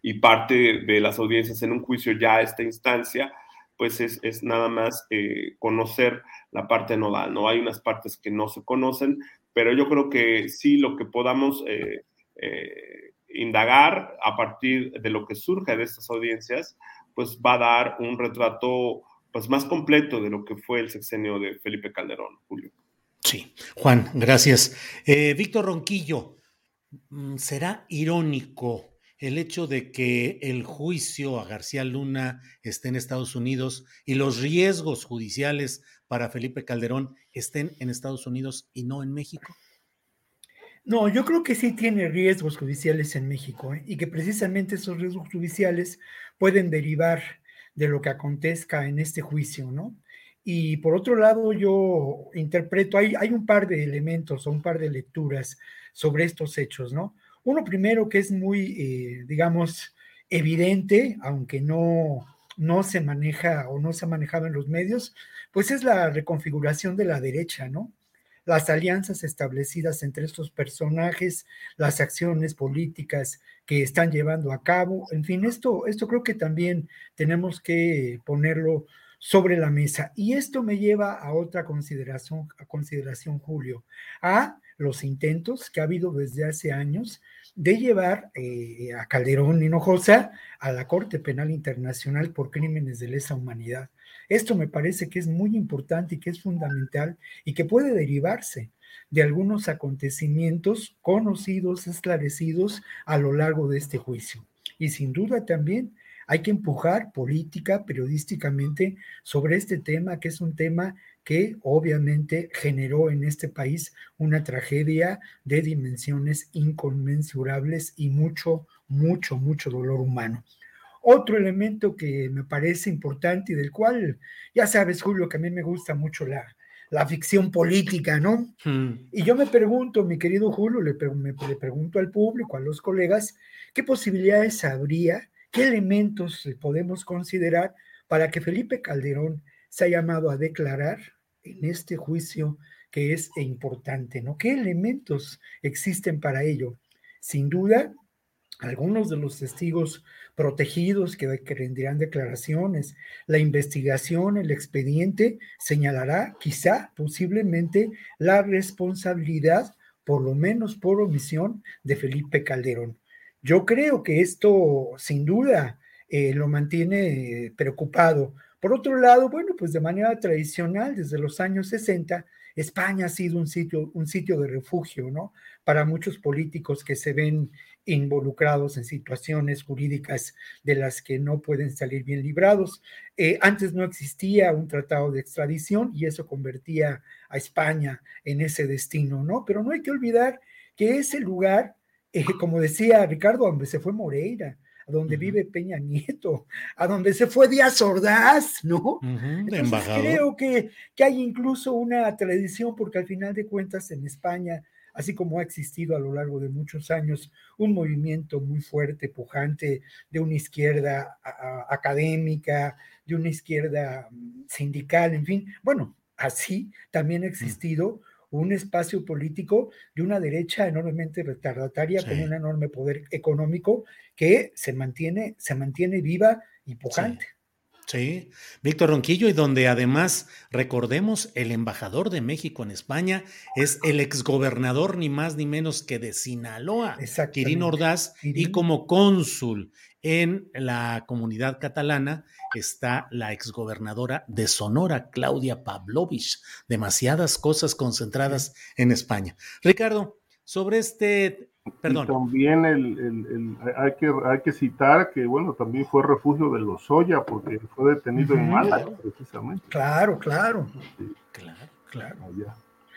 Y parte de las audiencias en un juicio ya a esta instancia, pues es, es nada más eh, conocer la parte nodal. No hay unas partes que no se conocen, pero yo creo que sí lo que podamos indagar a partir de lo que surge de estas audiencias, pues va a dar un retrato pues más completo de lo que fue el sexenio de Felipe Calderón, Julio. Sí, Juan, gracias. Eh, Víctor Ronquillo, mm, ¿será irónico el hecho de que el juicio a García Luna esté en Estados Unidos y los riesgos judiciales para Felipe Calderón estén en Estados Unidos y no en México? No, yo creo que sí tiene riesgos judiciales en México ¿eh? y que precisamente esos riesgos judiciales pueden derivar de lo que acontezca en este juicio, ¿no? Y por otro lado, yo interpreto, hay, hay un par de elementos o un par de lecturas sobre estos hechos, ¿no? Uno primero que es muy, eh, digamos, evidente, aunque no, no se maneja o no se ha manejado en los medios, pues es la reconfiguración de la derecha, ¿no? Las alianzas establecidas entre estos personajes, las acciones políticas que están llevando a cabo. En fin, esto, esto creo que también tenemos que ponerlo sobre la mesa. Y esto me lleva a otra consideración, a consideración Julio, a los intentos que ha habido desde hace años de llevar eh, a Calderón Hinojosa a la Corte Penal Internacional por crímenes de lesa humanidad. Esto me parece que es muy importante y que es fundamental y que puede derivarse de algunos acontecimientos conocidos, esclarecidos a lo largo de este juicio. Y sin duda también hay que empujar política, periodísticamente, sobre este tema, que es un tema que obviamente generó en este país una tragedia de dimensiones inconmensurables y mucho, mucho, mucho dolor humano. Otro elemento que me parece importante y del cual, ya sabes, Julio, que a mí me gusta mucho la, la ficción política, ¿no? Hmm. Y yo me pregunto, mi querido Julio, le, le, pregunto al público, a los colegas, ¿qué posibilidades habría, qué elementos podemos considerar para que Felipe Calderón se haya llamado a declarar en este juicio que es importante, ¿no? ¿Qué elementos existen para ello? Sin duda, algunos de los testigos protegidos que, rendirán declaraciones, la investigación, el expediente señalará quizá posiblemente la responsabilidad, por lo menos por omisión, de Felipe Calderón. Yo creo que esto sin duda eh, lo mantiene preocupado. Por otro lado, bueno, pues de manera tradicional, desde los años 60, España ha sido un sitio, un sitio de refugio, ¿no? Para muchos políticos que se ven involucrados en situaciones jurídicas de las que no pueden salir bien librados. Eh, antes no existía un tratado de extradición y eso convertía a España en ese destino, ¿no? Pero no hay que olvidar que ese lugar, eh, como decía Ricardo, donde se fue Moreira, a donde vive Peña Nieto, a donde se fue Díaz Ordaz, ¿no? Entonces creo que, que hay incluso una tradición, porque al final de cuentas en España así como ha existido a lo largo de muchos años un movimiento muy fuerte, pujante, de una izquierda académica, de una izquierda mm, sindical, en fin. Bueno, así también ha mm. existido un espacio político de una derecha enormemente retardataria con un enorme poder económico que se mantiene, se mantiene viva y pujante. Sí, Víctor Ronquillo, y donde además, recordemos, el embajador de México en España es el exgobernador ni más ni menos que de Sinaloa, Quirino Ordaz, y como cónsul en la comunidad catalana está la exgobernadora de Sonora, Claudia Pavlovich. Demasiadas cosas concentradas en España. Ricardo, sobre este Perdón. también el, hay, que, hay que citar que, bueno, también fue refugio de los Soya porque fue detenido en Málaga, precisamente. Claro, claro. Claro, claro.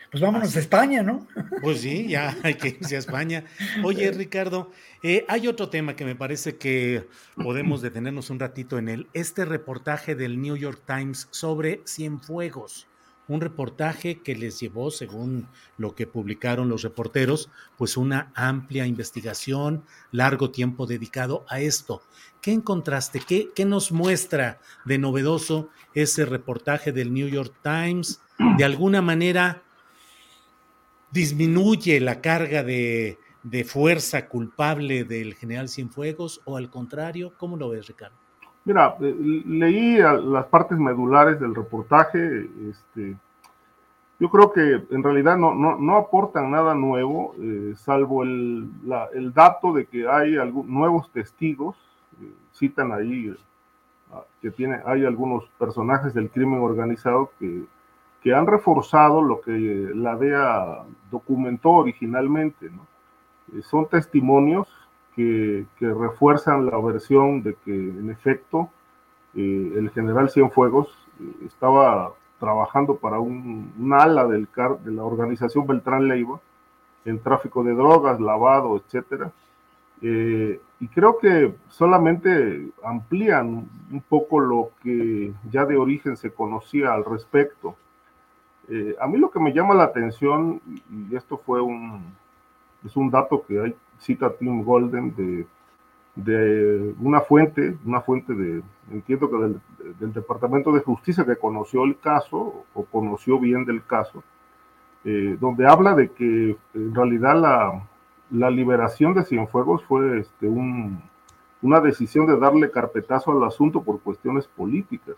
Pues vámonos a España, ¿no? Pues sí, ya <laughs> hay que irse a España. Oye, Ricardo, eh, hay otro tema que me parece que podemos detenernos un ratito en él. Este reportaje del New York Times sobre Cienfuegos un reportaje que les llevó, según lo que publicaron los reporteros, pues una amplia investigación, largo tiempo dedicado a esto. ¿Qué encontraste? ¿Qué, qué nos muestra de novedoso ese reportaje del New York Times? ¿De alguna manera disminuye la carga de, de fuerza culpable del general Cienfuegos o al contrario? ¿Cómo lo ves, Ricardo? Mira, eh, leí las partes medulares del reportaje. Este, yo creo que en realidad no, no, aportan nada nuevo, eh, salvo el, el, dato de que hay algunos nuevos testigos. Eh, citan ahí que tiene, hay algunos personajes del crimen organizado que, que han reforzado lo que la DEA documentó originalmente. ¿no? son testimonios que, refuerzan la versión de que en efecto eh, el general Cienfuegos eh, estaba trabajando para un, ala del CAR, de la organización Beltrán Leiva en tráfico de drogas, lavado, etcétera. Eh, y creo que solamente amplían un poco lo que ya de origen se conocía al respecto. a mí lo que me llama la atención, y esto fue un, es un dato que hay cita Tim Golden de, de una fuente, una fuente de, entiendo que del, Departamento de Justicia que conoció el caso o conoció bien del caso, eh, donde habla de que en realidad la, la liberación de Cienfuegos fue este, un, una decisión de darle carpetazo al asunto por cuestiones políticas.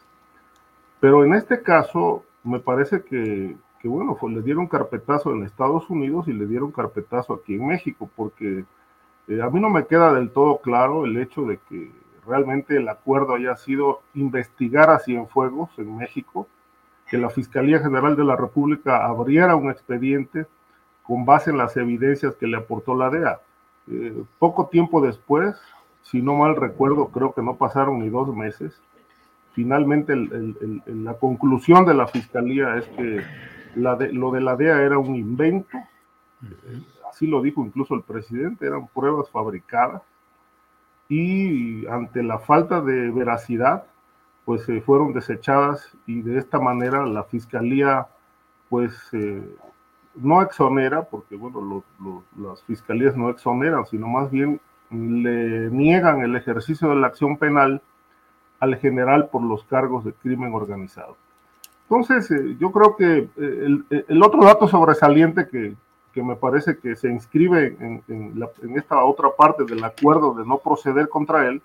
Pero en este caso, me parece que, que bueno, le dieron carpetazo en Estados Unidos y le dieron carpetazo aquí en México, porque eh, a mí no me queda del todo claro el hecho de que realmente el acuerdo haya sido investigar a Cienfuegos en México, que la Fiscalía General de la República abriera un expediente con base en las evidencias que le aportó la DEA. Eh, poco tiempo después, si no mal recuerdo, creo que no pasaron ni dos meses, finalmente la conclusión de la Fiscalía es que lo de la DEA era un invento, así lo dijo incluso el presidente, eran pruebas fabricadas y ante la falta de veracidad, pues se fueron desechadas y de esta manera la fiscalía, pues eh, no exonera, porque bueno, las fiscalías no exoneran, sino más bien le niegan el ejercicio de la acción penal al general por los cargos de crimen organizado. Entonces, eh, yo creo que eh, el, otro dato sobresaliente que, que, me parece que se inscribe en, en, esta otra parte del acuerdo de no proceder contra él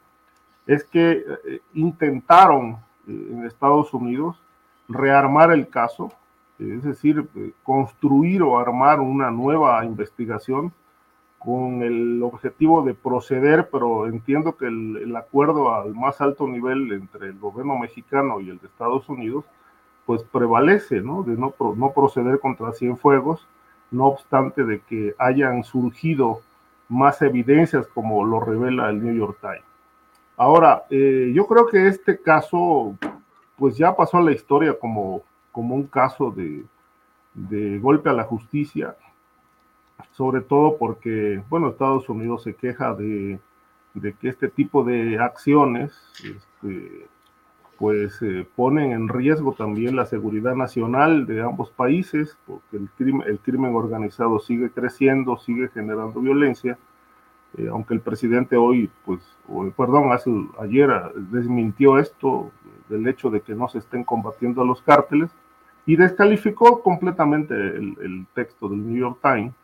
es que eh, intentaron en Estados Unidos rearmar el caso, es decir, construir o armar una nueva investigación con el objetivo de proceder, pero entiendo que el, acuerdo al más alto nivel entre el gobierno mexicano y el de Estados Unidos, pues prevalece, ¿no? De no, no proceder contra Cienfuegos, no obstante de que hayan surgido más evidencias como lo revela el New York Times. Ahora, eh, yo creo que este caso, pues ya pasó a la historia como, como un caso de, de golpe a la justicia, sobre todo porque, bueno, Estados Unidos se queja de, que este tipo de acciones, este, pues eh, ponen en riesgo también la seguridad nacional de ambos países, porque el crimen, el crimen organizado sigue creciendo, sigue generando violencia, eh, aunque el presidente hoy, pues, perdón, hace, ayer desmintió esto del hecho de que no se estén combatiendo a los cárteles y descalificó completamente el, el texto del New York Times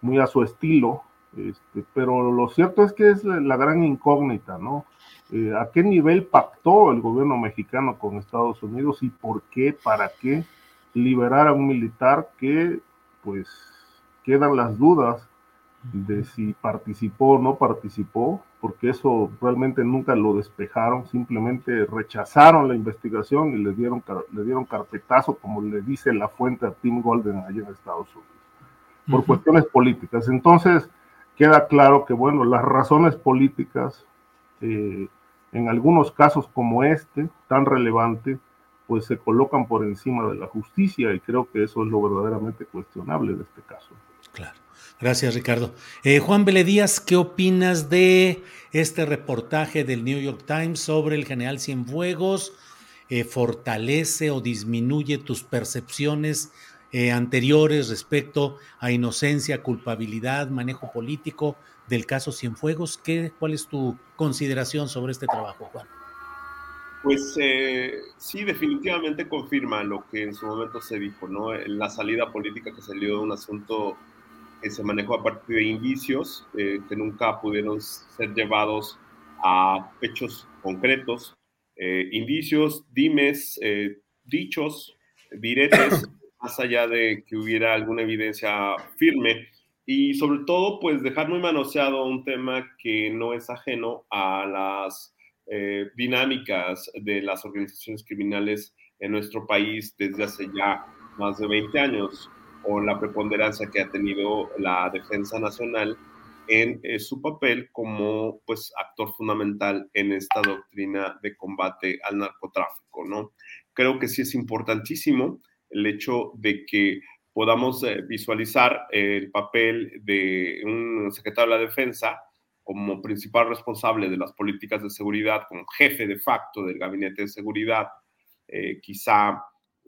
muy a su estilo, este, pero lo cierto es que es la gran incógnita, ¿no? Eh, ¿A qué nivel pactó el gobierno mexicano con Estados Unidos y por qué, para qué liberar a un militar que, pues, quedan las dudas de si participó o no participó, porque eso realmente nunca lo despejaron, simplemente rechazaron la investigación y le dieron, le dieron carpetazo, como le dice la fuente a Tim Golden allá en Estados Unidos por cuestiones políticas. Entonces, queda claro que, bueno, las razones políticas, eh, en algunos casos como este, tan relevante, pues se colocan por encima de la justicia y creo que eso es lo verdaderamente cuestionable de este caso. Claro. Gracias, Ricardo. Eh, Juan Beledías, ¿qué opinas de este reportaje del New York Times sobre el general Cienfuegos? Eh, ¿Fortalece o disminuye tus percepciones eh, anteriores respecto a inocencia, culpabilidad, manejo político del caso Cienfuegos. ¿Qué, ¿Cuál es tu consideración sobre este trabajo, Juan? Pues eh, sí, definitivamente confirma lo que en su momento se dijo, ¿no? La salida política que salió de un asunto que se manejó a partir de indicios eh, que nunca pudieron ser llevados a hechos concretos, indicios, dimes, dichos, diretes <coughs> más allá de que hubiera alguna evidencia firme y sobre todo pues dejar muy manoseado un tema que no es ajeno a las eh, dinámicas de las organizaciones criminales en nuestro país desde hace ya más de 20 años o la preponderancia que ha tenido la defensa nacional en eh, su papel como pues actor fundamental en esta doctrina de combate al narcotráfico, ¿no? Creo que sí es importantísimo el hecho de que podamos eh, visualizar el papel de un secretario de la Defensa como principal responsable de las políticas de seguridad, como jefe de facto del gabinete de seguridad, eh, quizá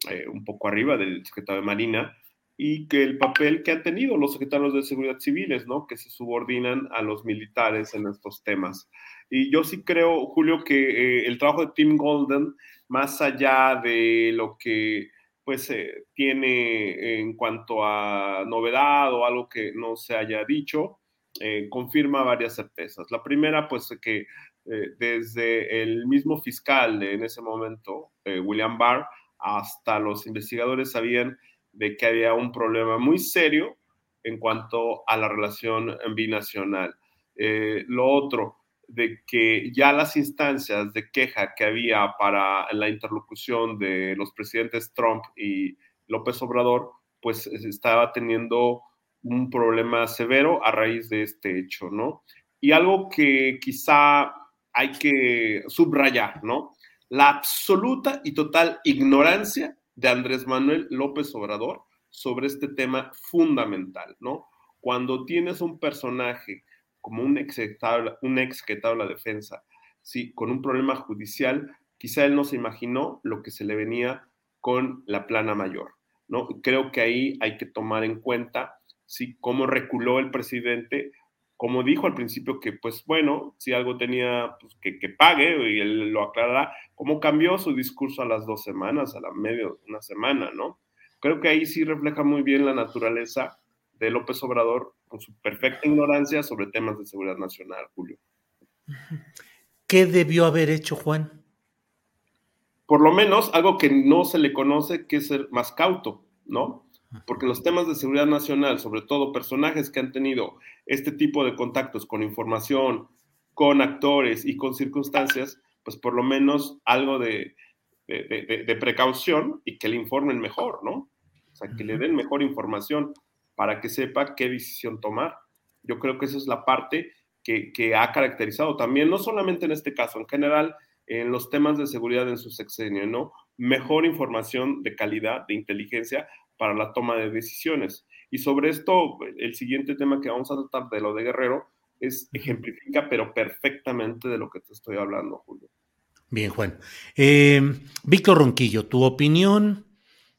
eh, un poco arriba del secretario de Marina, y que el papel que han tenido los secretarios de seguridad civiles, ¿no? Que se subordinan a los militares en estos temas. Y yo sí creo, Julio, que el trabajo de Tim Golden, más allá de lo que pues eh, tiene en cuanto a novedad o algo que no se haya dicho, eh, confirma varias certezas. La primera, pues que eh, desde el mismo fiscal en ese momento, William Barr, hasta los investigadores sabían de que había un problema muy serio en cuanto a la relación binacional. lo otro, de que ya las instancias de queja que había para la interlocución de los presidentes Trump y López Obrador, pues estaba teniendo un problema severo a raíz de este hecho, ¿no? Y algo que quizá hay que subrayar, ¿no? La absoluta y total ignorancia de Andrés Manuel López Obrador sobre este tema fundamental, ¿no? Cuando tienes un personaje como un ex, un ex que la defensa, sí, con un problema judicial, quizá él no se imaginó lo que se le venía con la plana mayor, ¿no? Creo que ahí hay que tomar en cuenta, sí, cómo reculó el presidente como dijo al principio que, pues bueno, si algo tenía, pues que, que pague y él lo aclarará, cómo cambió su discurso a las dos semanas, a la medio, una semana, ¿no? Creo que ahí sí refleja muy bien la naturaleza de López Obrador con su perfecta ignorancia sobre temas de seguridad nacional, Julio. ¿Qué debió haber hecho Juan? Por lo menos algo que no se le conoce, que es ser más cauto, ¿no? Porque los temas de seguridad nacional, sobre todo personajes que han tenido este tipo de contactos con información, con actores y con circunstancias, pues por lo menos algo de, de, precaución y que le informen mejor, ¿no? O sea, que le den mejor información para que sepa qué decisión tomar. Yo creo que esa es la parte que, que, ha caracterizado también, no solamente en este caso, en general, en los temas de seguridad en su sexenio, ¿no? Mejor información de calidad, de inteligencia para la toma de decisiones. Y sobre esto, el siguiente tema que vamos a tratar de lo de Guerrero es ejemplifica, pero perfectamente de lo que te estoy hablando, Julio. Bien, Juan. Eh, Víctor Ronquillo, tu opinión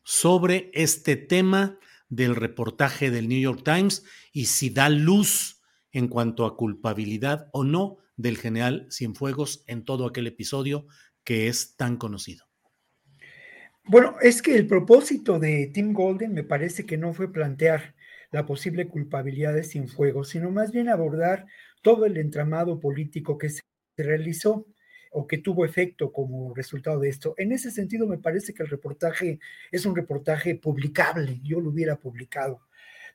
sobre este tema del reportaje del New York Times y si da luz en cuanto a culpabilidad o no del general Cienfuegos en todo aquel episodio que es tan conocido. Bueno, es que el propósito de Tim Golden me parece que no fue plantear la posible culpabilidad de Cienfuegos, sino más bien abordar todo el entramado político que se realizó o que tuvo efecto como resultado de esto. En ese sentido, me parece que el reportaje es un reportaje publicable, yo lo hubiera publicado,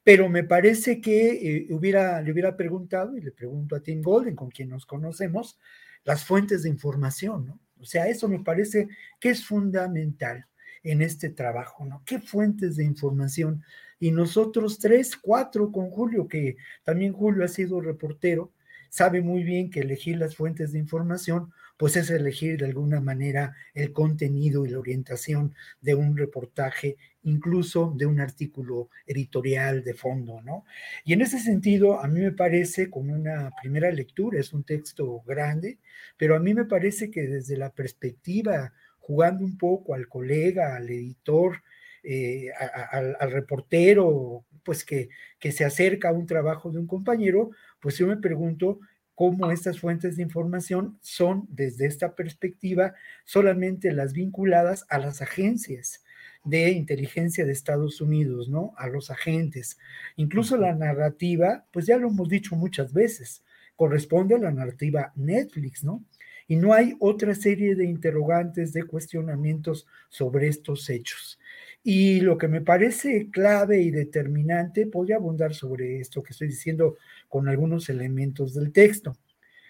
pero me parece que eh, hubiera, le hubiera preguntado, y le pregunto a Tim Golden, con quien nos conocemos, las fuentes de información, ¿no? O sea, eso me parece que es fundamental en este trabajo, ¿no? ¿Qué fuentes de información? Y nosotros tres, cuatro con Julio, que también Julio ha sido reportero, sabe muy bien que elegir las fuentes de información, pues es elegir de alguna manera el contenido y la orientación de un reportaje, incluso de un artículo editorial de fondo, ¿no? Y en ese sentido, a mí me parece, con una primera lectura, es un texto grande, pero a mí me parece que desde la perspectiva jugando un poco al colega, al editor, eh, al, reportero, pues que, que se acerca a un trabajo de un compañero, pues yo me pregunto cómo estas fuentes de información son, desde esta perspectiva, solamente las vinculadas a las agencias de inteligencia de Estados Unidos, ¿no? A los agentes. Incluso la narrativa, pues ya lo hemos dicho muchas veces, corresponde a la narrativa Netflix, ¿no? y no hay otra serie de interrogantes, de cuestionamientos sobre estos hechos. Y lo que me parece clave y determinante, podría abundar sobre esto que estoy diciendo con algunos elementos del texto.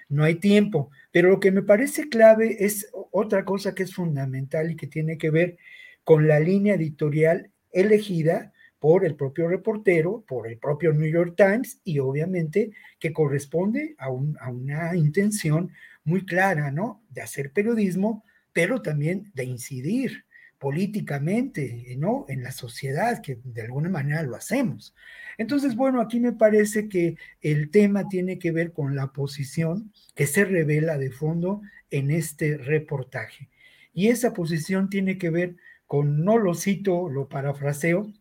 No hay tiempo, pero lo que me parece clave es otra cosa que es fundamental y que tiene que ver con la línea editorial elegida por el propio reportero, por el propio New York Times y obviamente que corresponde a, a una intención muy clara, ¿no? De hacer periodismo, pero también de incidir políticamente, ¿no? En la sociedad, que de alguna manera lo hacemos. Entonces, bueno, aquí me parece que el tema tiene que ver con la posición que se revela de fondo en este reportaje. Y esa posición tiene que ver con, no lo cito, lo parafraseo,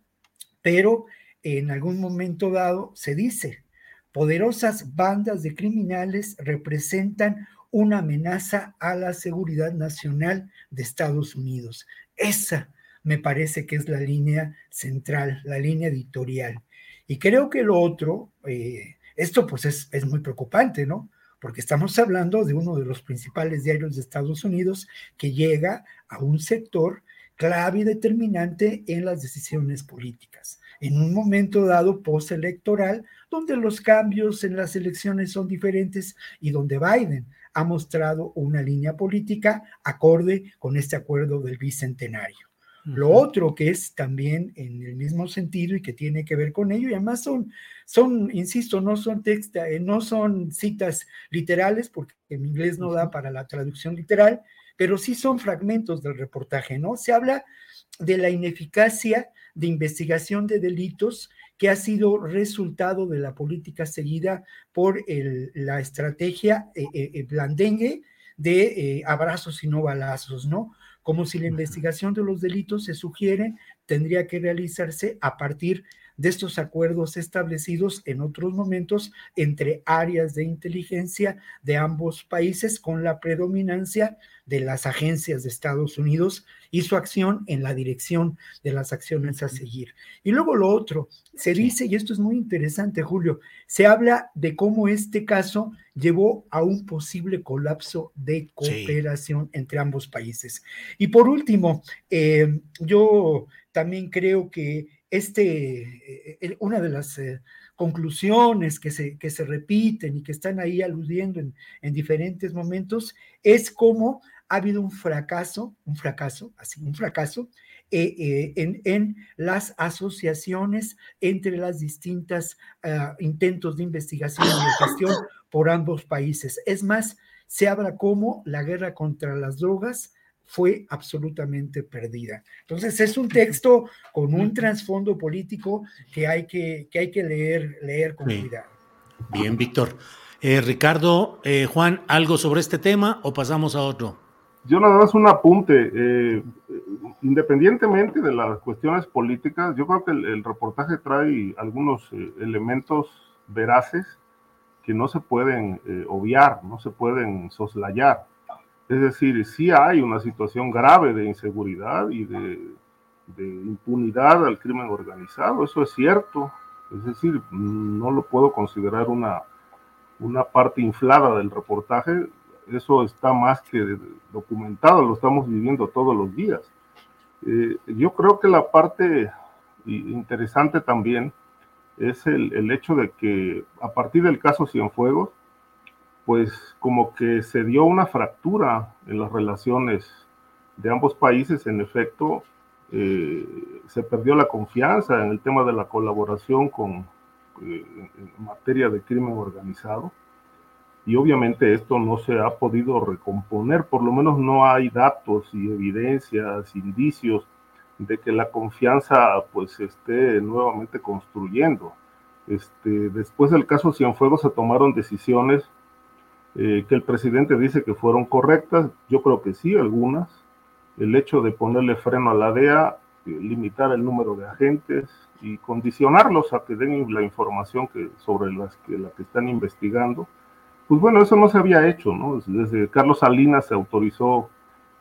pero en algún momento dado se dice, poderosas bandas de criminales representan una amenaza a la seguridad nacional de Estados Unidos. Esa me parece que es la línea central, la línea editorial. Y creo que lo otro, eh, esto pues es, es muy preocupante, ¿no? Porque estamos hablando de uno de los principales diarios de Estados Unidos que llega a un sector clave y determinante en las decisiones políticas. En un momento dado postelectoral, donde los cambios en las elecciones son diferentes y donde Biden ha mostrado una línea política acorde con este acuerdo del bicentenario. Lo otro que es también en el mismo sentido y que tiene que ver con ello, y además son, son insisto, no son texta, eh, no son citas literales, porque en inglés no da para la traducción literal, pero sí son fragmentos del reportaje, ¿no? Se habla de la ineficacia de investigación de delitos que ha sido resultado de la política seguida por la estrategia eh, eh, eh, blandengue de abrazos y no balazos, ¿no? Como si la investigación de los delitos se sugiere tendría que realizarse a partir de estos acuerdos establecidos en otros momentos entre áreas de inteligencia de ambos países con la predominancia de las agencias de Estados Unidos y su acción en la dirección de las acciones a seguir. Y luego lo otro, se dice, y esto es muy interesante, Julio, se habla de cómo este caso llevó a un posible colapso de cooperación entre ambos países. Y por último, eh, yo también creo que este, eh, una de las eh, conclusiones que se, que se repiten y que están ahí aludiendo en, en diferentes momentos es cómo ha habido un fracaso, un fracaso, así, un fracaso eh, en, en, las asociaciones entre las distintas uh, intentos de investigación y de gestión por ambos países. Es más, se habla como la guerra contra las drogas fue absolutamente perdida. Entonces es un texto con un trasfondo político que hay que, que, hay que leer, leer con Bien. cuidado. Bien, Víctor. Eh, Ricardo, eh, Juan, ¿algo sobre este tema o pasamos a otro? Yo nada más un apunte. Eh, independientemente de las cuestiones políticas, yo creo que el, el reportaje trae algunos eh, elementos veraces que no se pueden eh, obviar, no se pueden soslayar. Es decir, sí hay una situación grave de inseguridad y de, impunidad al crimen organizado, eso es cierto. Es decir, no lo puedo considerar una, una parte inflada del reportaje, eso está más que documentado, lo estamos viviendo todos los días. Eh, yo creo que la parte interesante también es el, el, hecho de que a partir del caso Cienfuegos, pues como que se dio una fractura en las relaciones de ambos países, en efecto, eh, se perdió la confianza en el tema de la colaboración con, eh, en materia de crimen organizado y obviamente esto no se ha podido recomponer, por lo menos no hay datos y evidencias, indicios de que la confianza pues se esté nuevamente construyendo. Este, después del caso Cienfuegos se tomaron decisiones eh, que el presidente dice que fueron correctas, yo creo que sí, algunas. El hecho de ponerle freno a la DEA, eh, limitar el número de agentes y condicionarlos a que den la información que, sobre las que, la que están investigando pues bueno, eso no se había hecho, ¿no? Desde Carlos Salinas se autorizó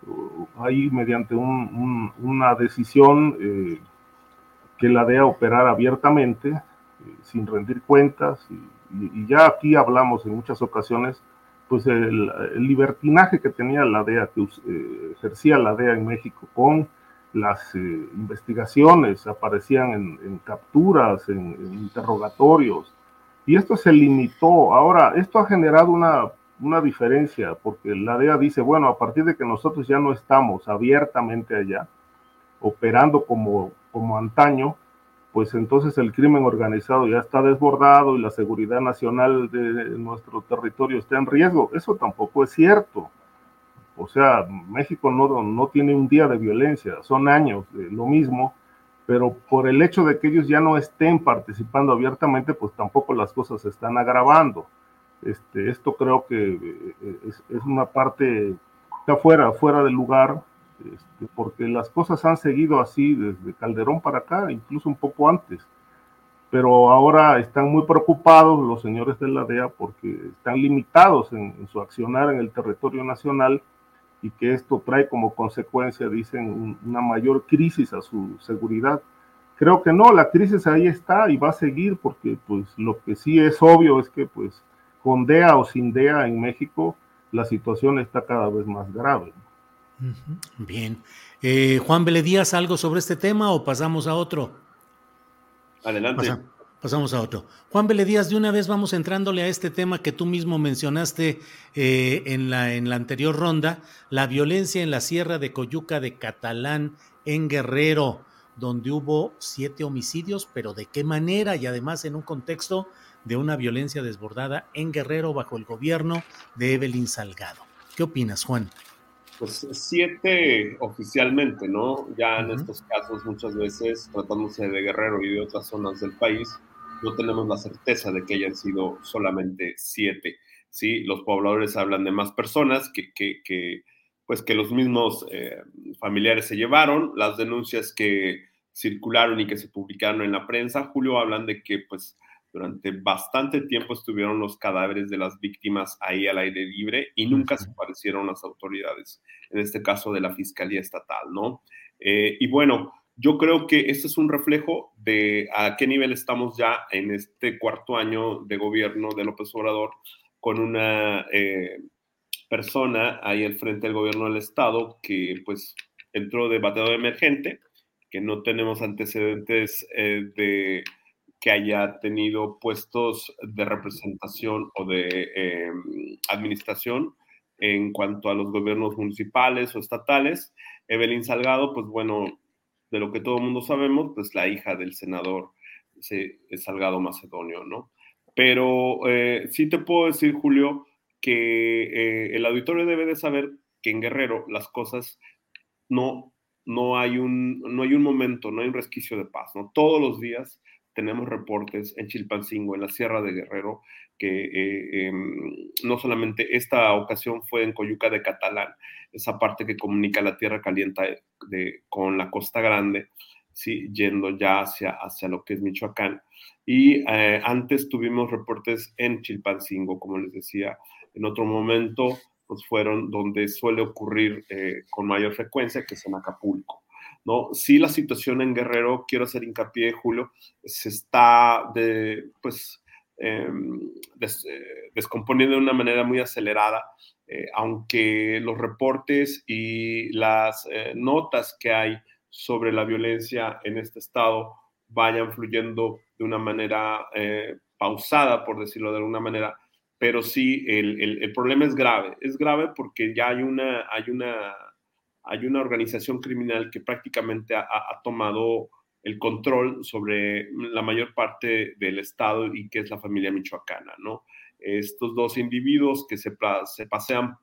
uh, ahí mediante un, un, una decisión eh, que la DEA operara abiertamente, eh, sin rendir cuentas, y, y, ya aquí hablamos en muchas ocasiones, pues el, el libertinaje que tenía la DEA, que eh, ejercía la DEA en México con las eh, investigaciones, aparecían en, en capturas, en, en interrogatorios, y esto se limitó. Ahora, esto ha generado una, una diferencia, porque la DEA dice, bueno, a partir de que nosotros ya no estamos abiertamente allá, operando como, como antaño, pues entonces el crimen organizado ya está desbordado y la seguridad nacional de nuestro territorio está en riesgo. Eso tampoco es cierto. O sea, México no, no tiene un día de violencia, son años lo mismo pero por el hecho de que ellos ya no estén participando abiertamente, pues tampoco las cosas se están agravando. Este, esto creo que eh, es, es una parte, está fuera, fuera del lugar, este, porque las cosas han seguido así desde Calderón para acá, incluso un poco antes. Pero ahora están muy preocupados los señores de la DEA porque están limitados en, en su accionar en el territorio nacional y que esto trae como consecuencia, dicen, una mayor crisis a su seguridad. Creo que no, la crisis ahí está y va a seguir porque pues lo que sí es obvio es que pues con DEA o sin DEA en México la situación está cada vez más grave. Bien. Eh, Juan Beledías, ¿algo sobre este tema o pasamos a otro? Adelante. Pasa, pasamos a otro. Juan Beledías, de una vez vamos entrándole a este tema que tú mismo mencionaste eh, en, la, en la anterior ronda, la violencia en la Sierra de Coyuca de Catalán, en Guerrero, donde hubo siete homicidios, pero de qué manera y además en un contexto de una violencia desbordada en Guerrero bajo el gobierno de Evelyn Salgado. ¿Qué opinas, Juan? Pues siete oficialmente, ¿no? Ya en uh -huh. estos casos muchas veces, tratándose de Guerrero y de otras zonas del país, no tenemos la certeza de que hayan sido solamente siete. ¿sí? Los pobladores hablan de más personas que, que, que pues que los mismos eh, familiares se llevaron. Las denuncias que circularon y que se publicaron en la prensa, Julio, hablan de que pues durante bastante tiempo estuvieron los cadáveres de las víctimas ahí al aire libre y nunca se aparecieron las autoridades, en este caso de la Fiscalía Estatal, ¿no? Eh, y bueno, yo creo que este es un reflejo de a qué nivel estamos ya en este cuarto año de gobierno de López Obrador con una eh, persona ahí al frente del gobierno del Estado que pues entró de bateador emergente, que no tenemos antecedentes eh, de que haya tenido puestos de representación o de em, administración en cuanto a los gobiernos municipales o estatales. Evelyn Salgado, pues bueno, de lo que todo el mundo sabemos, pues la hija del senador Salgado Macedonio, ¿no? Pero eh, sí te puedo decir, Julio, que eh, el auditorio debe de saber que en Guerrero las cosas no, no, hay un, no hay un momento, no hay un resquicio de paz, ¿no? Todos los días tenemos reportes en Chilpancingo, en la Sierra de Guerrero, que eh, em, no solamente esta ocasión fue en Coyuca de Catalán, esa parte que comunica la Tierra Caliente con la Costa Grande, ¿sí? yendo ya hacia, hacia lo que es Michoacán. Y eh, antes tuvimos reportes en Chilpancingo, como les decía, en otro momento pues fueron donde suele ocurrir eh, con mayor frecuencia, que es en Acapulco. ¿No? Sí, la situación en Guerrero, quiero hacer hincapié, Julio, se está de, pues, em, eh, descomponiendo de una manera muy acelerada, eh, aunque los reportes y las eh, notas que hay sobre la violencia en este estado vayan fluyendo de una manera pausada, por decirlo de alguna manera, pero sí el, el, el, problema es grave. Es grave porque ya hay una, hay una hay una organización criminal que prácticamente ha, tomado el control sobre la mayor parte del Estado y que es la familia michoacana, ¿no? Estos dos individuos que se, se pasean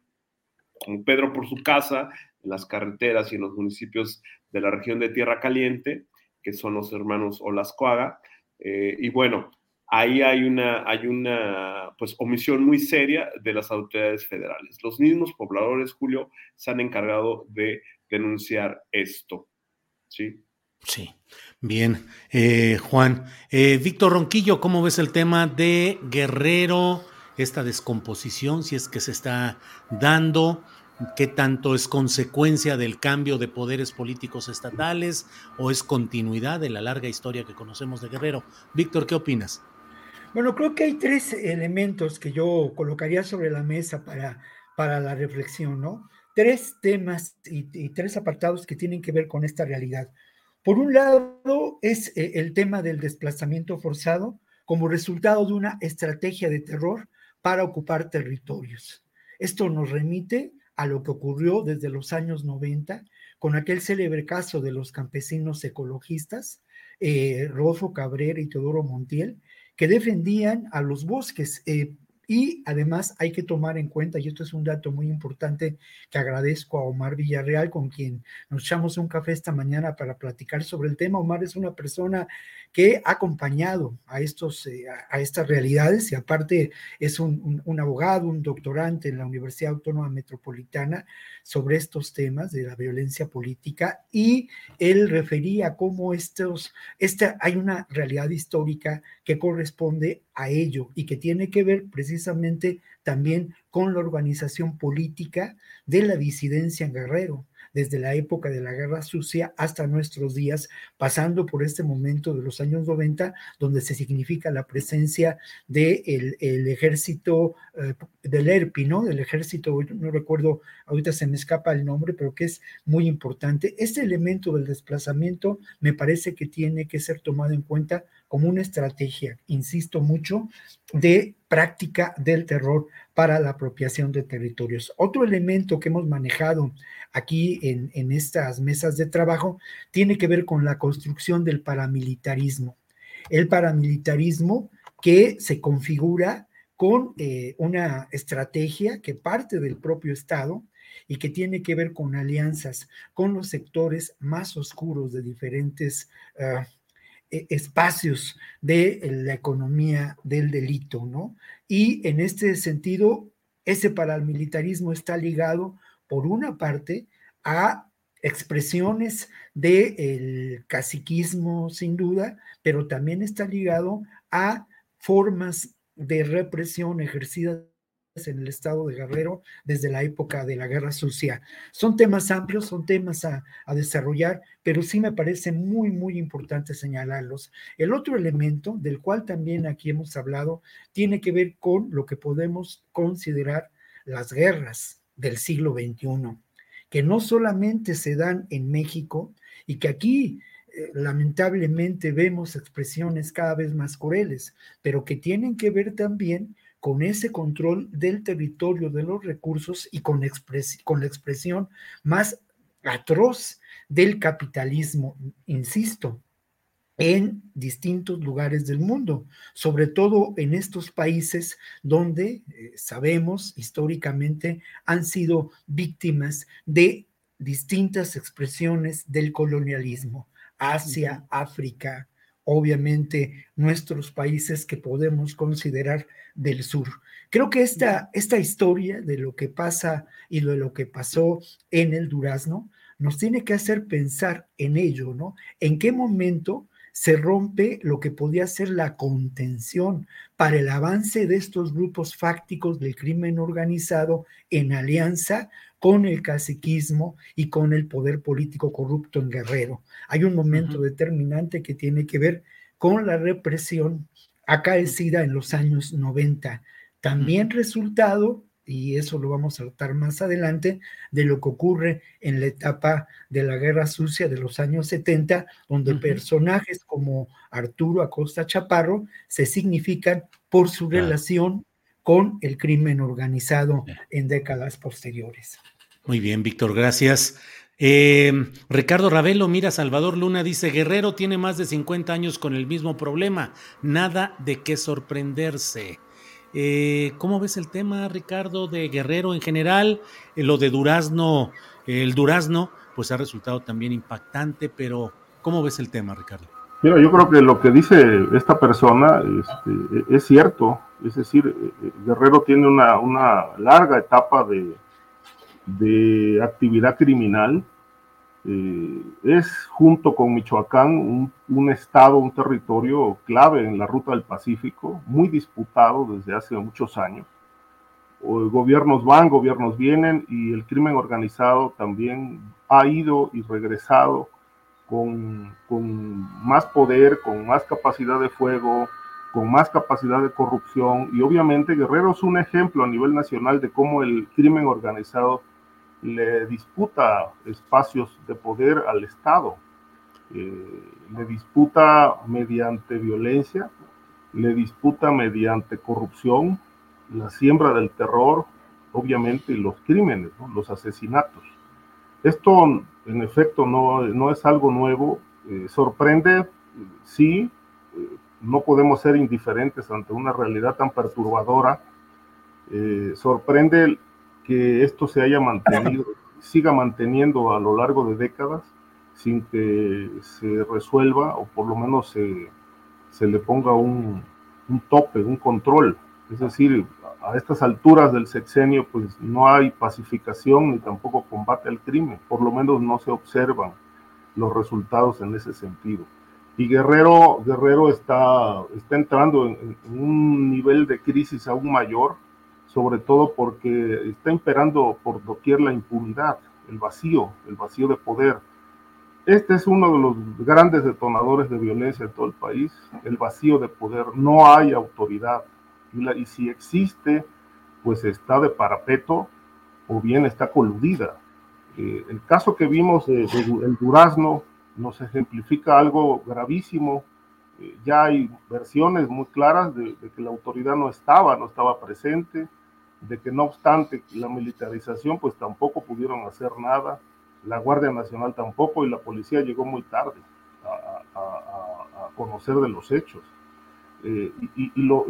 como Pedro por su casa, en las carreteras y en los municipios de la región de Tierra Caliente, que son los hermanos Olascoaga. Eh, y bueno, ahí hay una, hay una pues, omisión muy seria de las autoridades federales. Los mismos pobladores, Julio, se han encargado de denunciar esto. ¿Sí? Sí, bien. Eh, Juan, eh, Víctor Ronquillo, ¿cómo ves el tema de Guerrero, esta descomposición, si es que se está dando? ¿Qué tanto es consecuencia del cambio de poderes políticos estatales o es continuidad de la larga historia que conocemos de Guerrero? Víctor, ¿qué opinas? Bueno, creo que hay tres elementos que yo colocaría sobre la mesa para, para la reflexión, ¿no? Tres temas y, tres apartados que tienen que ver con esta realidad. Por un lado, es eh, el tema del desplazamiento forzado como resultado de una estrategia de terror para ocupar territorios. Esto nos remite a lo que ocurrió desde los años 90 con aquel célebre caso de los campesinos ecologistas, eh, Rodolfo Cabrera y Teodoro Montiel, que defendían a los bosques. Eh, y además hay que tomar en cuenta, y esto es un dato muy importante que agradezco a Omar Villarreal, con quien nos echamos un café esta mañana para platicar sobre el tema. Omar es una persona que ha acompañado a, estos, eh, a, estas realidades y aparte es un, un, abogado, un doctorante en la Universidad Autónoma Metropolitana sobre estos temas de la violencia política y él refería cómo estos, esta, hay una realidad histórica que corresponde a ello y que tiene que ver precisamente también con la organización política de la disidencia en Guerrero desde la época de la Guerra Sucia hasta nuestros días, pasando por este momento de los años 90, donde se significa la presencia del el ejército eh, del ERPI, ¿no? Del ejército, no recuerdo, ahorita se me escapa el nombre, pero que es muy importante. Este elemento del desplazamiento me parece que tiene que ser tomado en cuenta como una estrategia, insisto mucho, de práctica del terror para la apropiación de territorios. Otro elemento que hemos manejado aquí en, estas mesas de trabajo tiene que ver con la construcción del paramilitarismo. El paramilitarismo que se configura con eh, una estrategia que parte del propio Estado y que tiene que ver con alianzas con los sectores más oscuros de diferentes uh, espacios de la economía del delito, ¿no? Y en este sentido, ese paramilitarismo está ligado, por una parte, a expresiones del caciquismo, sin duda, pero también está ligado a formas de represión ejercidas en el estado de Guerrero desde la época de la Guerra Sucia. Son temas amplios, son temas a, desarrollar, pero sí me parece muy, muy importante señalarlos. El otro elemento del cual también aquí hemos hablado tiene que ver con lo que podemos considerar las guerras del siglo XXI, que no solamente se dan en México y que aquí eh, lamentablemente vemos expresiones cada vez más crueles, pero que tienen que ver también con ese control del territorio, de los recursos y con, con la expresión más atroz del capitalismo, insisto, en distintos lugares del mundo, sobre todo en estos países donde eh, sabemos históricamente han sido víctimas de distintas expresiones del colonialismo. Asia, África, obviamente nuestros países que podemos considerar del sur. Creo que esta, esta historia de lo que pasa y de lo que pasó en el Durazno nos tiene que hacer pensar en ello, ¿no? ¿En qué momento se rompe lo que podía ser la contención para el avance de estos grupos fácticos del crimen organizado en alianza con el caciquismo y con el poder político corrupto en Guerrero. Hay un momento determinante que tiene que ver con la represión acaecida en los años 90, también resultado y eso lo vamos a tratar más adelante, de lo que ocurre en la etapa de la Guerra Sucia de los años 70, donde personajes como Arturo Acosta Chaparro se significan por su relación con el crimen organizado en décadas posteriores. Muy bien, Víctor, gracias. Eh, Ricardo Ravelo, mira, Salvador Luna dice, Guerrero tiene más de 50 años con el mismo problema, nada de qué sorprenderse. Eh, ¿Cómo ves el tema, Ricardo, de Guerrero en general? Eh, lo de Durazno, el Durazno, pues ha resultado también impactante, pero ¿cómo ves el tema, Ricardo? Mira, yo creo que lo que dice esta persona este, es cierto, es decir, eh, Guerrero tiene una, una larga etapa de, de actividad criminal, eh, es junto con Michoacán un, estado, un territorio clave en la ruta del Pacífico, muy disputado desde hace muchos años. gobiernos van, gobiernos vienen y el crimen organizado también ha ido y regresado con, con más poder, con más capacidad de fuego, con más capacidad de corrupción. Y obviamente Guerrero es un ejemplo a nivel nacional de cómo el crimen organizado le disputa espacios de poder al Estado, eh, le disputa mediante violencia, le disputa mediante corrupción, la siembra del terror, obviamente, los crímenes, los asesinatos. Esto, en efecto, no, no es algo nuevo, eh, sorprende, sí, eh, no podemos ser indiferentes ante una realidad tan perturbadora, sorprende que esto se haya mantenido, <coughs> siga manteniendo a lo largo de décadas sin que se resuelva o por lo menos se, se le ponga un, un, tope, un control. Es decir, a estas alturas del sexenio pues no hay pacificación ni tampoco combate al crimen, por lo menos no se observan los resultados en ese sentido. Y Guerrero, Guerrero está, está entrando en un nivel de crisis aún mayor, sobre todo porque está imperando por doquier la impunidad, el vacío, el vacío de poder. Este es uno de los grandes detonadores de violencia en todo el país, el vacío de poder. No hay autoridad. Y, si existe, pues está de parapeto o bien está coludida. Eh, el caso que vimos de, el Durazno nos ejemplifica algo gravísimo. Eh, ya hay versiones muy claras de, de que la autoridad no estaba, no estaba presente de que no obstante la militarización, pues tampoco pudieron hacer nada, la Guardia Nacional tampoco y la policía llegó muy tarde a, conocer de los hechos. Eh, y, lo,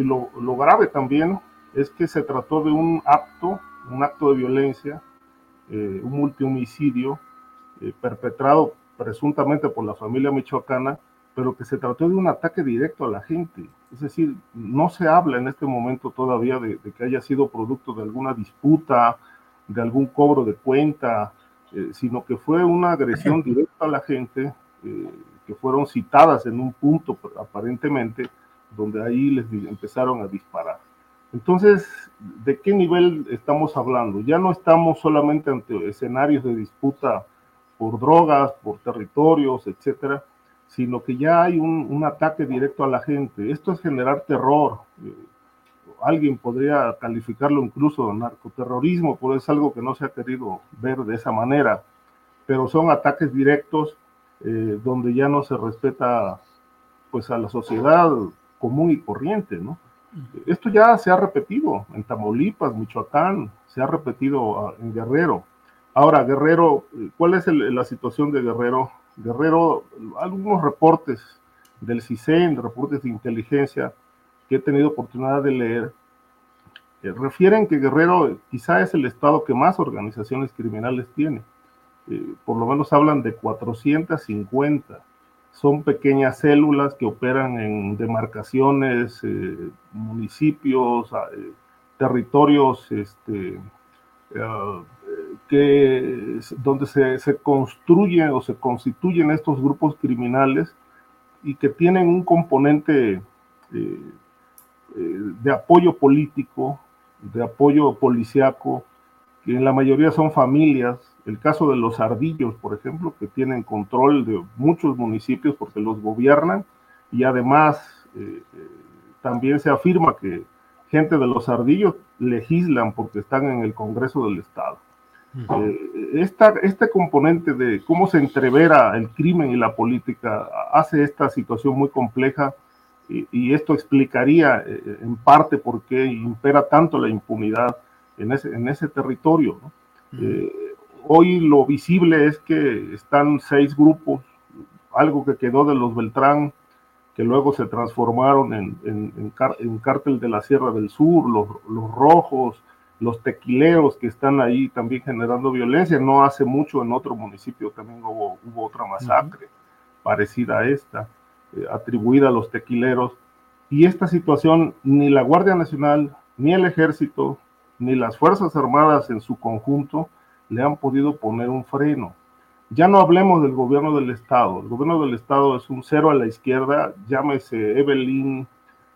grave también es que se trató de un acto, un acto de violencia, eh, un multihomicidio eh, perpetrado presuntamente por la familia michoacana, pero que se trató de un ataque directo a la gente. Es decir, no se habla en este momento todavía de, que haya sido producto de alguna disputa, de algún cobro de cuenta sino que fue una agresión directa a la gente, que fueron citadas en un punto aparentemente, donde ahí les empezaron a disparar. Entonces, ¿de qué nivel estamos hablando? Ya no estamos solamente ante escenarios de disputa por drogas, por territorios, etcétera, sino que ya hay un, ataque directo a la gente. Esto es generar terror. Eh, alguien podría calificarlo incluso de narcoterrorismo, pero es algo que no se ha querido ver de esa manera. Pero son ataques directos eh, donde ya no se respeta pues a la sociedad común y corriente, ¿no? Esto ya se ha repetido en Tamaulipas, Michoacán, se ha repetido ah, en Guerrero. Ahora, Guerrero, ¿cuál es la situación de Guerrero? Guerrero, algunos reportes del CISEN, reportes de inteligencia que he tenido oportunidad de leer, eh, refieren que Guerrero quizá es el estado que más organizaciones criminales tiene. Eh, por lo menos hablan de 450 son pequeñas células que operan en demarcaciones, eh, municipios, eh, territorios este, eh, que, donde se, se, construyen o se constituyen estos grupos criminales y que tienen un componente de apoyo político, de apoyo policiaco, que en la mayoría son familias el caso de los ardillos, por ejemplo, que tienen control de muchos municipios porque los gobiernan y además eh, eh, también se afirma que gente de los ardillos legislan porque están en el Congreso del Estado. Eh, este componente de cómo se entrevera el crimen y la política hace esta situación muy compleja y, esto explicaría en parte por qué impera tanto la impunidad en ese, en ese territorio. ¿no? Hoy lo visible es que están seis grupos, algo que quedó de los Beltrán, que luego se transformaron en, en, cártel de la Sierra del Sur, los, rojos, los tequileros que están ahí también generando violencia. No hace mucho en otro municipio también hubo, hubo otra masacre parecida a esta, eh, atribuida a los tequileros. Y esta situación, ni la Guardia Nacional, ni el Ejército, ni las Fuerzas Armadas en su conjunto, le han podido poner un freno. Ya no hablemos del gobierno del Estado. El gobierno del Estado es un cero a la izquierda, llámese Evelyn,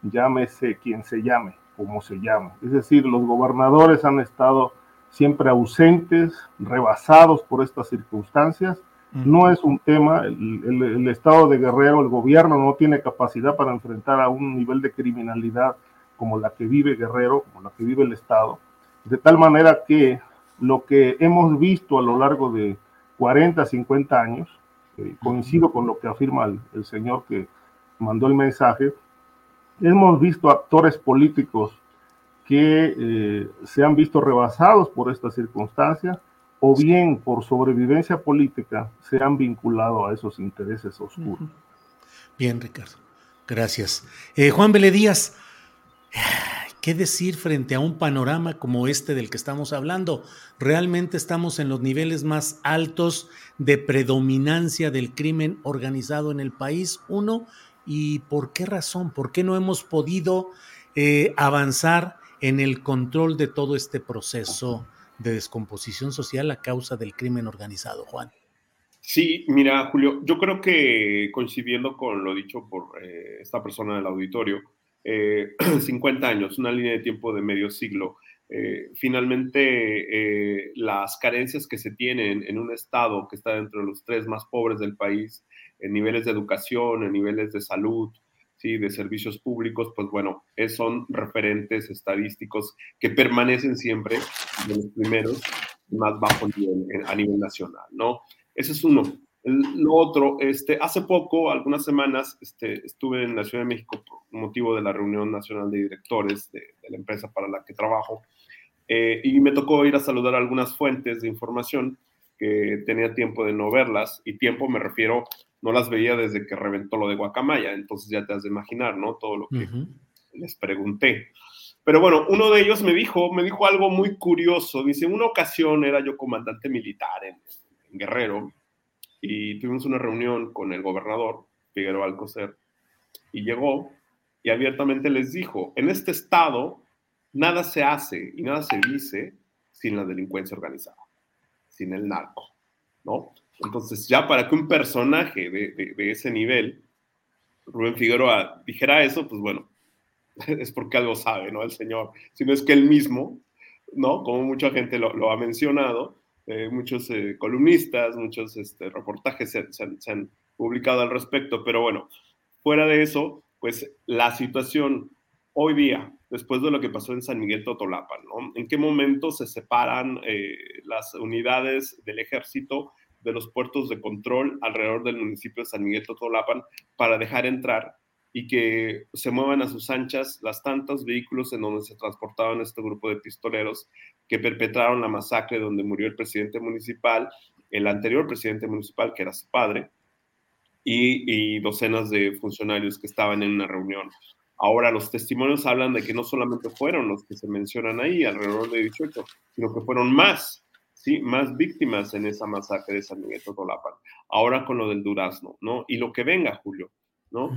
llámese quien se llame, como se llame. Es decir, los gobernadores han estado siempre ausentes, rebasados por estas circunstancias. No es un tema, el, Estado de Guerrero, el gobierno no tiene capacidad para enfrentar a un nivel de criminalidad como la que vive Guerrero, como la que vive el Estado, de tal manera que lo que hemos visto a lo largo de 40, 50 años, eh, coincido con lo que afirma el, señor que mandó el mensaje, hemos visto actores políticos que eh, se han visto rebasados por esta circunstancia o bien por sobrevivencia política se han vinculado a esos intereses oscuros. Bien, Ricardo. Gracias. Eh, Juan Vélez ¿Qué decir frente a un panorama como este del que estamos hablando? Realmente estamos en los niveles más altos de predominancia del crimen organizado en el país, uno, y por qué razón, por qué no hemos podido eh, avanzar en el control de todo este proceso de descomposición social a causa del crimen organizado, Juan. Sí, mira, Julio, yo creo que coincidiendo con lo dicho por eh, esta persona del auditorio, 50 eh, <clears throat> años, una línea de tiempo de medio siglo. Eh, finalmente, eh, las carencias que se tienen en un estado que está dentro de los tres más pobres del país, en niveles de educación, en niveles de salud, ¿sí? de servicios públicos, pues bueno, son referentes estadísticos que permanecen siempre de los primeros más bajos a nivel nacional, ¿no? Ese es uno. Lo otro, este, hace poco, algunas semanas, este, estuve en la Ciudad de México por motivo de la reunión nacional de directores de, la empresa para la que trabajo eh, y me tocó ir a saludar a algunas fuentes de información que tenía tiempo de no verlas y tiempo me refiero, no las veía desde que reventó lo de Guacamaya, entonces ya te has de imaginar, ¿no? Todo lo que les pregunté. Pero bueno, uno de ellos me dijo, me dijo algo muy curioso. Dice, en una ocasión era yo comandante militar en Guerrero y tuvimos una reunión con el gobernador, Figueroa Alcocer, y llegó y abiertamente les dijo, en este estado nada se hace y nada se dice sin la delincuencia organizada, sin el narco. ¿no? Entonces, ya para que un personaje de, de ese nivel, Rubén Figueroa, dijera eso, pues bueno, <laughs> es porque algo sabe, ¿no? El señor, si no es que él mismo, ¿no? Como mucha gente lo, ha mencionado, eh, muchos eh, columnistas, muchos este, reportajes se, han publicado al respecto, pero bueno, fuera de eso, pues la situación hoy día, después de lo que pasó en San Miguel Totolapan, ¿no? ¿En qué momento se separan eh, las unidades del ejército de los puertos de control alrededor del municipio de San Miguel Totolapan para dejar entrar y que se muevan a sus anchas las tantos vehículos en donde se transportaban este grupo de pistoleros que perpetraron la masacre donde murió el presidente municipal, el anterior presidente municipal, que era su padre, y, docenas de funcionarios que estaban en una reunión. Ahora los testimonios hablan de que no solamente fueron los que se mencionan ahí, alrededor de 18, sino que fueron más, ¿sí? Más víctimas en esa masacre de San Miguel Totolapan. Ahora con lo del Durazno, ¿no? Y lo que venga, Julio, ¿no?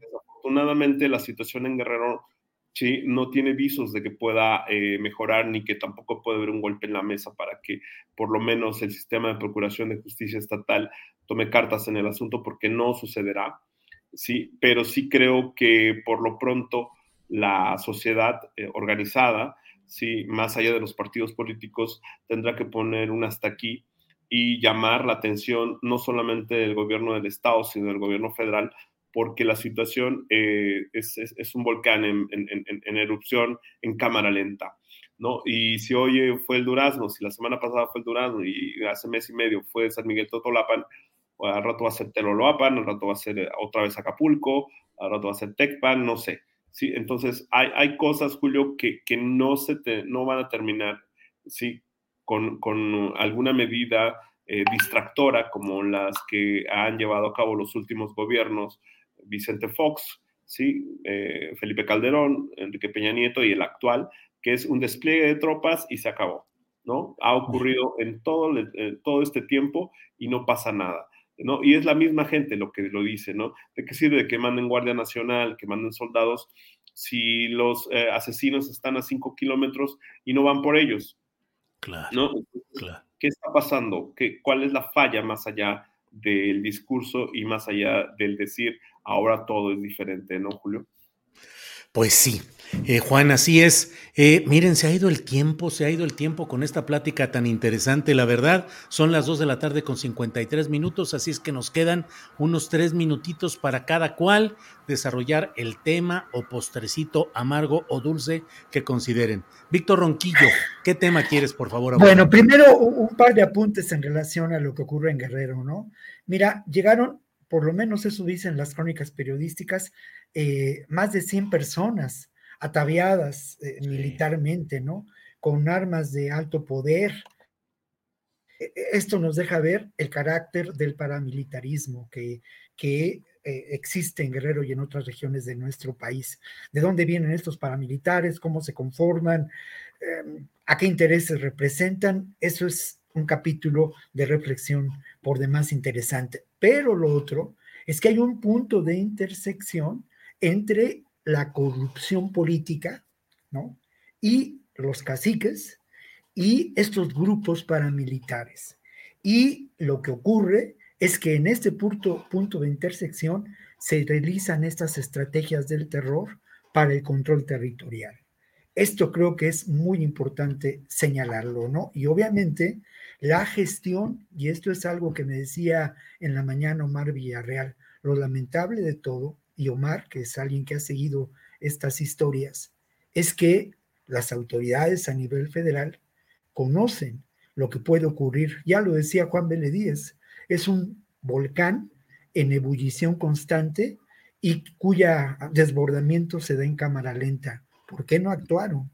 Desafortunadamente la situación en Guerrero ¿sí? no tiene visos de que pueda eh, mejorar ni que tampoco puede haber un golpe en la mesa para que por lo menos el sistema de procuración de justicia estatal tome cartas en el asunto porque no sucederá, ¿sí? pero sí creo que por lo pronto la sociedad eh, organizada, ¿sí? más allá de los partidos políticos, tendrá que poner un hasta aquí y llamar la atención no solamente del gobierno del Estado, sino del gobierno federal porque la situación eh, es, es, un volcán en, en, en, erupción en cámara lenta. ¿no? Y si hoy fue el Durazno, si la semana pasada fue el Durazno y hace mes y medio fue San Miguel Totolapan, al rato va a ser Teloloapan, al rato va a ser otra vez Acapulco, al rato va a ser Tecpan, no sé. ¿sí? Entonces hay, hay cosas, Julio, que, que no, se no van a terminar ¿sí? con, con alguna medida eh, distractora como las que han llevado a cabo los últimos gobiernos Vicente Fox, ¿sí? Eh, Felipe Calderón, Enrique Peña Nieto y el actual, que es un despliegue de tropas y se acabó, ¿no? Ha ocurrido en todo, todo este tiempo y no pasa nada. ¿no? Y es la misma gente lo que lo dice, ¿no? ¿De qué sirve que manden Guardia Nacional, que manden soldados, si los eh, asesinos están a cinco kilómetros y no van por ellos? Claro, ¿no? ¿Qué está pasando? ¿Qué, ¿Cuál es la falla más allá del discurso y más allá del decir, ahora todo es diferente, ¿no, Julio? Pues sí, eh, Juan, así es. Eh, miren, se ha ido el tiempo, se ha ido el tiempo con esta plática tan interesante, la verdad. Son las 2 de la tarde con 53 minutos, así es que nos quedan unos tres minutitos para cada cual desarrollar el tema o postrecito amargo o dulce que consideren. Víctor Ronquillo, ¿qué tema quieres, por favor? Bueno, primero un par de apuntes en relación a lo que ocurre en Guerrero, ¿no? Mira, llegaron por lo menos eso dicen las crónicas periodísticas, eh, más de 100 personas ataviadas eh, militarmente, ¿no? Con armas de alto poder. E, e, esto nos deja ver el carácter del paramilitarismo que, que eh, existe en Guerrero y en otras regiones de nuestro país. ¿De dónde vienen estos paramilitares? ¿Cómo se conforman? Em, ¿A qué intereses representan? Eso es un capítulo de reflexión por demás interesante. Pero lo otro es que hay un punto de intersección entre la corrupción política, ¿no? Y los caciques y estos grupos paramilitares. Y lo que ocurre es que en este punto, punto de intersección se realizan estas estrategias del terror para el control territorial. Esto creo que es muy importante señalarlo, ¿no? Y obviamente la gestión, y esto es algo que me decía en la mañana Omar Villarreal, lo lamentable de todo, y Omar, que es alguien que ha seguido estas historias, es que las autoridades a nivel federal conocen lo que puede ocurrir. Ya lo decía Juan Beledíez, es un volcán en ebullición constante y cuya desbordamiento se da en cámara lenta. ¿Por qué no actuaron?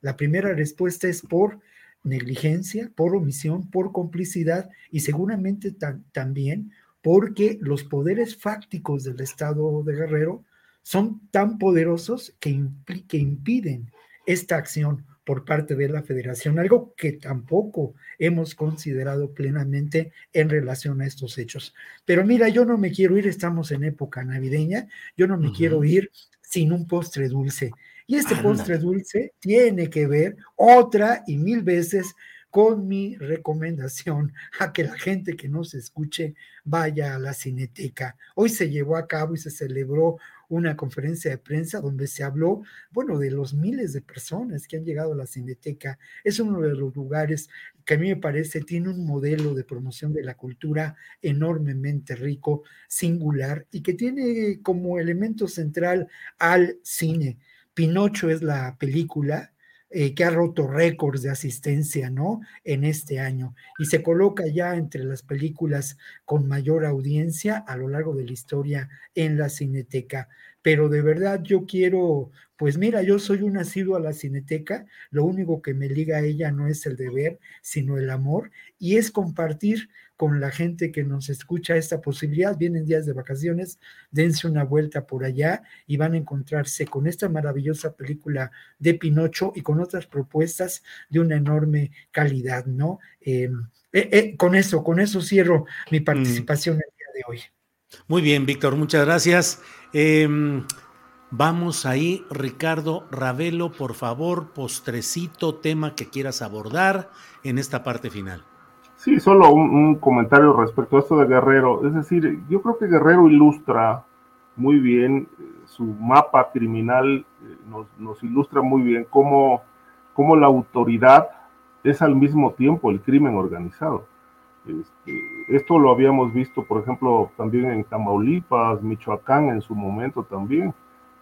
La primera respuesta es por negligencia, por omisión, por complicidad y seguramente también porque los poderes fácticos del Estado de Guerrero son tan poderosos que, que impiden esta acción por parte de la federación, algo que tampoco hemos considerado plenamente en relación a estos hechos. Pero mira, yo no me quiero ir, estamos en época navideña, yo no me quiero ir sin un postre dulce. Y este postre dulce tiene que ver otra y mil veces con mi recomendación a que la gente que nos escuche vaya a la cineteca. Hoy se llevó a cabo y se celebró una conferencia de prensa donde se habló, bueno, de los miles de personas que han llegado a la Cineteca. Es uno de los lugares que a mí me parece tiene un modelo de promoción de la cultura enormemente rico, singular y que tiene como elemento central al cine. Pinocho es la película eh, que ha roto récords de asistencia, ¿no? En este año y se coloca ya entre las películas con mayor audiencia a lo largo de la historia en la Cineteca. Pero de verdad yo quiero, pues mira, yo soy un asiduo a la Cineteca, lo único que me liga a ella no es el deber, sino el amor y es compartir con la gente que nos escucha esta posibilidad. Vienen días de vacaciones, dense una vuelta por allá y van a encontrarse con esta maravillosa película de Pinocho y con otras propuestas de una enorme calidad, ¿no? Em, eh, eh, con eso, con eso cierro mi mm. participación el día de hoy. Muy bien, Víctor, muchas gracias. Em, vamos ahí, Ricardo Ravelo, por favor, postrecito, tema que quieras abordar en esta parte final. Sí, solo un, comentario respecto a esto de Guerrero. Es decir, yo creo que Guerrero ilustra muy bien eh, su mapa criminal, eh, nos, ilustra muy bien cómo, cómo, la autoridad es al mismo tiempo el crimen organizado. Este, esto lo habíamos visto, por ejemplo, también en Tamaulipas, Michoacán en su momento también.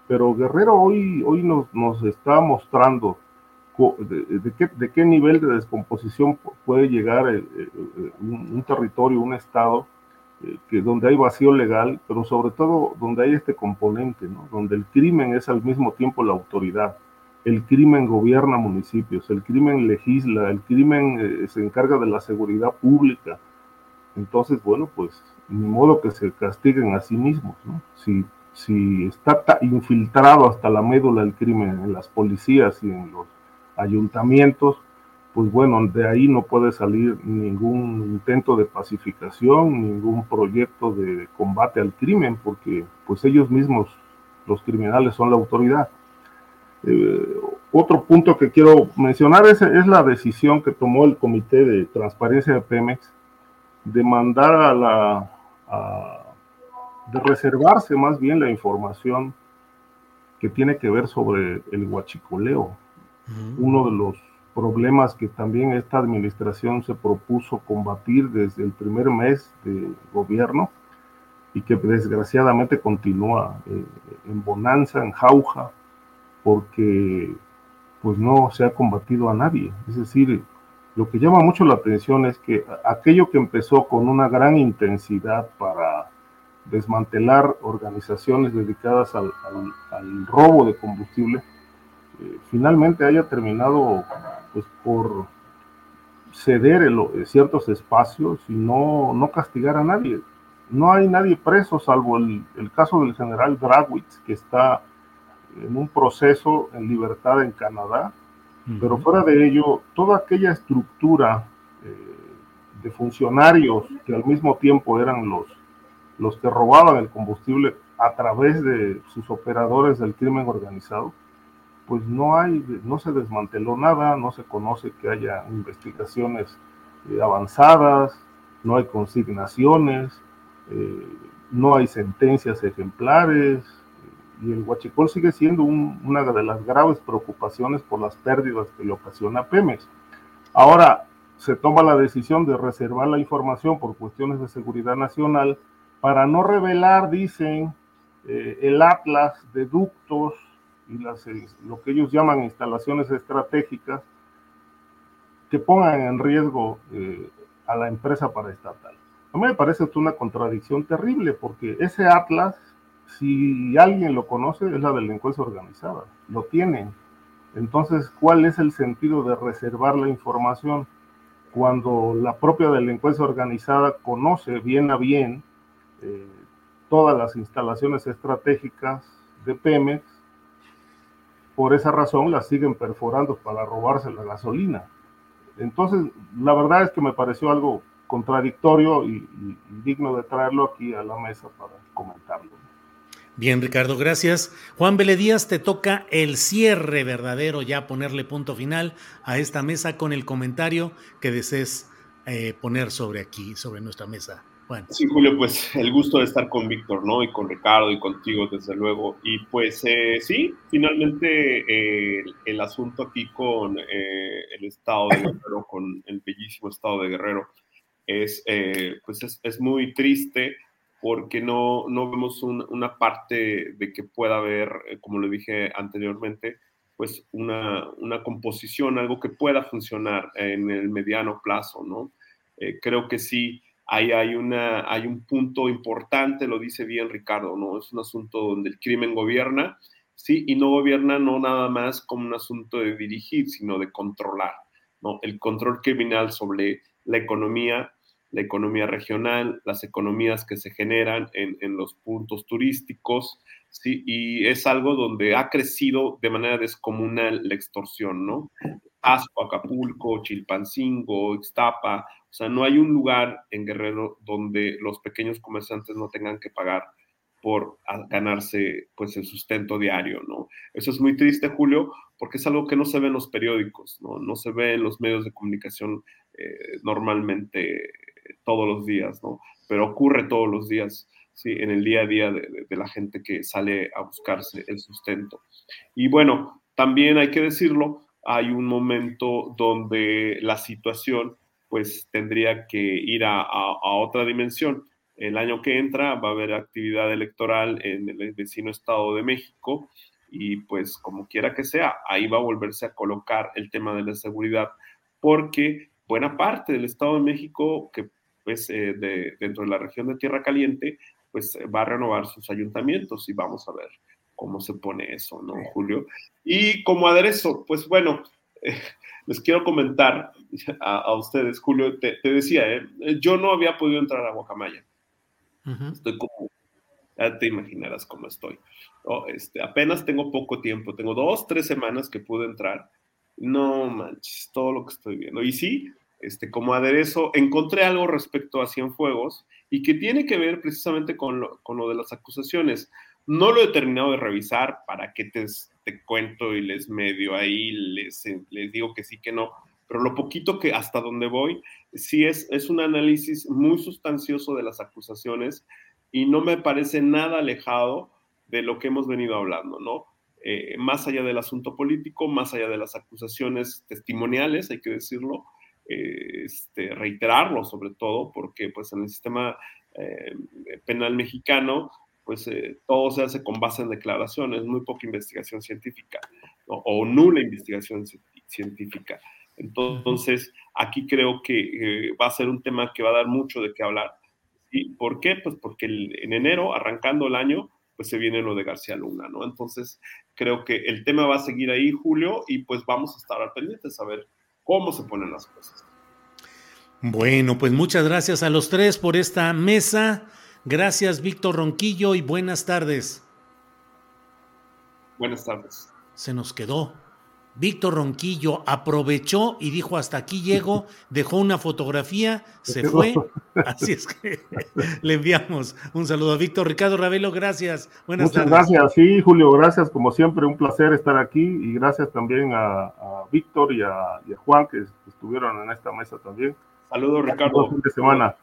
Pero Guerrero hoy, hoy nos, nos está mostrando de, qué, nivel de descomposición puede llegar eh, eh, eh, un, territorio, un estado, que donde hay vacío legal, pero sobre todo donde hay este componente, donde el crimen es al mismo tiempo la autoridad. El crimen gobierna municipios, el crimen legisla, el crimen se encarga de la seguridad pública. Entonces, bueno, pues ni modo que se castiguen a sí mismos. Si, si está infiltrado hasta la médula el crimen en las policías y en los ayuntamientos, pues bueno, de ahí no puede salir ningún intento de pacificación, ningún proyecto de combate al crimen, porque pues ellos mismos, los criminales, son la autoridad. Eh, otro punto que quiero mencionar es, es, la decisión que tomó el Comité de Transparencia de Pemex de mandar a la, de reservarse más bien la información que tiene que ver sobre el huachicoleo uno de los problemas que también esta administración se propuso combatir desde el primer mes de gobierno y que desgraciadamente continúa eh, en bonanza, en jauja, porque pues no se ha combatido a nadie. Es decir, lo que llama mucho la atención es que aquello que empezó con una gran intensidad para desmantelar organizaciones dedicadas al robo de combustible, eh, finalmente haya terminado pues, por ceder en ciertos espacios y no, no castigar a nadie. No hay nadie preso, salvo el, el caso del general Dragwitz, que está en un proceso en libertad en Canadá, pero fuera de ello, toda aquella estructura eh, de funcionarios que al mismo tiempo eran los, los que robaban el combustible a través de sus operadores del crimen organizado, pues no hay, no se desmanteló nada, no se conoce que haya investigaciones eh, avanzadas, no hay consignaciones, eh, no hay sentencias ejemplares, y el huachicol sigue siendo una de las graves preocupaciones por las pérdidas que le ocasiona Pemex. Ahora se toma la decisión de reservar la información por cuestiones de seguridad nacional para no revelar, dicen, eh, el atlas de ductos y las, eh, lo que ellos llaman instalaciones estratégicas que pongan en riesgo eh, a la empresa paraestatal. A mí me parece una contradicción terrible porque ese atlas, si alguien lo conoce, es la delincuencia organizada, lo tienen. Entonces, ¿cuál es el sentido de reservar la información cuando la propia delincuencia organizada conoce bien a bien eh, todas las instalaciones estratégicas de Pemex por esa razón la siguen perforando para robarse la gasolina. Entonces, la verdad es que me pareció algo contradictorio y, digno de traerlo aquí a la mesa para comentarlo. Bien, Ricardo, gracias. Juan Díaz, te toca el cierre verdadero, ya ponerle punto final a esta mesa con el comentario que desees eh, poner sobre aquí, sobre nuestra mesa. Bueno. Sí, Julio, pues el gusto de estar con Víctor, ¿no? Y con Ricardo y contigo, desde luego. Y pues eh, sí, finalmente eh, el, asunto aquí con el estado de <laughs> Guerrero, con el bellísimo estado de Guerrero, es, pues es, es muy triste porque no, no vemos una parte de que pueda haber, eh, como lo dije anteriormente, pues una, una, composición, algo que pueda funcionar en el mediano plazo, ¿no? Eh, creo que sí, ahí hay, una, hay un punto importante, lo dice bien Ricardo, ¿no? Es un asunto donde el crimen gobierna, sí, y no gobierna no nada más como un asunto de dirigir, sino de controlar, ¿no? El control criminal sobre la economía la economía regional, las economías que se generan en, los puntos turísticos, ¿sí? y es algo donde ha crecido de manera descomunal la extorsión, ¿no? Pasco, Acapulco, Chilpancingo, Ixtapa, o sea, no hay un lugar en Guerrero donde los pequeños comerciantes no tengan que pagar por ganarse pues el sustento diario, ¿no? Eso es muy triste, Julio, porque es algo que no se ve en los periódicos, ¿no? No se ve en los medios de comunicación eh, normalmente todos los días, ¿no? Pero ocurre todos los días, ¿sí? En el día a día de, la gente que sale a buscarse el sustento. Y bueno, también hay que decirlo, hay un momento donde la situación pues tendría que ir a, otra dimensión. El año que entra va a haber actividad electoral en el vecino Estado de México y pues como quiera que sea, ahí va a volverse a colocar el tema de la seguridad porque buena parte del Estado de México que pues, eh, de, dentro de la región de Tierra Caliente, pues eh, va a renovar sus ayuntamientos y vamos a ver cómo se pone eso, ¿no, Julio? Y como aderezo, pues bueno, eh, <laughs> les quiero comentar a, ustedes, Julio, te, decía, yo no había podido entrar a Guacamaya. Estoy como, ya te imaginarás cómo estoy. este, apenas tengo poco tiempo, tengo dos, tres semanas que pude entrar. No manches, todo lo que estoy viendo. Y sí, este, como aderezo, encontré algo respecto a Cienfuegos y que tiene que ver precisamente con lo, con lo de las acusaciones. No lo he terminado de revisar para que te, te cuento y les medio ahí, les, les, digo que sí, que no, pero lo poquito que hasta donde voy, sí es, es un análisis muy sustancioso de las acusaciones y no me parece nada alejado de lo que hemos venido hablando, ¿no? Eh, más allá del asunto político, más allá de las acusaciones testimoniales, hay que decirlo, este, reiterarlo sobre todo, porque pues en el sistema eh, penal mexicano, pues eh, todo se hace con base en declaraciones, muy poca investigación científica o nula investigación científica. Entonces, aquí creo que eh, va a ser un tema que va a dar mucho de qué hablar. ¿Y por qué? Pues porque en enero, arrancando el año, pues se viene lo de García Luna, ¿no? Entonces, creo que el tema va a seguir ahí, Julio, y pues vamos a estar al pendiente, a ver cómo se ponen las cosas. Bueno, pues muchas gracias a los tres por esta mesa. Gracias, Víctor Ronquillo, y buenas tardes. Buenas tardes. Se nos quedó. Víctor Ronquillo aprovechó y dijo hasta aquí llego, <laughs> dejó una fotografía, se fue. Así es que <laughs> le enviamos un saludo a Víctor. Ricardo Ravelo, gracias. Buenas Muchas gracias, sí, Julio, gracias. Como siempre, un placer estar aquí y gracias también a, Víctor y a, Juan que estuvieron en esta mesa también. Saludos, Ricardo. Fin de semana.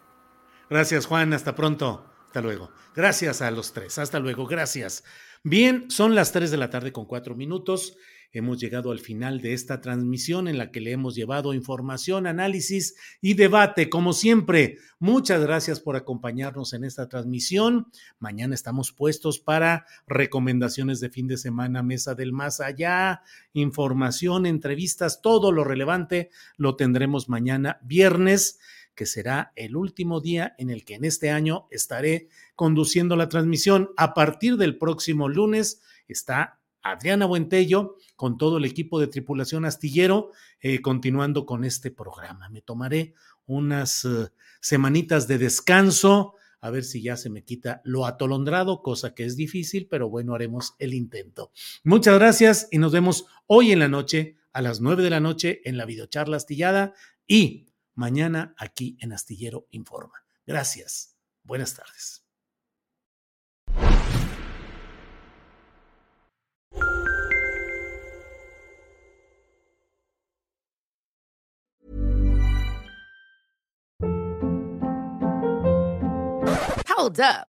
Gracias, Juan. Hasta pronto. Hasta luego. Gracias a los tres. Hasta luego. Gracias. Bien, son las tres de la tarde con cuatro minutos. Hemos llegado al final de esta transmisión en la que le hemos llevado información, análisis y debate. Como siempre, muchas gracias por acompañarnos en esta transmisión. Mañana estamos puestos para recomendaciones de fin de semana, mesa del más allá, información, entrevistas, todo lo relevante lo tendremos mañana viernes que será el último día en el que en este año estaré conduciendo la transmisión. A partir del próximo lunes está Adriana Buentello con todo el equipo de tripulación astillero, eh, continuando con este programa. Me tomaré unas eh, semanitas de descanso, a ver si ya se me quita lo atolondrado, cosa que es difícil, pero bueno, haremos el intento. Muchas gracias y nos vemos hoy en la noche, a las nueve de la noche, en la videocharla astillada y mañana aquí en Astillero Informa. Gracias. Buenas tardes. Hold up.